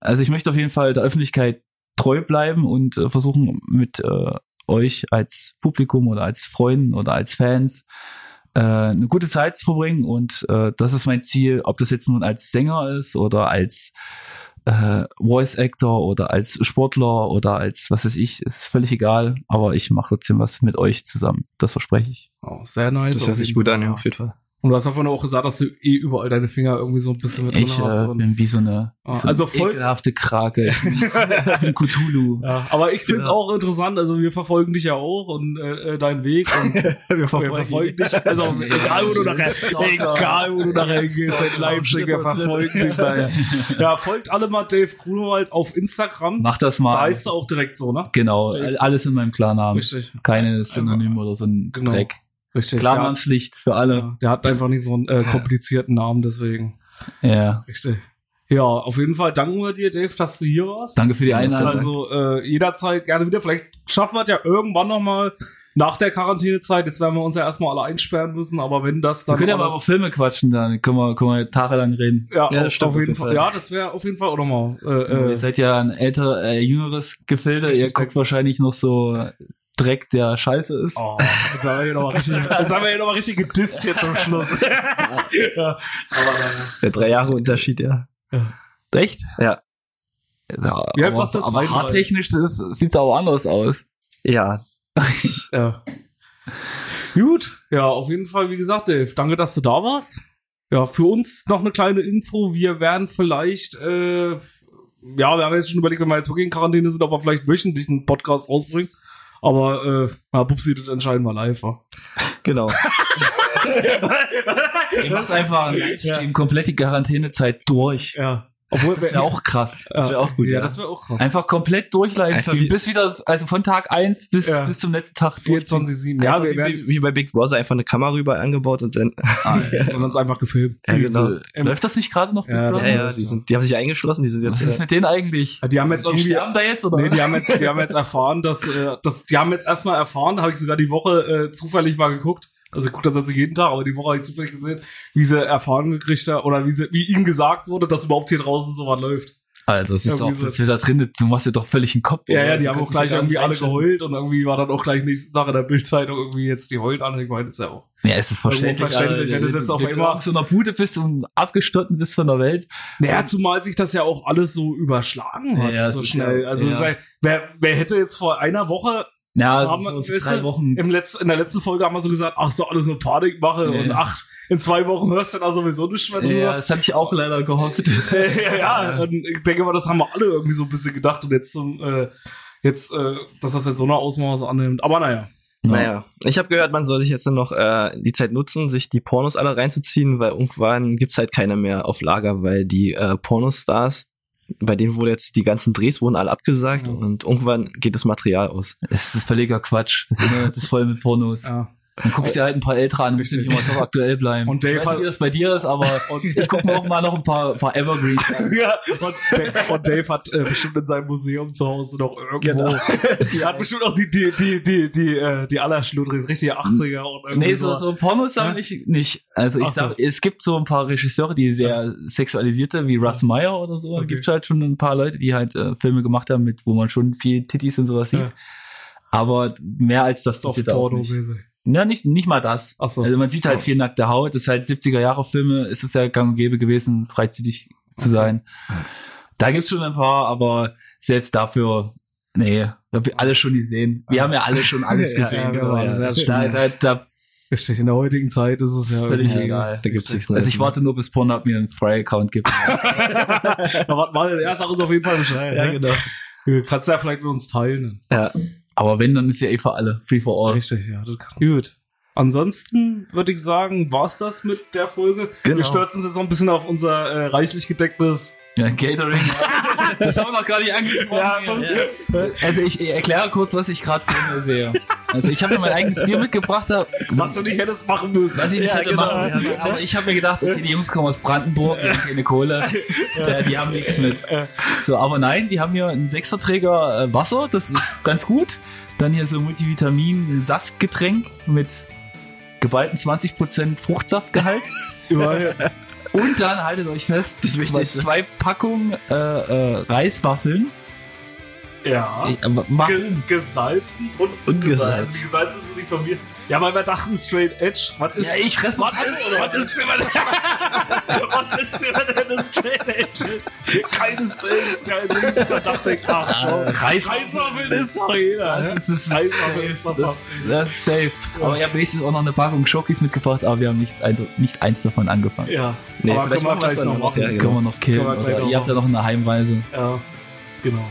also ich möchte auf jeden Fall der Öffentlichkeit treu bleiben und äh, versuchen mit äh, euch als Publikum oder als Freunden oder als Fans äh, eine gute Zeit zu verbringen und äh, das ist mein Ziel, ob das jetzt nun als Sänger ist oder als äh, Voice Actor oder als Sportler oder als was weiß ich, ist völlig egal, aber ich mache trotzdem was mit euch zusammen. Das verspreche ich. Oh, sehr nice. Das hört sich gut an, ja, auf jeden Fall. Und du hast davon auch gesagt, dass du eh überall deine Finger irgendwie so ein bisschen mit drin Ich hast. äh, bin wie so eine, Ah, so also eine voll- ekelhafte Krake. Ein Cthulhu. ja, aber ich find's Genau. auch interessant, also wir verfolgen dich ja auch und äh, äh, deinen Weg und Wir wir verfolgen dich, also egal wo du nachher, egal wo du nachher hingehst in Leipzig, wir verfolgen dich nachher. Ja, folgt alle mal Dave Grunewald auf Instagram. Mach das Da mal. heißt er auch direkt so, ne? Genau, Dave. alles in meinem Klarnamen. Richtig. Keine Synonym oder so ein Genau. Dreck. Richtig. Klarnamenslicht für alle. Ja, der hat einfach nicht so einen äh, komplizierten Namen, deswegen. Ja. Richtig. Ja, auf jeden Fall danken wir dir, Dave, dass du hier warst. Danke für die Einladung. Also äh, jederzeit gerne wieder. Vielleicht schaffen wir es ja irgendwann noch mal nach der Quarantänezeit. Jetzt werden wir uns ja erstmal alle einsperren müssen, aber wenn das wir dann können ja mal über Filme quatschen, dann können wir, können wir tagelang reden. ja, Ja, das auf, stimmt auf jeden Fall. Fall. Ja, das wäre auf jeden Fall auch nochmal. Äh, Ihr äh, seid ja ein älter, äh, jüngeres Gefilde. Ihr guckt wahrscheinlich noch so Dreck, der scheiße ist. oh, jetzt haben wir hier nochmal richtig, jetzt haben wir hier noch mal richtig gedisst hier zum Schluss. ja, aber äh, Der drei Jahre Unterschied, ja. Echt? Ja. Ja, Wie alt aber, warst du? aber 32? haartechnisch sieht es auch anders aus. Ja, Ja. Gut, ja, auf jeden Fall, wie gesagt, Dave, danke, dass du da warst. Ja, für uns noch eine kleine Info. Wir werden vielleicht, äh, ja, wir haben jetzt schon überlegt, wenn wir jetzt wirklich in Quarantäne sind, ob wir vielleicht wöchentlich einen Podcast rausbringen. Aber, äh, ja, Pupsi, das entscheiden wir live. wa? genau. Ihr macht einfach einen Livestream komplett die Quarantänezeit durch. Ja. Obwohl, Das wäre auch krass. Das wäre auch gut, ja. ja. das wäre auch krass. Einfach komplett durch Einfach Livestream. wie- Bis wieder, also von Tag 1 bis, Ja. bis zum letzten Tag. durchziehen. 24-7. Ja, Einfach wir wie, werden wie bei Big Brother einfach eine Kamera überall angebaut und dann. und uns einfach gefilmt. Ja, genau. Läuft das nicht gerade noch? Big Ja, Brother? Ja, ja, die, sind, die haben sich eingeschlossen, die sind Was jetzt. ist mit denen eigentlich? Ja, Die haben jetzt Die irgendwie, sterben da jetzt, oder? Nee, die haben jetzt, die haben jetzt erfahren, dass, äh, dass die haben jetzt erstmal erfahren, habe ich sogar die Woche äh, zufällig mal geguckt. Also ich gucke das jetzt nicht jeden Tag, aber die Woche habe ich zufällig gesehen, wie sie erfahren gekriegt haben oder wie sie, wie ihm gesagt wurde, dass überhaupt hier draußen so was läuft. Also, es ist auch so. für da drin, du machst dir doch völlig den Kopf. Ja, ja, die haben auch gleich irgendwie alle geheult und irgendwie war dann auch gleich nächsten Tag in der Bildzeitung irgendwie jetzt die heulen an. Ich meine, das ist ja auch. Ja, es ist verständlich. verständlich, Alter. wenn du das auf Wenn einmal- in so einer Bude bist und abgestotten bist von der Welt. Naja, zumal sich das ja auch alles so überschlagen hat, so schnell. also wer, wer hätte jetzt vor einer Woche Ja, also haben, weißt drei Wochen. Im Letz-, in der letzten Folge haben wir so gesagt, ach so, alles nur Panikmache Ja. und ach, in zwei Wochen hörst du da sowieso nicht mehr drüber. Ja, das hatte ich auch leider gehofft. ja, ja, und ich denke mal, das haben wir alle irgendwie so ein bisschen gedacht und jetzt zum, äh, jetzt, äh, dass das jetzt so eine Ausmaße annimmt. Aber naja. Naja, ich habe gehört, man soll sich jetzt noch äh, die Zeit nutzen, sich die Pornos alle reinzuziehen, weil irgendwann gibt's halt keine mehr auf Lager, weil die äh, Pornostars, bei denen wurde jetzt die ganzen Drehs wurden alle abgesagt Ja. und irgendwann geht das Material aus. Das ist völliger Quatsch. Das Internet ist voll mit Pornos. Ja. Dann guckst du dir halt ein paar ältere an, musst nicht immer top aktuell bleiben. Und Dave ich weiß nicht, wie das bei dir ist, aber ich guck mir auch mal noch ein paar, paar Evergreens an. ja, und, Dave, und Dave hat äh, bestimmt in seinem Museum zu Hause noch irgendwo, Genau. die hat bestimmt auch die, die, die, die, die, äh, die allerschludrig, richtige 80er und irgendwie Nee, so, so Pornos Ja? sammle ich nicht. Also ich Ach so. sag, es gibt so ein paar Regisseure, die sehr sexualisierte, wie Russ Meyer oder so. Okay. Gibt halt schon ein paar Leute, die halt äh, Filme gemacht haben, mit wo man schon viel Titties und sowas sieht. Ja. Aber mehr als das Soft passiert da auch nicht. mäßig. Ja, nicht, nicht mal das. Ach so. Also man sieht halt Ja. viel nackte Haut. Das ist halt 70er Jahre Filme, ist es ja gang und gäbe gewesen, freizügig zu sein. Da gibt's schon ein paar, aber selbst dafür, nee, hab ich alle schon gesehen. Wir haben ja alle schon alles Ja, gesehen. ja, genau, ja. Da, ja. da, da Richtig, in der heutigen Zeit ist es ja völlig egal. Da gibt's nichts Also ich warte nur, bis Pornhub mir einen Free-Account gibt. ja, warte mal, er sagt uns auf jeden Fall Bescheid. Ja, ne? genau. Kannst du ja vielleicht mit uns teilen. Ja, Aber wenn, dann ist ja eh für alle. Free for all. Richtig, ja. Das kann. Gut. Ansonsten würde ich sagen, war's das mit der Folge. Genau. Wir stürzen uns jetzt noch ein bisschen auf unser äh, reichlich gedecktes. Ja, Catering. das haben wir noch gar nicht angesprochen. Ja, Also ich erkläre kurz, was ich gerade vor mir sehe. Also ich habe mir mein eigenes Bier mitgebracht, Was du nicht hättest machen müssen. was ich nicht Ja, hätte genau, machen müssen. Aber ich habe mir gedacht, okay, die Jungs kommen aus Brandenburg, die haben keine Kohle, ja, die haben nichts mit. So, aber nein, die haben hier einen Sechserträger äh, Wasser, das ist ganz gut. Dann hier so Multivitamin-Saftgetränk mit geballten 20% Fruchtsaftgehalt. Überall. Und dann haltet euch fest, Das Wichtigste. zwei Packungen äh, äh, Reiswaffeln. Ja. Ge gesalzen und Ungesalzen. Die gesalzen ist nicht von mir. Ja, weil wir dachten Straight Edge. Was ist, Ja, ich fress was ist, oder was ist immer Was ist immer denn das Straight Edge ist? Keine Dings. Da dachte ich, ach, komm, Reiswaffeln. Reiswaffeln ist doch jeder. das ist, ist das, fast das ist safe. Aber ich habe wenigstens auch noch eine Packung Schokis mitgebracht, aber wir haben nichts, ein, nicht eins davon angefangen. Ja, Nee, aber können wir machen wir es gleich noch machen. ja. Können wir noch killen. Wir noch ihr habt ja noch eine Heimreise. Ja, genau.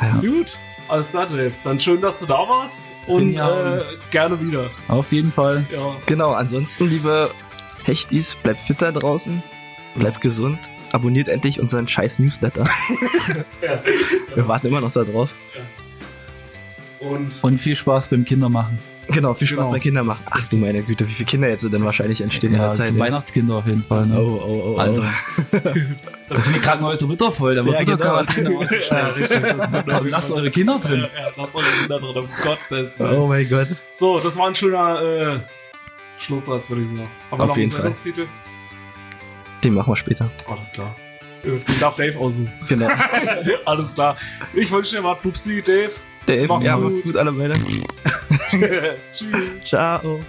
Ja. Gut, alles klar, Dave. Dann schön, dass du da warst und äh, gerne wieder. Auf jeden Fall. Ja, Genau, ansonsten, liebe Hechtis, bleibt fit da draußen, bleibt gesund, abonniert endlich unseren scheiß Newsletter. Wir warten immer noch da drauf. und Und viel Spaß beim Kindermachen. Genau, viel Spaß Genau. bei Kindern machen. Ach du meine Güte, wie viele Kinder jetzt denn wahrscheinlich entstehen in Ja, der das Zeit. sind. Weihnachtskinder auf jeden Fall. Ne? Oh, oh, oh, oh. Alter. Da sind die Krankenhäuser wieder voll. Da wird Ja, wieder genau. Quarantäne ja, Komm, lasst eure Kinder drin. Ja, ja, lasst eure Kinder drin, um Gottes Willen. Oh mein Gott. So, das war ein schöner äh, Schlusssatz, würde ich sagen. Aber Auf noch jeden einen. Sendungstitel? Den machen wir später. Alles klar. Den darf Dave aussuchen. Genau. Alles klar. Ich wünsche dir was, Pupsi, Dave. Dave, Macht's ja, macht's gut alle beide. Tschüss. Ciao.